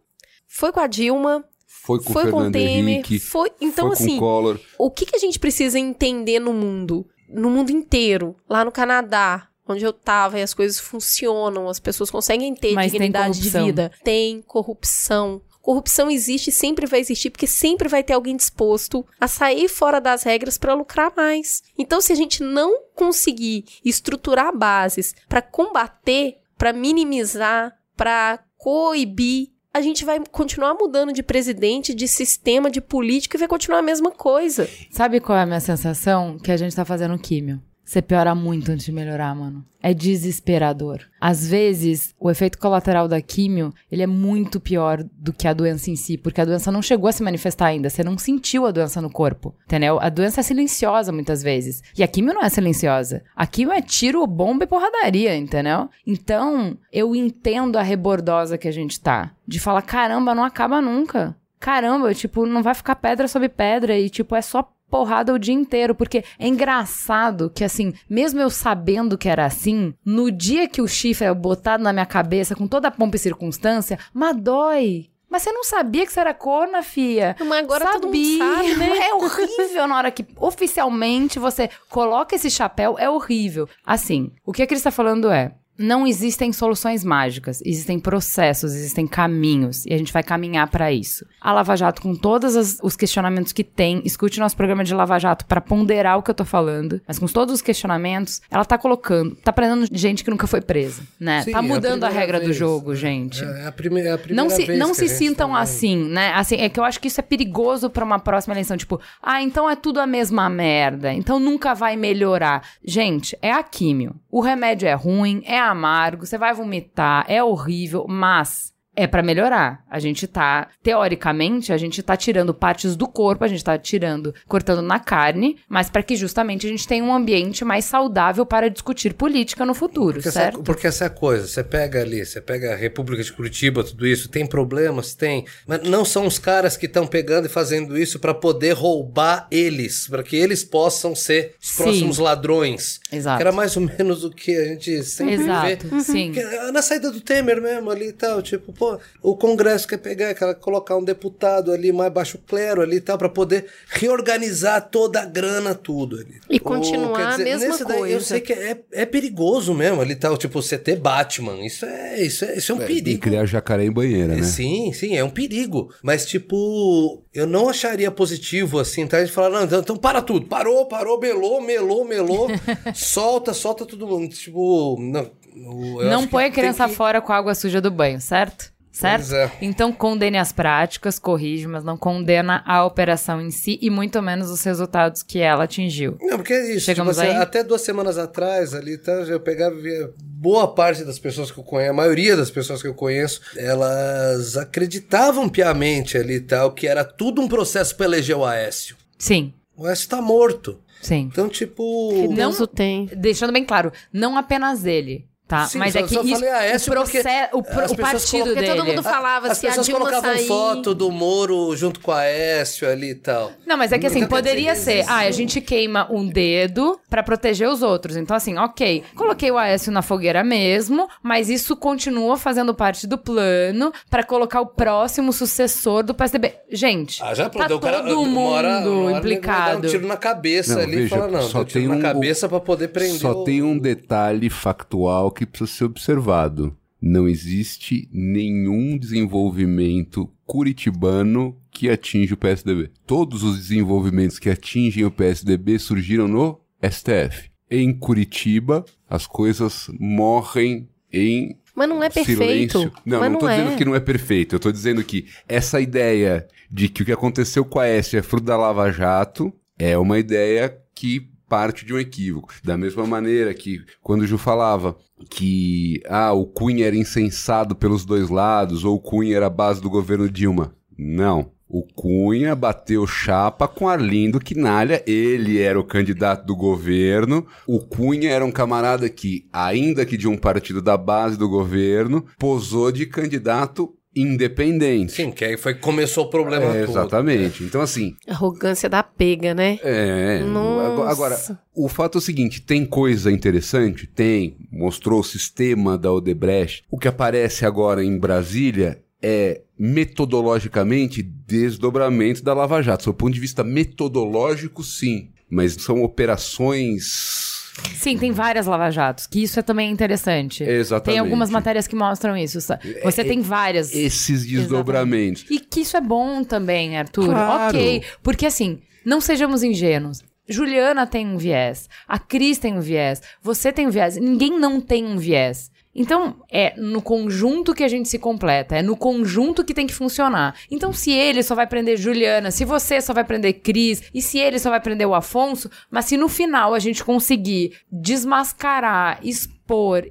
[SPEAKER 1] foi com a Dilma,
[SPEAKER 3] foi com
[SPEAKER 1] foi
[SPEAKER 3] Fernando
[SPEAKER 1] com Temer,
[SPEAKER 3] Henrique,
[SPEAKER 1] foi. Então,
[SPEAKER 3] foi com
[SPEAKER 1] assim,
[SPEAKER 3] Collor.
[SPEAKER 1] o que, que a gente precisa entender no mundo? No mundo inteiro, lá no Canadá, onde eu tava, e as coisas funcionam, as pessoas conseguem ter
[SPEAKER 2] Mas
[SPEAKER 1] dignidade de vida. Tem corrupção. Corrupção existe e sempre vai existir, porque sempre vai ter alguém disposto a sair fora das regras para lucrar mais. Então, se a gente não conseguir estruturar bases para combater, para minimizar, para coibir, a gente vai continuar mudando de presidente, de sistema, de político e vai continuar a mesma coisa.
[SPEAKER 2] Sabe qual é a minha sensação? Que a gente tá fazendo químio. Você piora muito antes de melhorar, mano. É desesperador. Às vezes, o efeito colateral da químio, ele é muito pior do que a doença em si, porque a doença não chegou a se manifestar ainda, você não sentiu a doença no corpo, entendeu? A doença é silenciosa muitas vezes. E a químio não é silenciosa. A químio é tiro, bomba e porradaria, entendeu? Então, eu entendo a rebordosa que a gente tá. De falar, caramba, não acaba nunca. Caramba, tipo, não vai ficar pedra sobre pedra e, tipo, é só porrada o dia inteiro, porque é engraçado que, assim, mesmo eu sabendo que era assim, no dia que o chifre é botado na minha cabeça com toda a pompa e circunstância, mas dói. Mas você não sabia que você era corna, fia?
[SPEAKER 1] Mas agora todo mundo sabe, né?
[SPEAKER 2] É horrível na hora que oficialmente você coloca esse chapéu, é horrível. Assim, o que a Cris tá falando é, não existem soluções mágicas, existem processos, existem caminhos e a gente vai caminhar para isso. A Lava Jato, com todos os questionamentos que tem, escute nosso programa de Lava Jato para ponderar o que eu tô falando, mas com todos os questionamentos, ela tá colocando, tá prendendo gente que nunca foi presa, né?
[SPEAKER 4] Sim,
[SPEAKER 2] tá
[SPEAKER 4] é a
[SPEAKER 2] mudando a, regra do
[SPEAKER 4] vez.
[SPEAKER 2] jogo, gente.
[SPEAKER 4] É a, prime é a primeira
[SPEAKER 2] Não se,
[SPEAKER 4] vez
[SPEAKER 2] não se
[SPEAKER 4] a
[SPEAKER 2] sintam
[SPEAKER 4] tá vendo.
[SPEAKER 2] assim, né? Assim, é que eu acho que isso é perigoso pra uma próxima eleição. Tipo, ah, então é tudo a mesma merda. Então nunca vai melhorar. Gente, é a químio. O remédio é ruim, é amargo, você vai vomitar, é horrível, mas é pra melhorar. A gente tá, teoricamente, a gente tá tirando partes do corpo, a gente tá tirando, cortando na carne, mas para que justamente a gente tenha um ambiente mais saudável para discutir política no futuro,
[SPEAKER 4] Porque
[SPEAKER 2] certo?
[SPEAKER 4] Essa, porque essa é a coisa, você pega ali, você pega a República de Curitiba, tudo isso, tem problemas? Tem. Mas não são os caras que estão pegando e fazendo isso para poder roubar eles, para que eles possam ser os
[SPEAKER 2] Sim.
[SPEAKER 4] próximos ladrões.
[SPEAKER 2] Exato.
[SPEAKER 4] Que era mais ou menos o que a gente sempre
[SPEAKER 2] Exato,
[SPEAKER 4] vê.
[SPEAKER 2] sim.
[SPEAKER 4] Que, ah, na saída do Temer mesmo ali e tal, tipo, pô, o Congresso quer pegar, quer colocar um deputado ali mais baixo clero ali e tal, pra poder reorganizar toda a grana, tudo ali.
[SPEAKER 1] E continuar a mesma
[SPEAKER 4] nesse daí eu
[SPEAKER 1] coisa.
[SPEAKER 4] sei que é, é perigoso mesmo ali tal, tipo, você ter Batman, isso é, isso é, isso é um
[SPEAKER 3] E
[SPEAKER 4] perigo.
[SPEAKER 3] criar jacaré em banheira, né?
[SPEAKER 4] Sim, sim, é um perigo. Mas, tipo, eu não acharia positivo assim, tá? A gente falar, não, então, então para tudo. Parou, parou, melou, melou, melou. solta, solta todo mundo. Tipo, não.
[SPEAKER 2] Não põe a criança
[SPEAKER 4] que-
[SPEAKER 2] fora com a água suja do banho, certo? Certo?
[SPEAKER 4] Pois é.
[SPEAKER 2] Então condene as práticas, corrige, mas não condena a operação em si e muito menos os resultados que ela atingiu.
[SPEAKER 4] Não, porque é isso.
[SPEAKER 2] Chegamos
[SPEAKER 4] tipo, assim,
[SPEAKER 2] aí?
[SPEAKER 4] Até duas semanas atrás ali, tá? Eu pegava e via boa parte das pessoas que eu conheço, a maioria das pessoas que eu conheço, elas acreditavam piamente ali e tal, que era tudo um processo para eleger o Aécio.
[SPEAKER 2] Sim,
[SPEAKER 4] O Aécio tá morto.
[SPEAKER 2] sim.
[SPEAKER 4] Então, tipo.
[SPEAKER 1] Que Deus
[SPEAKER 2] Não-
[SPEAKER 1] o tem.
[SPEAKER 2] Deixando bem claro, não apenas ele, tá?
[SPEAKER 4] Sim,
[SPEAKER 2] mas
[SPEAKER 4] só-
[SPEAKER 2] é que
[SPEAKER 4] só
[SPEAKER 2] isso,
[SPEAKER 4] falei Aécio
[SPEAKER 2] o, o, pro-
[SPEAKER 4] as
[SPEAKER 2] o partido dele.
[SPEAKER 1] todo mundo falava,
[SPEAKER 4] As
[SPEAKER 1] se a
[SPEAKER 4] pessoas
[SPEAKER 1] Dilma
[SPEAKER 4] colocavam
[SPEAKER 1] sair...
[SPEAKER 4] foto do Moro junto com a Aécio ali e tal.
[SPEAKER 2] Não, mas é que assim, poderia ser, ah, a gente queima um dedo pra proteger os outros. Então, assim, ok, coloquei o Aécio na fogueira mesmo, mas isso continua fazendo parte do plano pra colocar o próximo sucessor do PSDB. Gente,
[SPEAKER 4] Ah, já
[SPEAKER 2] tá
[SPEAKER 4] cara,
[SPEAKER 2] todo
[SPEAKER 4] uma hora-
[SPEAKER 2] mundo
[SPEAKER 4] uma hora ele vai
[SPEAKER 2] implicado.
[SPEAKER 4] Um tiro na cabeça
[SPEAKER 3] Não,
[SPEAKER 4] ali
[SPEAKER 3] veja,
[SPEAKER 4] e fala, não,
[SPEAKER 3] só
[SPEAKER 4] dá um tiro
[SPEAKER 3] tem
[SPEAKER 4] na
[SPEAKER 3] um-
[SPEAKER 4] cabeça pra poder prender
[SPEAKER 3] Só
[SPEAKER 4] o...
[SPEAKER 3] tem um detalhe factual que precisa ser observado. Não existe nenhum desenvolvimento curitibano que atinge o PSDB. Todos os desenvolvimentos que atingem o PSDB surgiram no STF. Em Curitiba, as coisas morrem em
[SPEAKER 1] Mas não é perfeito.
[SPEAKER 3] silêncio. Não,
[SPEAKER 1] Mas
[SPEAKER 3] não tô
[SPEAKER 1] é.
[SPEAKER 3] dizendo que não é perfeito. Eu tô dizendo que essa ideia de que o que aconteceu com a S é fruto da Lava Jato é uma ideia que parte de um equívoco. Da mesma maneira que quando o Ju falava que ah, o Cunha era incensado pelos dois lados ou o Cunha era a base do governo Dilma. Não. O Cunha bateu chapa com Arlindo Quinalha, ele era o candidato do governo. O Cunha era um camarada que, ainda que de um partido da base do governo, posou de candidato independente.
[SPEAKER 4] Sim, que aí foi que começou o problema
[SPEAKER 3] É,
[SPEAKER 4] todo.
[SPEAKER 3] exatamente. Então, assim,
[SPEAKER 1] Arrogância da pega, né?
[SPEAKER 3] é.
[SPEAKER 1] Nossa.
[SPEAKER 3] Agora, o fato é o seguinte: tem coisa interessante? Tem. Mostrou o sistema da Odebrecht. O que aparece agora em Brasília é metodologicamente desdobramento da Lava Jato. Do ponto de vista metodológico, sim. Mas são operações.
[SPEAKER 2] Sim, tem várias lava-jatos, que isso é também interessante.
[SPEAKER 3] Exatamente.
[SPEAKER 2] Tem algumas matérias que mostram isso. sa- Você tem várias.
[SPEAKER 3] Esses desdobramentos.
[SPEAKER 2] E que isso é bom também, Arthur.
[SPEAKER 3] Claro.
[SPEAKER 2] Ok. Porque assim, não sejamos ingênuos. Juliana tem um viés. A Cris tem um viés. Você tem um viés. Ninguém não tem um viés. Então, é no conjunto que a gente se completa, é no conjunto que tem que funcionar. Então, se ele só vai prender Juliana, se você só vai prender Cris, e se ele só vai prender o Afonso, mas se no final a gente conseguir desmascarar, expor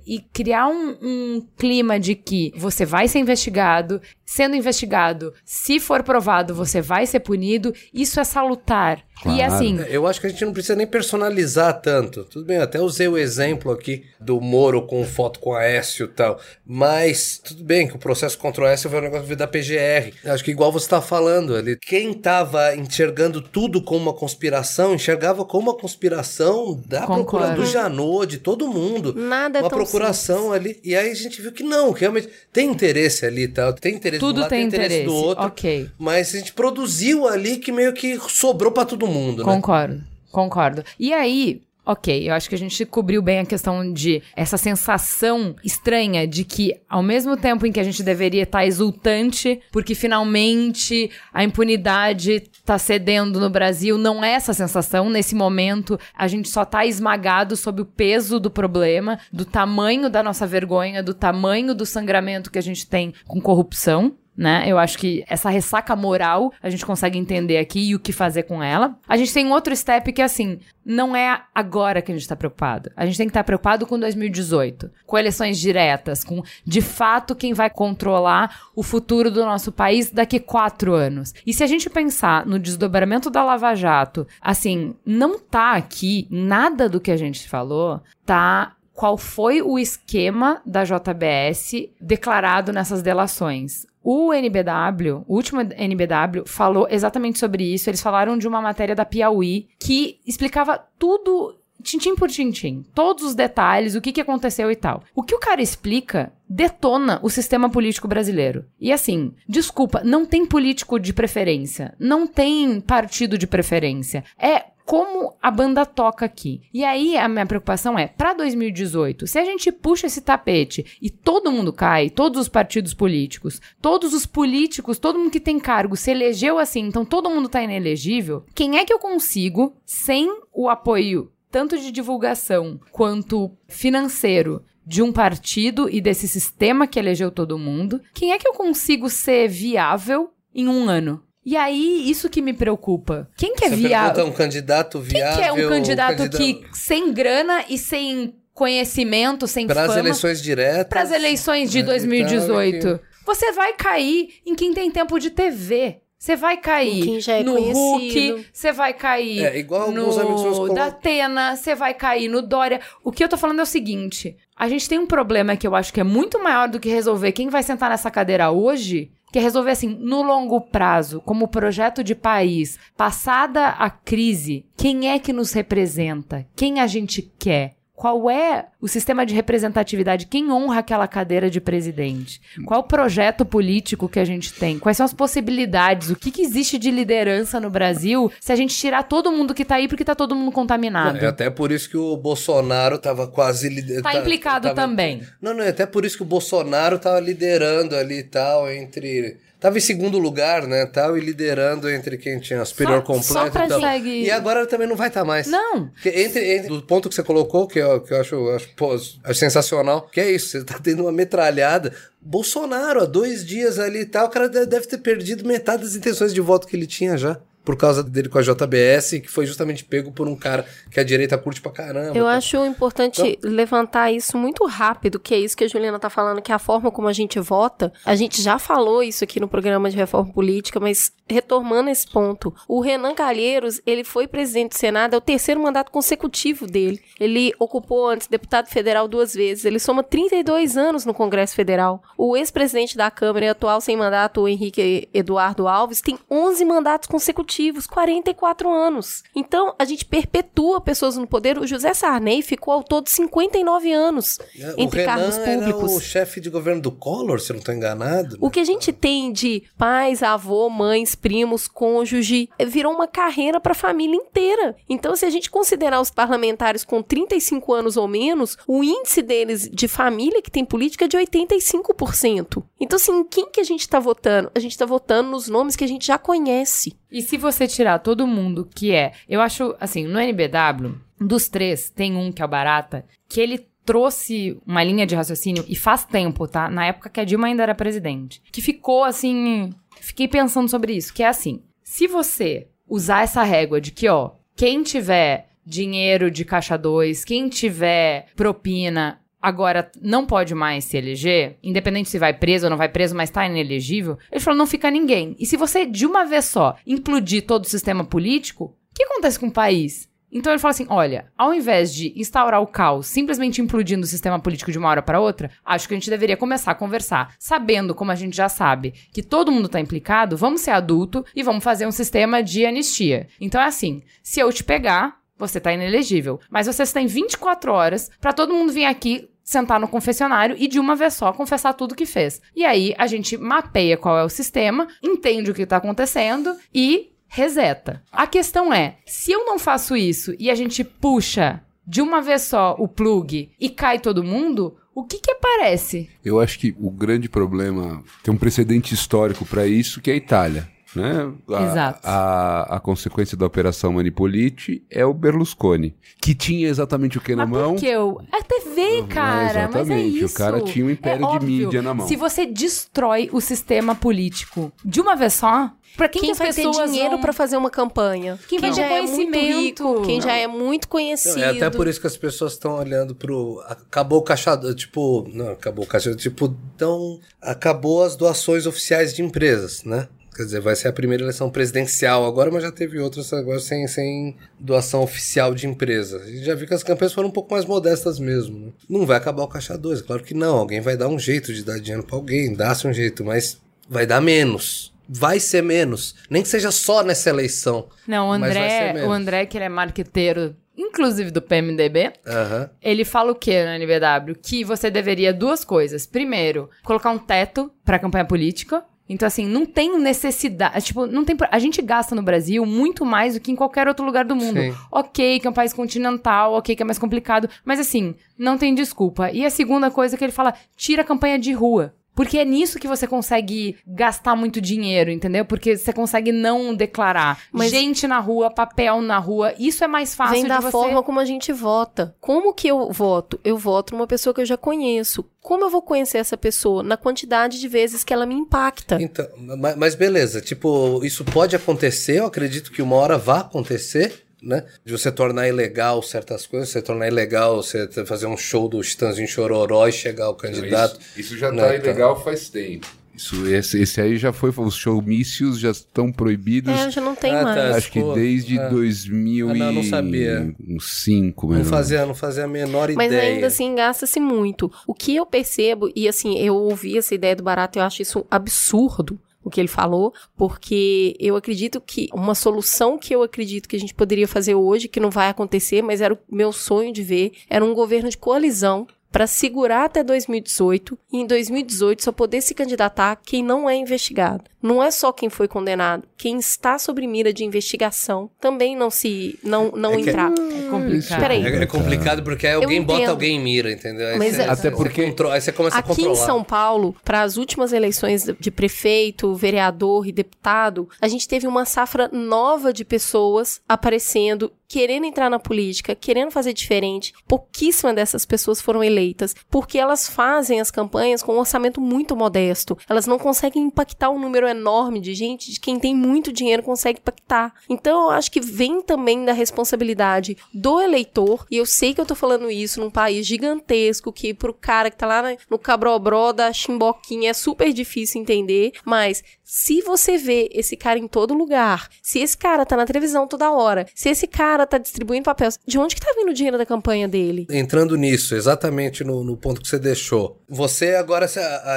[SPEAKER 2] e criar um, um clima de que você vai ser investigado, sendo investigado, se for provado, você vai ser punido, isso é salutar. E
[SPEAKER 3] Claro.
[SPEAKER 2] assim,
[SPEAKER 4] É, Eu acho que a gente não precisa nem personalizar tanto. Tudo bem, eu até usei o exemplo aqui do Moro com foto com a Aécio e tal. Mas tudo bem que o processo contra o Aécio foi um negócio da PGR. Eu Acho que igual você tá falando ali, quem tava enxergando tudo como uma conspiração, enxergava como uma conspiração da
[SPEAKER 2] Concordo.
[SPEAKER 4] procura do Janot, de todo mundo.
[SPEAKER 1] Nada é
[SPEAKER 4] uma procuração ali. E aí a gente viu que não, que realmente tem interesse ali tal. Tem interesse
[SPEAKER 2] tudo
[SPEAKER 4] lado,
[SPEAKER 2] tem
[SPEAKER 4] interesse
[SPEAKER 2] interesse.
[SPEAKER 4] do outro.
[SPEAKER 2] Ok.
[SPEAKER 4] Mas a gente produziu ali que meio que sobrou pra todo mundo, né?
[SPEAKER 2] Concordo, concordo. E aí, ok, eu acho que a gente cobriu bem a questão de essa sensação estranha de que, ao mesmo tempo em que a gente deveria estar exultante, porque finalmente a impunidade tá cedendo no Brasil, não é essa sensação. Nesse momento, a gente só tá esmagado sob o peso do problema, do tamanho da nossa vergonha, do tamanho do sangramento que a gente tem com corrupção. Né? Eu acho que essa ressaca moral a gente consegue entender aqui e o que fazer com ela. A gente tem um outro step que, assim, não é agora que a gente tá preocupado. A gente tem que estar tá preocupado com 2018, com eleições diretas, com de fato quem vai controlar o futuro do nosso país daqui quatro anos. E se a gente pensar no desdobramento da Lava Jato, assim, não tá aqui nada do que a gente falou, tá qual foi o esquema da JBS declarado nessas delações. O NBW, o último NBW, falou exatamente sobre isso. Eles falaram de uma matéria da Piauí que explicava tudo tintim por tintim, todos os detalhes, o que, que aconteceu e tal. O que o cara explica detona o sistema político brasileiro. E assim, desculpa, não tem político de preferência, não tem partido de preferência. É como a banda toca aqui. E aí a minha preocupação é, para 2018, se a gente puxa esse tapete e todo mundo cai, todos os partidos políticos, todos os políticos, todo mundo que tem cargo se elegeu assim, então todo mundo tá inelegível, quem é que eu consigo, sem o apoio tanto de divulgação quanto financeiro de um partido e desse sistema que elegeu todo mundo, quem é que eu consigo ser viável em um ano? E aí, isso que me preocupa. Quem que é viável?
[SPEAKER 4] um candidato viável.
[SPEAKER 2] Quem que é um candidato, um candidato... que, sem grana e sem conhecimento, sem.
[SPEAKER 4] Para as eleições diretas.
[SPEAKER 2] Para as eleições de é, 2018. Então, que... Você vai cair em quem tem tempo de TV. Você vai cair
[SPEAKER 1] é
[SPEAKER 2] no Hulk, você vai cair
[SPEAKER 4] é, igual
[SPEAKER 2] no
[SPEAKER 4] amigos
[SPEAKER 2] da Atena, você vai cair no Dória. O que eu tô falando é o seguinte: a gente tem um problema que eu acho que é muito maior do que resolver quem vai sentar nessa cadeira hoje, que é resolver assim, no longo prazo, como projeto de país, passada a crise, quem é que nos representa? Quem a gente quer? Qual é o sistema de representatividade? Quem honra aquela cadeira de presidente? Qual o projeto político que a gente tem? Quais são as possibilidades? O que, que existe de liderança no Brasil se a gente tirar todo mundo que tá aí porque tá todo mundo contaminado?
[SPEAKER 4] É até por isso que o Bolsonaro tava quase
[SPEAKER 2] liderando. Tá implicado tava... também.
[SPEAKER 4] Não, não, é até por isso que o Bolsonaro tava liderando ali e tal, entre Tava em segundo lugar, né, tal, e liderando entre quem tinha a superior só, completa
[SPEAKER 2] só
[SPEAKER 4] e tal. E agora também não vai estar tá mais.
[SPEAKER 2] Não.
[SPEAKER 4] Porque entre, entre o ponto que você colocou, que eu, que eu acho, acho, pô, acho sensacional, que é isso, você tá tendo uma metralhada. Bolsonaro, há dois dias ali e tal, o cara deve ter perdido metade das intenções de voto que ele tinha já por causa dele com a JBS, que foi justamente pego por um cara que a direita curte pra caramba.
[SPEAKER 1] Eu tá? acho importante então... levantar isso muito rápido, que é isso que a Juliana tá falando, que é a forma como a gente vota. A gente já falou isso aqui no programa de reforma política, mas retomando esse ponto, o Renan Calheiros, ele foi presidente do Senado, é o terceiro mandato consecutivo dele. Ele ocupou antes deputado federal duas vezes, ele soma 32 anos no Congresso Federal. O ex-presidente da Câmara e atual sem mandato, o Henrique Eduardo Alves, tem 11 mandatos consecutivos, 44 anos. Então, a gente perpetua pessoas no poder. O José Sarney ficou ao todo 59 anos é, entre cargos públicos.
[SPEAKER 4] Era o chefe de governo do Collor, se eu não estou enganado. Né?
[SPEAKER 1] O que a gente tem de pais, avô, mães, primos, cônjuge, é, virou uma carreira para a família inteira. Então, se a gente considerar os parlamentares com 35 anos ou menos, o índice deles de família que tem política é de 85%. Então, assim, quem que a gente está votando? A gente está votando nos nomes que a gente já conhece.
[SPEAKER 2] E se você tirar todo mundo que é, eu acho, assim, no NBW, dos três, tem um que é o Barata, que ele trouxe uma linha de raciocínio e faz tempo, tá? Na época que a Dilma ainda era presidente, que ficou assim fiquei pensando sobre isso, que é assim, se você usar essa régua de que, ó, quem tiver dinheiro de caixa 2, quem tiver propina, agora não pode mais se eleger, independente se vai preso ou não vai preso, mas tá inelegível, ele falou, não fica ninguém. E se você, de uma vez só, implodir todo o sistema político, o que acontece com o país? Então ele fala assim: olha, ao invés de instaurar o caos simplesmente implodindo o sistema político de uma hora para outra, acho que a gente deveria começar a conversar, sabendo, como a gente já sabe, que todo mundo tá implicado, vamos ser adulto e vamos fazer um sistema de anistia. Então é assim: se eu te pegar, você tá inelegível. Mas você tem 24 horas para todo mundo vir aqui sentar no confessionário e de uma vez só confessar tudo que fez. E aí a gente mapeia qual é o sistema, entende o que tá acontecendo e reseta. A questão é, se eu não faço isso e a gente puxa de uma vez só o plug e cai todo mundo, o que que aparece?
[SPEAKER 3] Eu acho que o grande problema tem um precedente histórico para isso, que é a Itália. Né? A,
[SPEAKER 2] Exato.
[SPEAKER 3] A, a consequência da Operação Manipolite é o Berlusconi, que tinha exatamente o que na
[SPEAKER 2] Mas
[SPEAKER 3] mão?
[SPEAKER 2] por que eu? É TV, cara. Mas é
[SPEAKER 3] exatamente, o
[SPEAKER 2] isso.
[SPEAKER 3] cara tinha um império
[SPEAKER 2] É
[SPEAKER 3] de
[SPEAKER 2] óbvio.
[SPEAKER 3] mídia na mão.
[SPEAKER 2] Se você destrói o sistema político de uma vez só, pra quem,
[SPEAKER 1] Quem,
[SPEAKER 2] que as
[SPEAKER 1] vai ter
[SPEAKER 2] pessoas
[SPEAKER 1] dinheiro
[SPEAKER 2] vão...
[SPEAKER 1] pra fazer uma campanha?
[SPEAKER 2] Quem vai ter
[SPEAKER 1] já é muito
[SPEAKER 2] conhecimento?
[SPEAKER 1] rico, quem já é muito conhecido.
[SPEAKER 4] É até por isso que as pessoas estão olhando pro. Acabou o caixa. Tipo. Não, acabou o caixa. Tipo, então. Acabou as doações oficiais de empresas, né? Quer dizer, vai ser a primeira eleição presidencial agora, mas já teve outras agora sem, sem doação oficial de empresa. A gente já viu que as campanhas foram um pouco mais modestas mesmo. Né? Não vai acabar o caixa 2, claro que não. Alguém vai dar um jeito de dar dinheiro pra alguém, dá-se um jeito, mas vai dar menos. Vai ser menos. Nem que seja só nessa eleição.
[SPEAKER 2] Não, o André, o André, que ele é marqueteiro, inclusive do PMDB,
[SPEAKER 4] Aham.
[SPEAKER 2] ele fala o que no NBW? Que você deveria duas coisas. Primeiro, colocar um teto pra campanha política. Então, assim, não tem necessidade. Tipo, não tem. A gente gasta no Brasil muito mais do que em qualquer outro lugar do mundo.
[SPEAKER 4] Sim.
[SPEAKER 2] Ok, que é um país continental, ok, que é mais complicado. Mas, assim, não tem desculpa. E a segunda coisa que ele fala: tira a campanha de rua. Porque é nisso que você consegue gastar muito dinheiro, entendeu? Porque você consegue não declarar.
[SPEAKER 1] Mas-
[SPEAKER 2] Gente na rua, papel na rua. Isso é mais fácil
[SPEAKER 1] Vem
[SPEAKER 2] de
[SPEAKER 1] da
[SPEAKER 2] você...
[SPEAKER 1] forma como a gente vota. Como que eu voto? Eu voto numa pessoa que eu já conheço. Como eu vou conhecer essa pessoa? Na quantidade de vezes que ela me impacta.
[SPEAKER 4] Então, ma- mas beleza, tipo, isso pode acontecer, eu acredito que uma hora vá acontecer, né? De você tornar ilegal certas coisas, você tornar ilegal você fazer um show do Chitãozinho Chororó e chegar o candidato.
[SPEAKER 3] Isso, isso já
[SPEAKER 4] né,
[SPEAKER 3] tá
[SPEAKER 4] tá.
[SPEAKER 3] ilegal faz tempo. Isso, esse, esse aí já foi, os showmícios já estão proibidos.
[SPEAKER 1] É, já não tem
[SPEAKER 4] Ah, tá.
[SPEAKER 1] mais.
[SPEAKER 3] Acho que desde
[SPEAKER 4] é.
[SPEAKER 3] 2000
[SPEAKER 4] Ah, não, não sabia.
[SPEAKER 3] uns 5,
[SPEAKER 4] Não fazia, não fazia a menor
[SPEAKER 1] Mas
[SPEAKER 4] ideia.
[SPEAKER 1] ainda assim gasta-se muito. O que eu percebo, e assim, eu ouvi essa ideia do barato, eu acho isso absurdo. O que ele falou, porque eu acredito que uma solução que eu acredito que a gente poderia fazer hoje, que não vai acontecer, mas era o meu sonho de ver, era um governo de coalizão para segurar até 2018 e em 2018 só poder se candidatar quem não é investigado. Não é só quem foi condenado, quem está sob mira de investigação também não se não não
[SPEAKER 4] É
[SPEAKER 1] entrar.
[SPEAKER 2] É complicado.
[SPEAKER 1] Peraí.
[SPEAKER 4] É, é complicado porque aí alguém bota alguém em mira, entendeu? Aí
[SPEAKER 1] Mas
[SPEAKER 4] você,
[SPEAKER 1] é-
[SPEAKER 3] Até
[SPEAKER 4] você
[SPEAKER 3] porque-
[SPEAKER 4] contro- aí você começa a
[SPEAKER 1] Aqui em
[SPEAKER 4] controlar.
[SPEAKER 1] São Paulo, para as últimas eleições de prefeito, vereador e deputado, a gente teve uma safra nova de pessoas aparecendo, querendo entrar na política, querendo fazer diferente. Pouquíssimas dessas pessoas foram eleitas, porque elas fazem as campanhas com um orçamento muito modesto. Elas não conseguem impactar um número enorme de gente, de quem tem muito dinheiro consegue impactar. Então, eu acho que vem também da responsabilidade do eleitor, e eu sei que eu tô falando isso num país gigantesco, que pro cara que tá lá no cabrobró da chimboquinha é super difícil entender, mas se você vê esse cara em todo lugar, se esse cara tá na televisão toda hora, se esse cara tá distribuindo papel, de onde que tá vindo o dinheiro da campanha dele?
[SPEAKER 4] Entrando nisso, exatamente no, no ponto que você deixou. Você agora,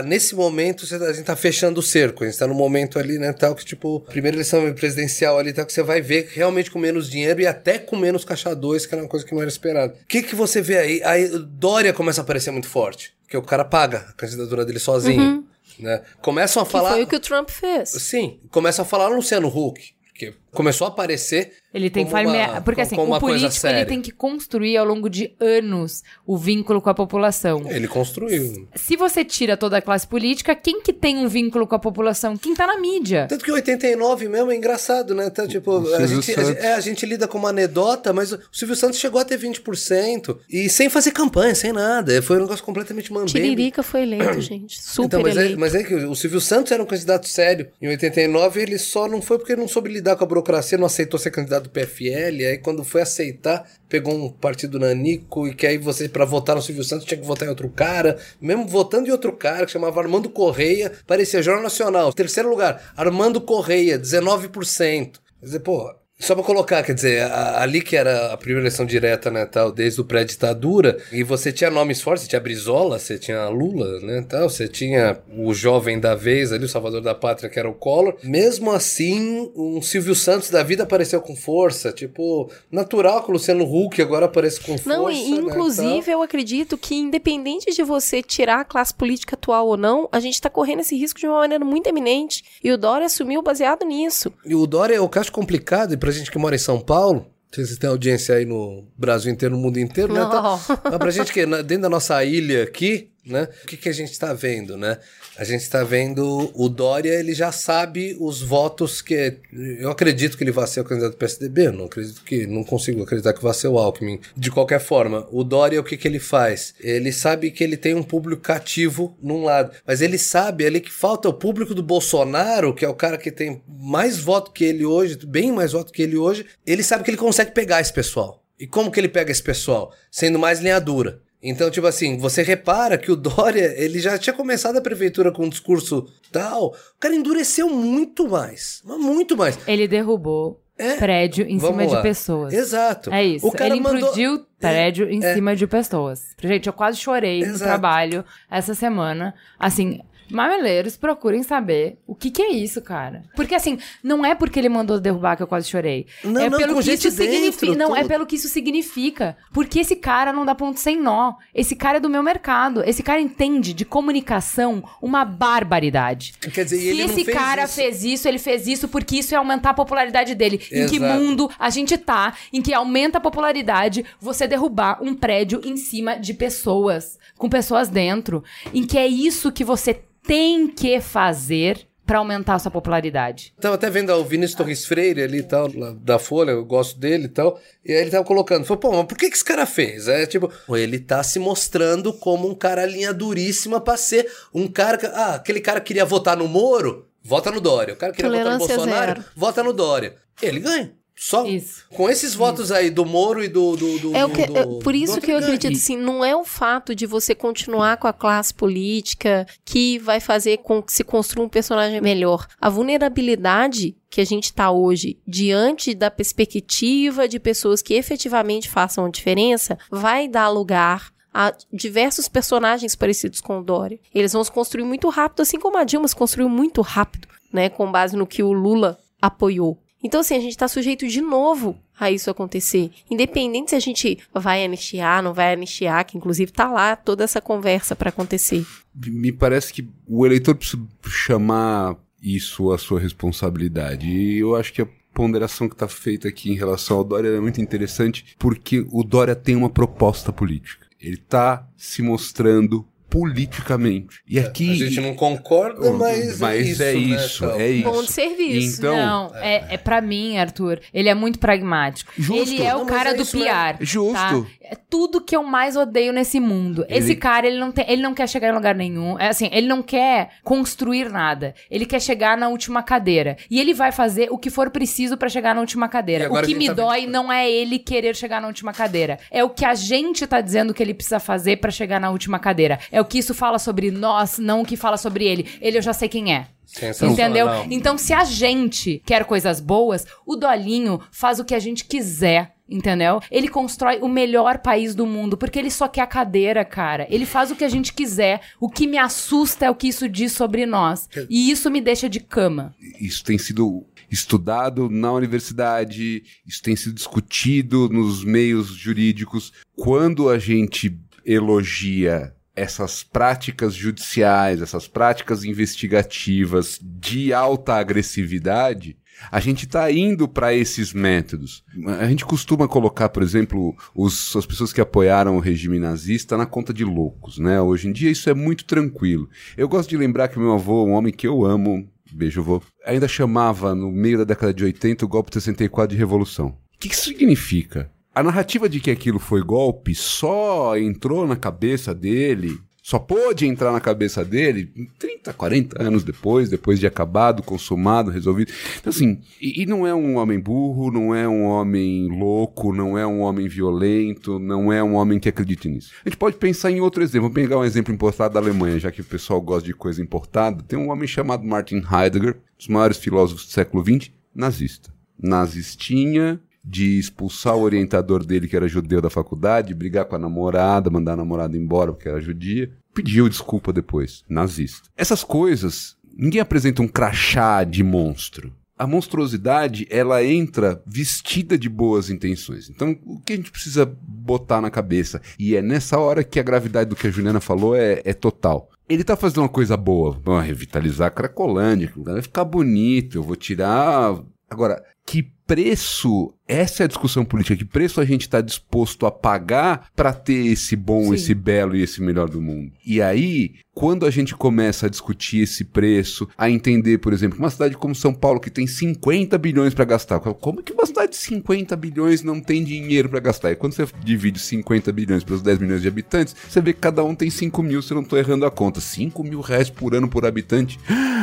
[SPEAKER 4] nesse momento, cê- a gente tá fechando o cerco. A gente tá no momento ali, né, tal, que tipo, primeira eleição presidencial ali, tal, que você vai ver realmente com menos dinheiro e até com menos caixa 2, que era uma coisa que não era esperada. O que que você vê aí? Aí Dória começa a aparecer muito forte. Porque o cara paga a candidatura dele sozinho. Né? Começam a
[SPEAKER 1] Que
[SPEAKER 4] falar.
[SPEAKER 1] foi o que o Trump fez.
[SPEAKER 4] Sim, começam a falar Luciano Huck. Porque começou a aparecer.
[SPEAKER 2] Ele tem que
[SPEAKER 4] como
[SPEAKER 2] farmear.
[SPEAKER 4] uma-
[SPEAKER 2] Porque assim, o político ele tem que construir ao longo de anos o vínculo com a população.
[SPEAKER 4] Ele construiu.
[SPEAKER 2] Se você tira toda a classe política, quem que tem um vínculo com a população? Quem tá na mídia.
[SPEAKER 4] Tanto que 89 mesmo é engraçado, né? Tá, tipo, a gente, a, é, a gente lida com uma anedota, mas o Silvio Santos chegou a ter 20% e sem fazer campanha, sem nada. Foi um negócio completamente mambembe.
[SPEAKER 1] Tiririca foi eleito, gente. Super
[SPEAKER 4] Então, mas, é,
[SPEAKER 1] eleito.
[SPEAKER 4] mas é que o Silvio Santos era um candidato sério. Em 89 ele só não foi porque ele não soube lidar com a burocracia, não aceitou ser candidato do PFL. Aí quando foi aceitar, pegou um partido nanico e que aí você, pra votar no Silvio Santos, tinha que votar em outro cara. Mesmo votando em outro cara, que chamava Armando Correia, parecia Jornal Nacional. Terceiro lugar, Armando Correia, 19%. Quer dizer, pô, só pra colocar, quer dizer, a- ali que era a primeira eleição direta, né, tal, desde o pré-ditadura, e você tinha nomes fortes, você tinha Brizola, você tinha Lula, né, tal, você tinha o jovem da vez ali, o salvador da pátria, que era o Collor. Mesmo assim, um Silvio Santos da vida apareceu com força, tipo, natural que o Luciano Huck agora apareça com força,
[SPEAKER 1] Não,
[SPEAKER 4] né,
[SPEAKER 1] e inclusive eu acredito que independente de você tirar a classe política atual ou não, a gente tá correndo esse risco de uma maneira muito eminente. E o Dória assumiu baseado nisso.
[SPEAKER 4] E o Dória é o caso complicado, e pra gente que mora em São Paulo, vocês têm audiência aí no Brasil inteiro, no mundo inteiro, né? Tá, mas pra gente que é dentro da nossa ilha aqui, né? O que, que a gente está vendo, né? A gente está vendo o Dória, ele já sabe os votos que. Eu acredito que ele vai ser o candidato do PSDB, não acredito que. Não consigo acreditar que vai ser o Alckmin. De qualquer forma, o Dória, o que, que ele faz? Ele sabe que ele tem um público cativo num lado, mas ele sabe ali que falta o público do Bolsonaro, que é o cara que tem mais voto que ele hoje, bem mais voto que ele hoje. Ele sabe que ele consegue pegar esse pessoal. E como que ele pega esse pessoal? Sendo mais linha dura. Então, tipo assim, você repara que o Dória, ele já tinha começado a prefeitura com um discurso tal, o cara endureceu muito mais, muito mais.
[SPEAKER 2] Ele derrubou
[SPEAKER 4] É,
[SPEAKER 2] prédio em cima de
[SPEAKER 4] lá.
[SPEAKER 2] pessoas.
[SPEAKER 4] Exato.
[SPEAKER 2] É isso.
[SPEAKER 4] O cara
[SPEAKER 2] ele
[SPEAKER 4] mandou-
[SPEAKER 2] implodiu prédio em
[SPEAKER 4] é.
[SPEAKER 2] cima de pessoas. Gente, eu quase chorei no
[SPEAKER 4] Exato.
[SPEAKER 2] trabalho essa semana. Assim, mameleiros, procurem saber o que que é isso, cara. Porque assim, não é porque ele mandou derrubar que eu quase chorei.
[SPEAKER 4] Não,
[SPEAKER 2] é
[SPEAKER 4] não,
[SPEAKER 2] pelo que isso significa. Não, é pelo que isso significa. Porque esse cara não dá ponto sem nó. Esse cara é do meu mercado. Esse cara entende de comunicação uma barbaridade.
[SPEAKER 4] Quer dizer,
[SPEAKER 2] Se
[SPEAKER 4] ele
[SPEAKER 2] esse cara
[SPEAKER 4] isso.
[SPEAKER 2] fez isso, ele fez isso porque isso ia aumentar a popularidade dele. Em que
[SPEAKER 4] Exato.
[SPEAKER 2] mundo a gente tá em que aumenta a popularidade você derrubar um prédio em cima de pessoas, com pessoas dentro, em que é isso que você tem que fazer pra aumentar a sua popularidade.
[SPEAKER 4] Tava até vendo o Vinícius Torres Freire ali e tal, da Folha, eu gosto dele e tal. E aí ele tava colocando, falou, pô, mas por que, que esse cara fez? É tipo, ele tá se mostrando como um cara linha duríssima pra ser um cara que. Ah, aquele cara que queria votar no Moro, vota no Dória. O cara que queria votar no
[SPEAKER 1] Tolerância
[SPEAKER 4] Bolsonaro,
[SPEAKER 1] zero.
[SPEAKER 4] vota no Dória. Ele ganha. Só
[SPEAKER 2] Isso.
[SPEAKER 4] com esses votos aí do Moro e do. do, do
[SPEAKER 1] É o que,
[SPEAKER 4] do-
[SPEAKER 1] é por isso
[SPEAKER 4] do
[SPEAKER 1] que eu acredito assim, não é o fato de você continuar com a classe política que vai fazer com que se construa um personagem melhor. A vulnerabilidade que a gente está hoje diante da perspectiva de pessoas que efetivamente façam a diferença vai dar lugar a diversos personagens parecidos com o Dória. Eles vão se construir muito rápido, assim como a Dilma se construiu muito rápido, né, com base no que o Lula apoiou. Então, assim, a gente tá sujeito de novo a isso acontecer. Independente se a gente vai anistiar, não vai anistiar, que inclusive tá lá toda essa conversa para acontecer.
[SPEAKER 3] Me parece que o eleitor precisa chamar isso a sua responsabilidade. E eu acho que a ponderação que está feita aqui em relação ao Dória é muito interessante, porque o Dória tem uma proposta política. Ele está se mostrando politicamente. E aqui.
[SPEAKER 4] A gente não concorda, mas,
[SPEAKER 3] mas
[SPEAKER 4] é
[SPEAKER 3] é
[SPEAKER 4] isso.
[SPEAKER 3] isso,
[SPEAKER 4] né,
[SPEAKER 3] é isso.
[SPEAKER 1] Bom serviço.
[SPEAKER 3] Então,
[SPEAKER 2] não, é, é para mim, Arthur, ele é muito pragmático.
[SPEAKER 3] Justo.
[SPEAKER 2] Ele é o
[SPEAKER 4] Não,
[SPEAKER 2] cara
[SPEAKER 4] é
[SPEAKER 2] do
[SPEAKER 4] isso mesmo.
[SPEAKER 2] piar.
[SPEAKER 3] Justo.
[SPEAKER 2] tá? É tudo que eu mais odeio nesse mundo. Esse
[SPEAKER 3] Ele-
[SPEAKER 2] cara, ele não, tem, ele não quer chegar em lugar nenhum. É assim, ele não quer construir nada. Ele quer chegar na última cadeira. E ele vai fazer o que for preciso pra chegar na última cadeira. O que
[SPEAKER 4] a
[SPEAKER 2] me
[SPEAKER 4] gente tá
[SPEAKER 2] dói
[SPEAKER 4] vendo-
[SPEAKER 2] não é ele querer chegar na última cadeira. É o que a gente tá dizendo que ele precisa fazer pra chegar na última cadeira. É o que isso fala sobre nós, não o que fala sobre ele. Ele eu já sei quem é. Entendeu? Então, se a gente quer coisas boas, o Dolinho faz o que a gente quiser. Entendeu? Ele constrói o melhor país do mundo, porque ele só quer a cadeira, cara. Ele faz o que a gente quiser. O que me assusta é o que isso diz sobre nós. E isso me deixa de cama.
[SPEAKER 3] isso tem sido estudado na universidade, isso tem sido discutido nos meios jurídicos. Quando a gente elogia essas práticas judiciais, essas práticas investigativas de alta agressividade, a gente está indo para esses métodos. A gente costuma colocar, por exemplo, os- as pessoas que apoiaram o regime nazista na conta de loucos, né? Hoje em dia isso é muito tranquilo. Eu gosto de lembrar que meu avô, um homem que eu amo, beijo avô, ainda chamava no meio da década de 80 o golpe de 64 de revolução. O que que isso significa? A narrativa de que aquilo foi golpe só entrou na cabeça dele, só pôde entrar na cabeça dele 30, 40 anos depois, depois de acabado, consumado, resolvido. Então, assim, e, e não é um homem burro, não é um homem louco, não é um homem violento, não é um homem que acredite nisso. A gente pode pensar em outro exemplo. Vou pegar um exemplo importado da Alemanha, já que o pessoal gosta de coisa importada. Tem um homem chamado Martin Heidegger, um dos maiores filósofos do século XX, nazista. Nazistinha, de expulsar o orientador dele, que era judeu da faculdade, brigar com a namorada, mandar a namorada embora porque era judia. Pediu desculpa depois. Nazista. Essas coisas, ninguém apresenta um crachá de monstro. A monstruosidade, ela entra vestida de boas intenções. Então, o que a gente precisa botar na cabeça? E é nessa hora que a gravidade do que a Juliana falou é, é total. Ele tá fazendo uma coisa boa. Vamos revitalizar a Cracolândia, vai ficar bonito, eu vou tirar Agora, que preço, essa é a discussão política, que preço a gente está disposto a pagar para ter esse bom,
[SPEAKER 2] Sim.
[SPEAKER 3] esse belo e esse melhor do mundo? E aí, quando a gente começa a discutir esse preço, a entender, por exemplo, uma cidade como São Paulo, que tem 50 bilhões para gastar, como é que uma cidade de 50 bilhões não tem dinheiro para gastar? E quando você divide 50 bilhões pelos 10 milhões de habitantes, você vê que cada um tem 5 mil, se eu não estou errando a conta. 5 mil reais por ano por habitante.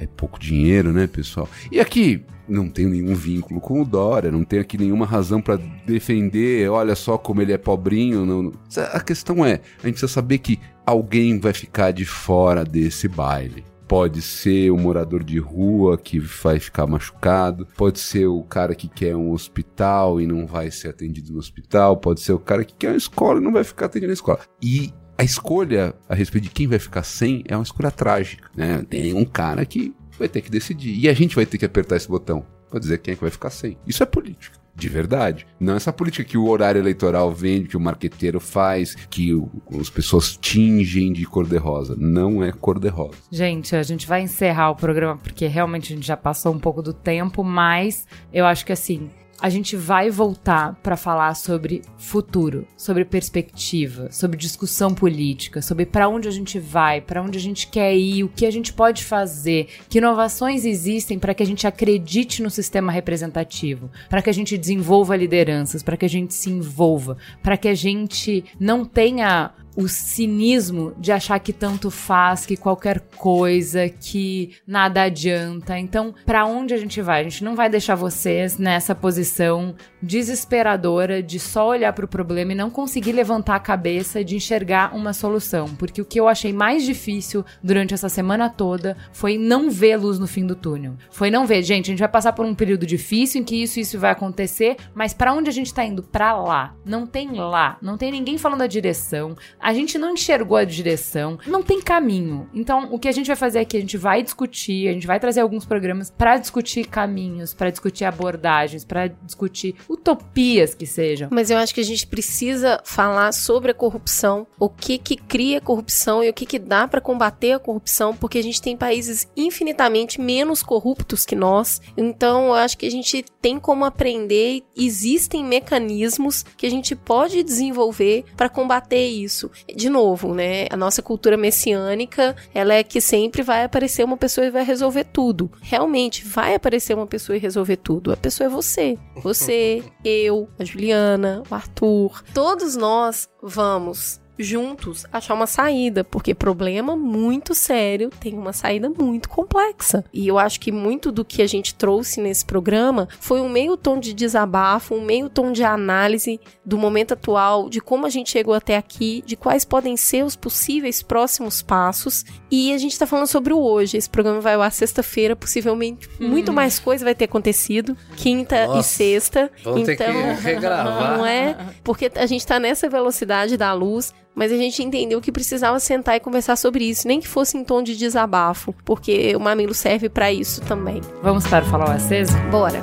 [SPEAKER 3] É pouco dinheiro, né, pessoal? E aqui, não tenho nenhum vínculo com o Dória, não tenho aqui nenhuma razão para defender, olha só como ele é pobrinho. Não, A questão é, a gente precisa saber que alguém vai ficar de fora desse baile. Pode ser o morador de rua que vai ficar machucado, pode ser o cara que quer um hospital e não vai ser atendido no hospital, pode ser o cara que quer uma escola e não vai ficar atendido na escola. E a escolha a respeito de quem vai ficar sem é uma escolha trágica, né? Tem um cara que vai ter que decidir. E a gente vai ter que apertar esse botão para dizer quem é que vai ficar sem. Isso é política. De verdade. Não essa política que o horário eleitoral vende, que o marqueteiro faz, que o, as pessoas tingem de cor-de-rosa. Não é cor-de-rosa.
[SPEAKER 2] Gente, a gente vai encerrar o programa porque realmente a gente já passou um pouco do tempo, mas eu acho que assim, a gente vai voltar para falar sobre futuro, sobre perspectiva, sobre discussão política, sobre para onde a gente vai, para onde a gente quer ir, o que a gente pode fazer, que inovações existem para que a gente acredite no sistema representativo, para que a gente desenvolva lideranças, para que a gente se envolva, para que a gente não tenha o cinismo de achar que tanto faz, que qualquer coisa, que nada adianta. Então, para onde a gente vai? A gente não vai deixar vocês nessa posição desesperadora de só olhar para o problema e não conseguir levantar a cabeça de enxergar uma solução, porque o que eu achei mais difícil durante essa semana toda foi não ver luz no fim do túnel. Foi não ver, gente, a gente vai passar por um período difícil em que isso isso vai acontecer, mas para onde a gente tá indo? Para lá. Não tem lá, não tem ninguém falando a direção. A gente não enxergou a direção, não tem caminho. Então, o que a gente vai fazer aqui, a gente vai discutir, a gente vai trazer alguns programas para discutir caminhos, para discutir abordagens, para discutir utopias que sejam.
[SPEAKER 1] Mas eu acho que a gente precisa falar sobre a corrupção, o que que cria corrupção e o que que dá para combater a corrupção, porque a gente tem países infinitamente menos corruptos que nós. Então, eu acho que a gente tem como aprender, existem mecanismos que a gente pode desenvolver para combater isso. De novo, né? A nossa cultura messiânica, ela é que sempre vai aparecer uma pessoa e vai resolver tudo. Realmente vai aparecer uma pessoa e resolver tudo. A pessoa é você. Você, eu, a Juliana, o Arthur. Todos nós vamos juntos achar uma saída, porque problema muito sério tem uma saída muito complexa. E eu acho que muito do que a gente trouxe nesse programa foi um meio tom de desabafo, um meio tom de análise do momento atual, de como a gente chegou até aqui, de quais podem ser os possíveis próximos passos. E a gente tá falando sobre o hoje. Esse programa vai ao ar sexta-feira, possivelmente muito mais coisa vai ter acontecido, quinta
[SPEAKER 4] Nossa,
[SPEAKER 1] e sexta.
[SPEAKER 4] vamos ter
[SPEAKER 1] então,
[SPEAKER 4] que regravar.
[SPEAKER 1] não é? Porque a gente tá nessa velocidade da luz, mas a gente entendeu que precisava sentar e conversar sobre isso, nem que fosse em tom de desabafo, porque o mamilo serve pra isso também.
[SPEAKER 2] Vamos para o Farol Aceso?
[SPEAKER 1] Bora.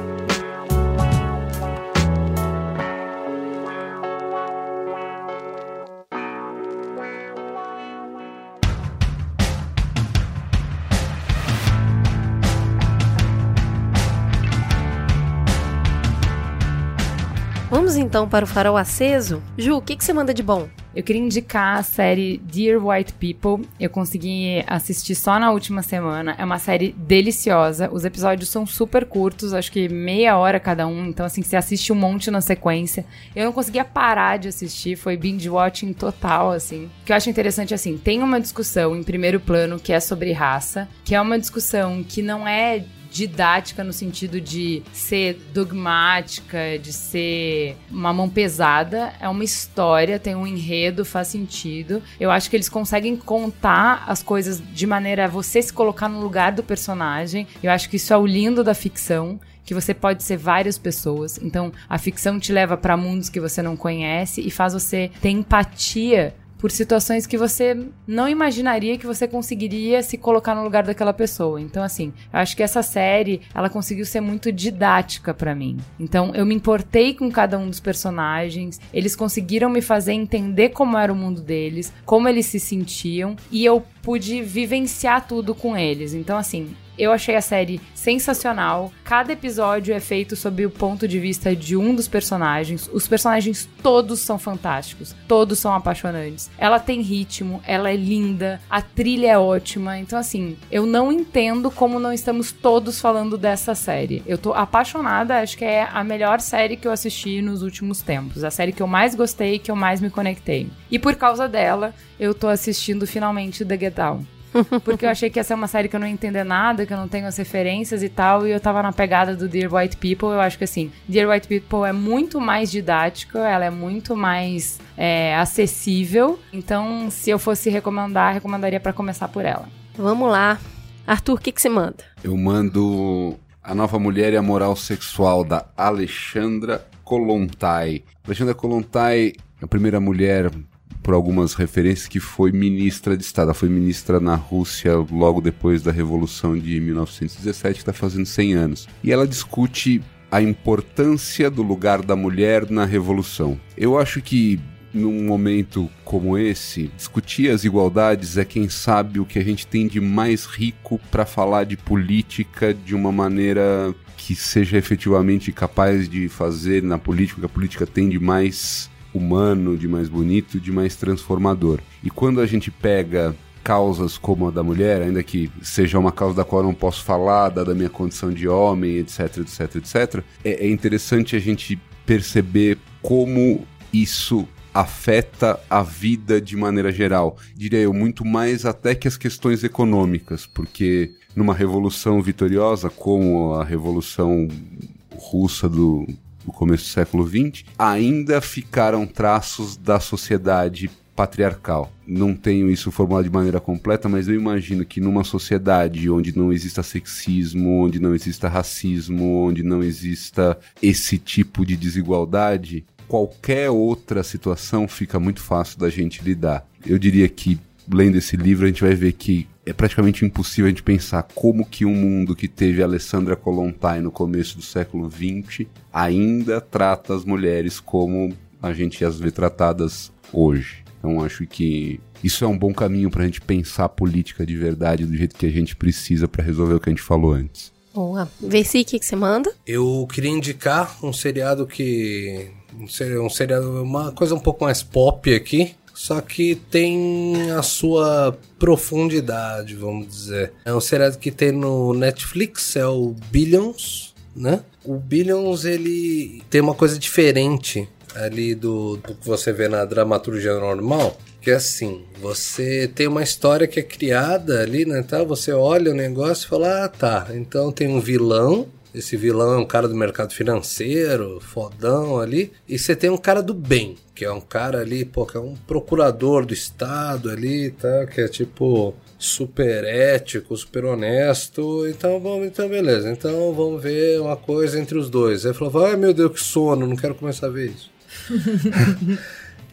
[SPEAKER 1] Vamos então para o farol aceso? Ju, o que, que você manda de bom?
[SPEAKER 2] Eu queria indicar a série Dear White People. Eu consegui assistir só na última semana. É uma série deliciosa. Os episódios são super curtos, acho que meia hora cada um. Então, assim, você assiste um monte na sequência. Eu não conseguia parar de assistir, foi binge watching total, assim. O que eu acho interessante, assim, tem uma discussão em primeiro plano que é sobre raça, que é uma discussão que não é didática no sentido de ser dogmática, de ser uma mão pesada. É uma história, tem um enredo, faz sentido. Eu acho que eles conseguem contar as coisas de maneira a você se colocar no lugar do personagem. Eu acho que isso é o lindo da ficção que você pode ser várias pessoas. Então, a ficção te leva para mundos que você não conhece e faz você ter empatia por situações que você não imaginaria que você conseguiria se colocar no lugar daquela pessoa. Então, assim, eu acho que essa série, ela conseguiu ser muito didática para mim. Então, eu me importei com cada um dos personagens, eles conseguiram me fazer entender como era o mundo deles, como eles se sentiam, e eu pude vivenciar tudo com eles. Então, assim, Eu achei a série sensacional. Cada episódio é feito sob o ponto de vista de um dos personagens. Os personagens todos são fantásticos, todos são apaixonantes. Ela tem ritmo, ela é linda, a trilha é ótima. Então, assim, eu não entendo como não estamos todos falando dessa série. Eu tô apaixonada, acho que é a melhor série que eu assisti nos últimos tempos. A série que eu mais gostei, que eu mais me conectei. E por causa dela, eu tô assistindo finalmente The Get Down. Porque eu achei que ia ser uma série que eu não ia entender nada, que eu não tenho as referências e tal, e eu tava na pegada do Dear White People. Eu acho que assim, Dear White People é muito mais didática, ela é muito mais é, acessível. Então, se eu fosse recomendar, recomendaria para começar por ela.
[SPEAKER 1] Vamos lá. Arthur, o que, que você manda?
[SPEAKER 3] Eu mando A Nova Mulher e a Moral Sexual, da Alexandra Kolontai. Alexandra Kolontai, a primeira mulher por algumas referências, que foi ministra de Estado. Ela foi ministra na Rússia logo depois da Revolução de 1917, que está fazendo 100 anos. E ela discute a importância do lugar da mulher na Revolução. Eu acho que num momento como esse, discutir as igualdades é quem sabe o que a gente tem de mais rico para falar de política de uma maneira que seja efetivamente capaz de fazer na política o que a política tem de mais humano, de mais bonito, de mais transformador. E quando a gente pega causas como a da mulher, ainda que seja uma causa da qual eu não posso falar, dada a minha condição de homem, etc, etc, etc, é, é interessante a gente perceber como isso afeta a vida de maneira geral. Diria eu, muito mais até que as questões econômicas, porque numa revolução vitoriosa, como a revolução russa do no começo do século XX, ainda ficaram traços da sociedade patriarcal. Não tenho isso formulado de maneira completa, mas eu imagino que numa sociedade onde não exista sexismo, onde não exista racismo, onde não exista esse tipo de desigualdade, qualquer outra situação fica muito fácil da gente lidar. Eu diria que lendo esse livro a gente vai ver que é praticamente impossível a gente pensar como que um mundo que teve Alessandra Kolontai no começo do século XX ainda trata as mulheres como a gente as vê tratadas hoje. Então acho que isso é um bom caminho para a gente pensar a política de verdade do jeito que a gente precisa para resolver o que a gente falou antes.
[SPEAKER 1] Boa. Vê-se o que, que você manda?
[SPEAKER 4] Eu queria indicar um seriado que. Um seriado, uma coisa um pouco mais pop aqui, só que tem a sua profundidade, vamos dizer. É um seriado que tem no Netflix, é o Billions, né? O Billions, ele tem uma coisa diferente ali do, do que você vê na dramaturgia normal, que é assim, você tem uma história que é criada ali, né, tá? Você olha o negócio e fala, ah, tá, então tem um vilão, esse vilão é um cara do mercado financeiro, fodão ali, e você tem um cara do bem, que é um cara ali, pô, que é um procurador do Estado ali, tá? Que é tipo super ético, super honesto. Então vamos, então beleza. Então vamos ver uma coisa entre os dois. Aí falou, ai meu Deus, que sono, não quero começar a ver isso.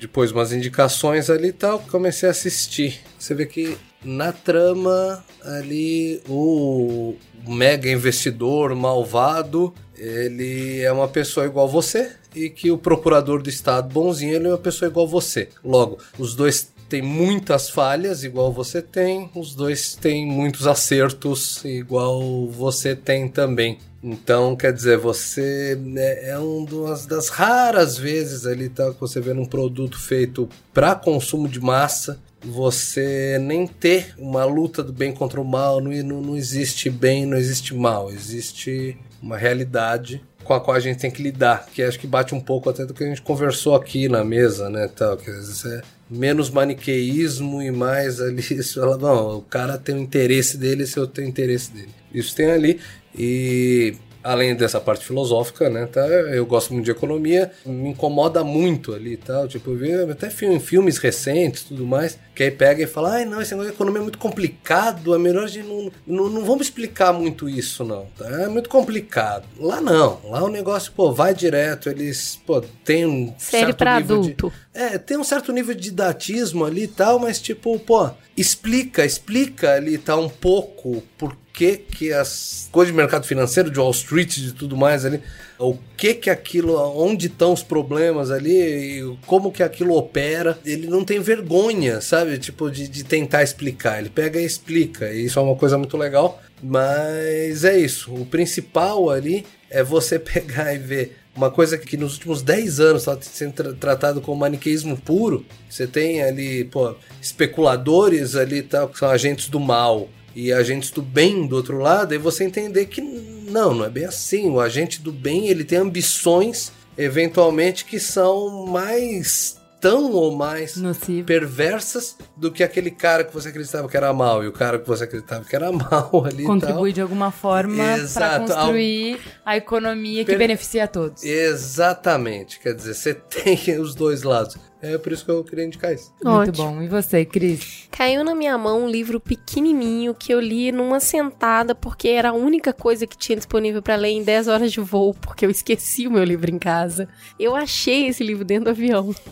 [SPEAKER 4] Depois umas indicações ali e tal, comecei a assistir. Você vê que na trama ali o mega investidor malvado, ele é uma pessoa igual você, e que o procurador do estado bonzinho ele é uma pessoa igual você. Logo, os dois têm muitas falhas igual você tem, os dois têm muitos acertos igual você tem também. Então, quer dizer, você né, é uma das raras vezes ali tá, que você vê num produto feito para consumo de massa, você nem ter uma luta do bem contra o mal, não, não, existe bem, não existe mal, existe uma realidade com a qual a gente tem que lidar, que acho que bate um pouco até do que a gente conversou aqui na mesa, né, tal, que às vezes é menos maniqueísmo e mais ali, isso ela, não, o cara tem o interesse dele, se eu tenho interesse dele. Isso tem ali e além dessa parte filosófica, né, tá? Eu gosto muito de economia, me incomoda muito ali, tal, tipo, eu vi até filme, filmes recentes, tudo mais, que aí pega e fala, ai, não, esse negócio de economia é muito complicado, é melhor gente não, não, não vamos explicar muito isso, não, tá? É muito complicado. Lá não, lá o negócio, pô, vai direto, eles, pô, tem um
[SPEAKER 1] Série
[SPEAKER 4] nível
[SPEAKER 1] adulto.
[SPEAKER 4] De, é, tem um certo nível de didatismo ali e tal, mas tipo, pô, explica, explica ali, tá, um pouco por que que as coisas de mercado financeiro, de Wall Street, de tudo mais ali, o que que aquilo, onde estão os problemas ali, como que aquilo opera. Ele não tem vergonha, sabe? Tipo, de, de tentar explicar. Ele pega e explica. E isso é uma coisa muito legal. Mas é isso. O principal ali é você pegar e ver uma coisa que nos últimos 10 anos está sendo tra tratado como maniqueísmo puro. Você tem ali, pô, especuladores ali, tá, que são agentes do mal e agentes do bem do outro lado, e você entender que não, não é bem assim. O agente do bem, ele tem ambições eventualmente que são mais tão ou mais
[SPEAKER 2] Nocivo.
[SPEAKER 4] perversas do que aquele cara que você acreditava que era mal e o cara que você acreditava que era mal ali
[SPEAKER 2] Contribui de alguma forma para construir a economia que
[SPEAKER 4] Per-
[SPEAKER 2] beneficia a todos.
[SPEAKER 4] Exatamente, quer dizer, você tem os dois lados. É por isso que eu queria indicar isso.
[SPEAKER 2] Muito
[SPEAKER 1] Ótimo.
[SPEAKER 2] bom. E você, Cris?
[SPEAKER 1] Caiu na minha mão um livro pequenininho que eu li numa sentada porque era a única coisa que tinha disponível para ler em 10 horas de voo, porque eu esqueci o meu livro em casa. Eu achei esse livro dentro do avião.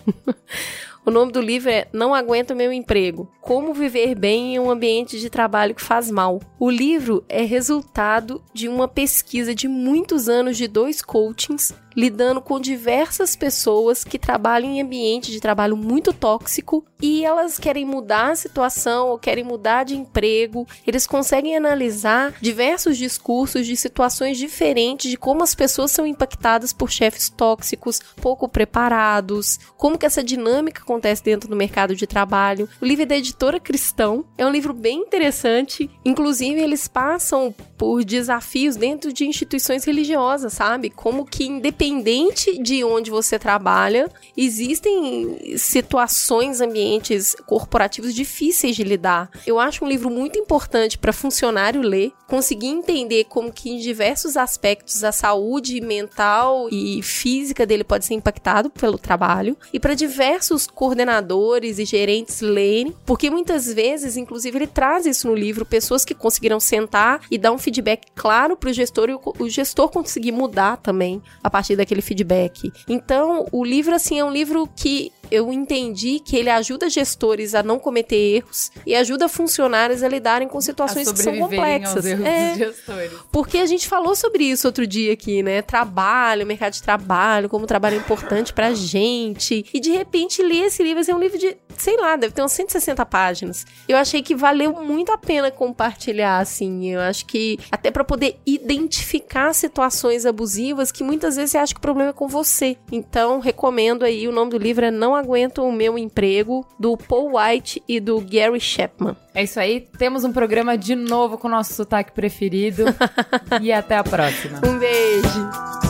[SPEAKER 1] O nome do livro é Não Aguento Meu Emprego: Como Viver Bem em um Ambiente de Trabalho que Faz Mal. O livro é resultado de uma pesquisa de muitos anos de dois coachings lidando com diversas pessoas que trabalham em ambiente de trabalho muito tóxico e elas querem mudar a situação ou querem mudar de emprego. Eles conseguem analisar diversos discursos de situações diferentes de como as pessoas são impactadas por chefes tóxicos, pouco preparados, como que essa dinâmica acontece dentro do mercado de trabalho. O livro é da editora Cristão, é um livro bem interessante. Inclusive, eles passam por desafios dentro de instituições religiosas, sabe? Como que independente de onde você trabalha, existem situações, ambientes corporativos difíceis de lidar. Eu acho um livro muito importante para funcionário ler, conseguir entender como que em diversos aspectos a saúde mental e física dele pode ser impactado pelo trabalho e para diversos coordenadores e gerentes lerem, porque muitas vezes, inclusive, ele traz isso no livro, pessoas que conseguiram sentar e dar um feedback claro para o gestor e o gestor conseguir mudar também a partir daquele feedback. Então, o livro assim é um livro que eu entendi que ele ajuda gestores a não cometer erros e ajuda funcionários a lidarem com situações que são complexas. É, porque a gente falou sobre isso outro dia aqui, né? Trabalho, mercado de trabalho, como o trabalho é importante pra gente. E de repente ler esse livro, esse é um livro de, sei lá, deve ter umas 160 páginas. Eu achei que valeu muito a pena compartilhar, assim. Eu acho que até pra poder identificar situações abusivas que muitas vezes acha que o problema é com você. Então, recomendo aí, o nome do livro é Não Aguento o Meu Emprego, do Paul White e do Gary Chapman.
[SPEAKER 2] É isso aí. Temos um programa de novo com o nosso sotaque preferido. e até a próxima.
[SPEAKER 1] Um beijo!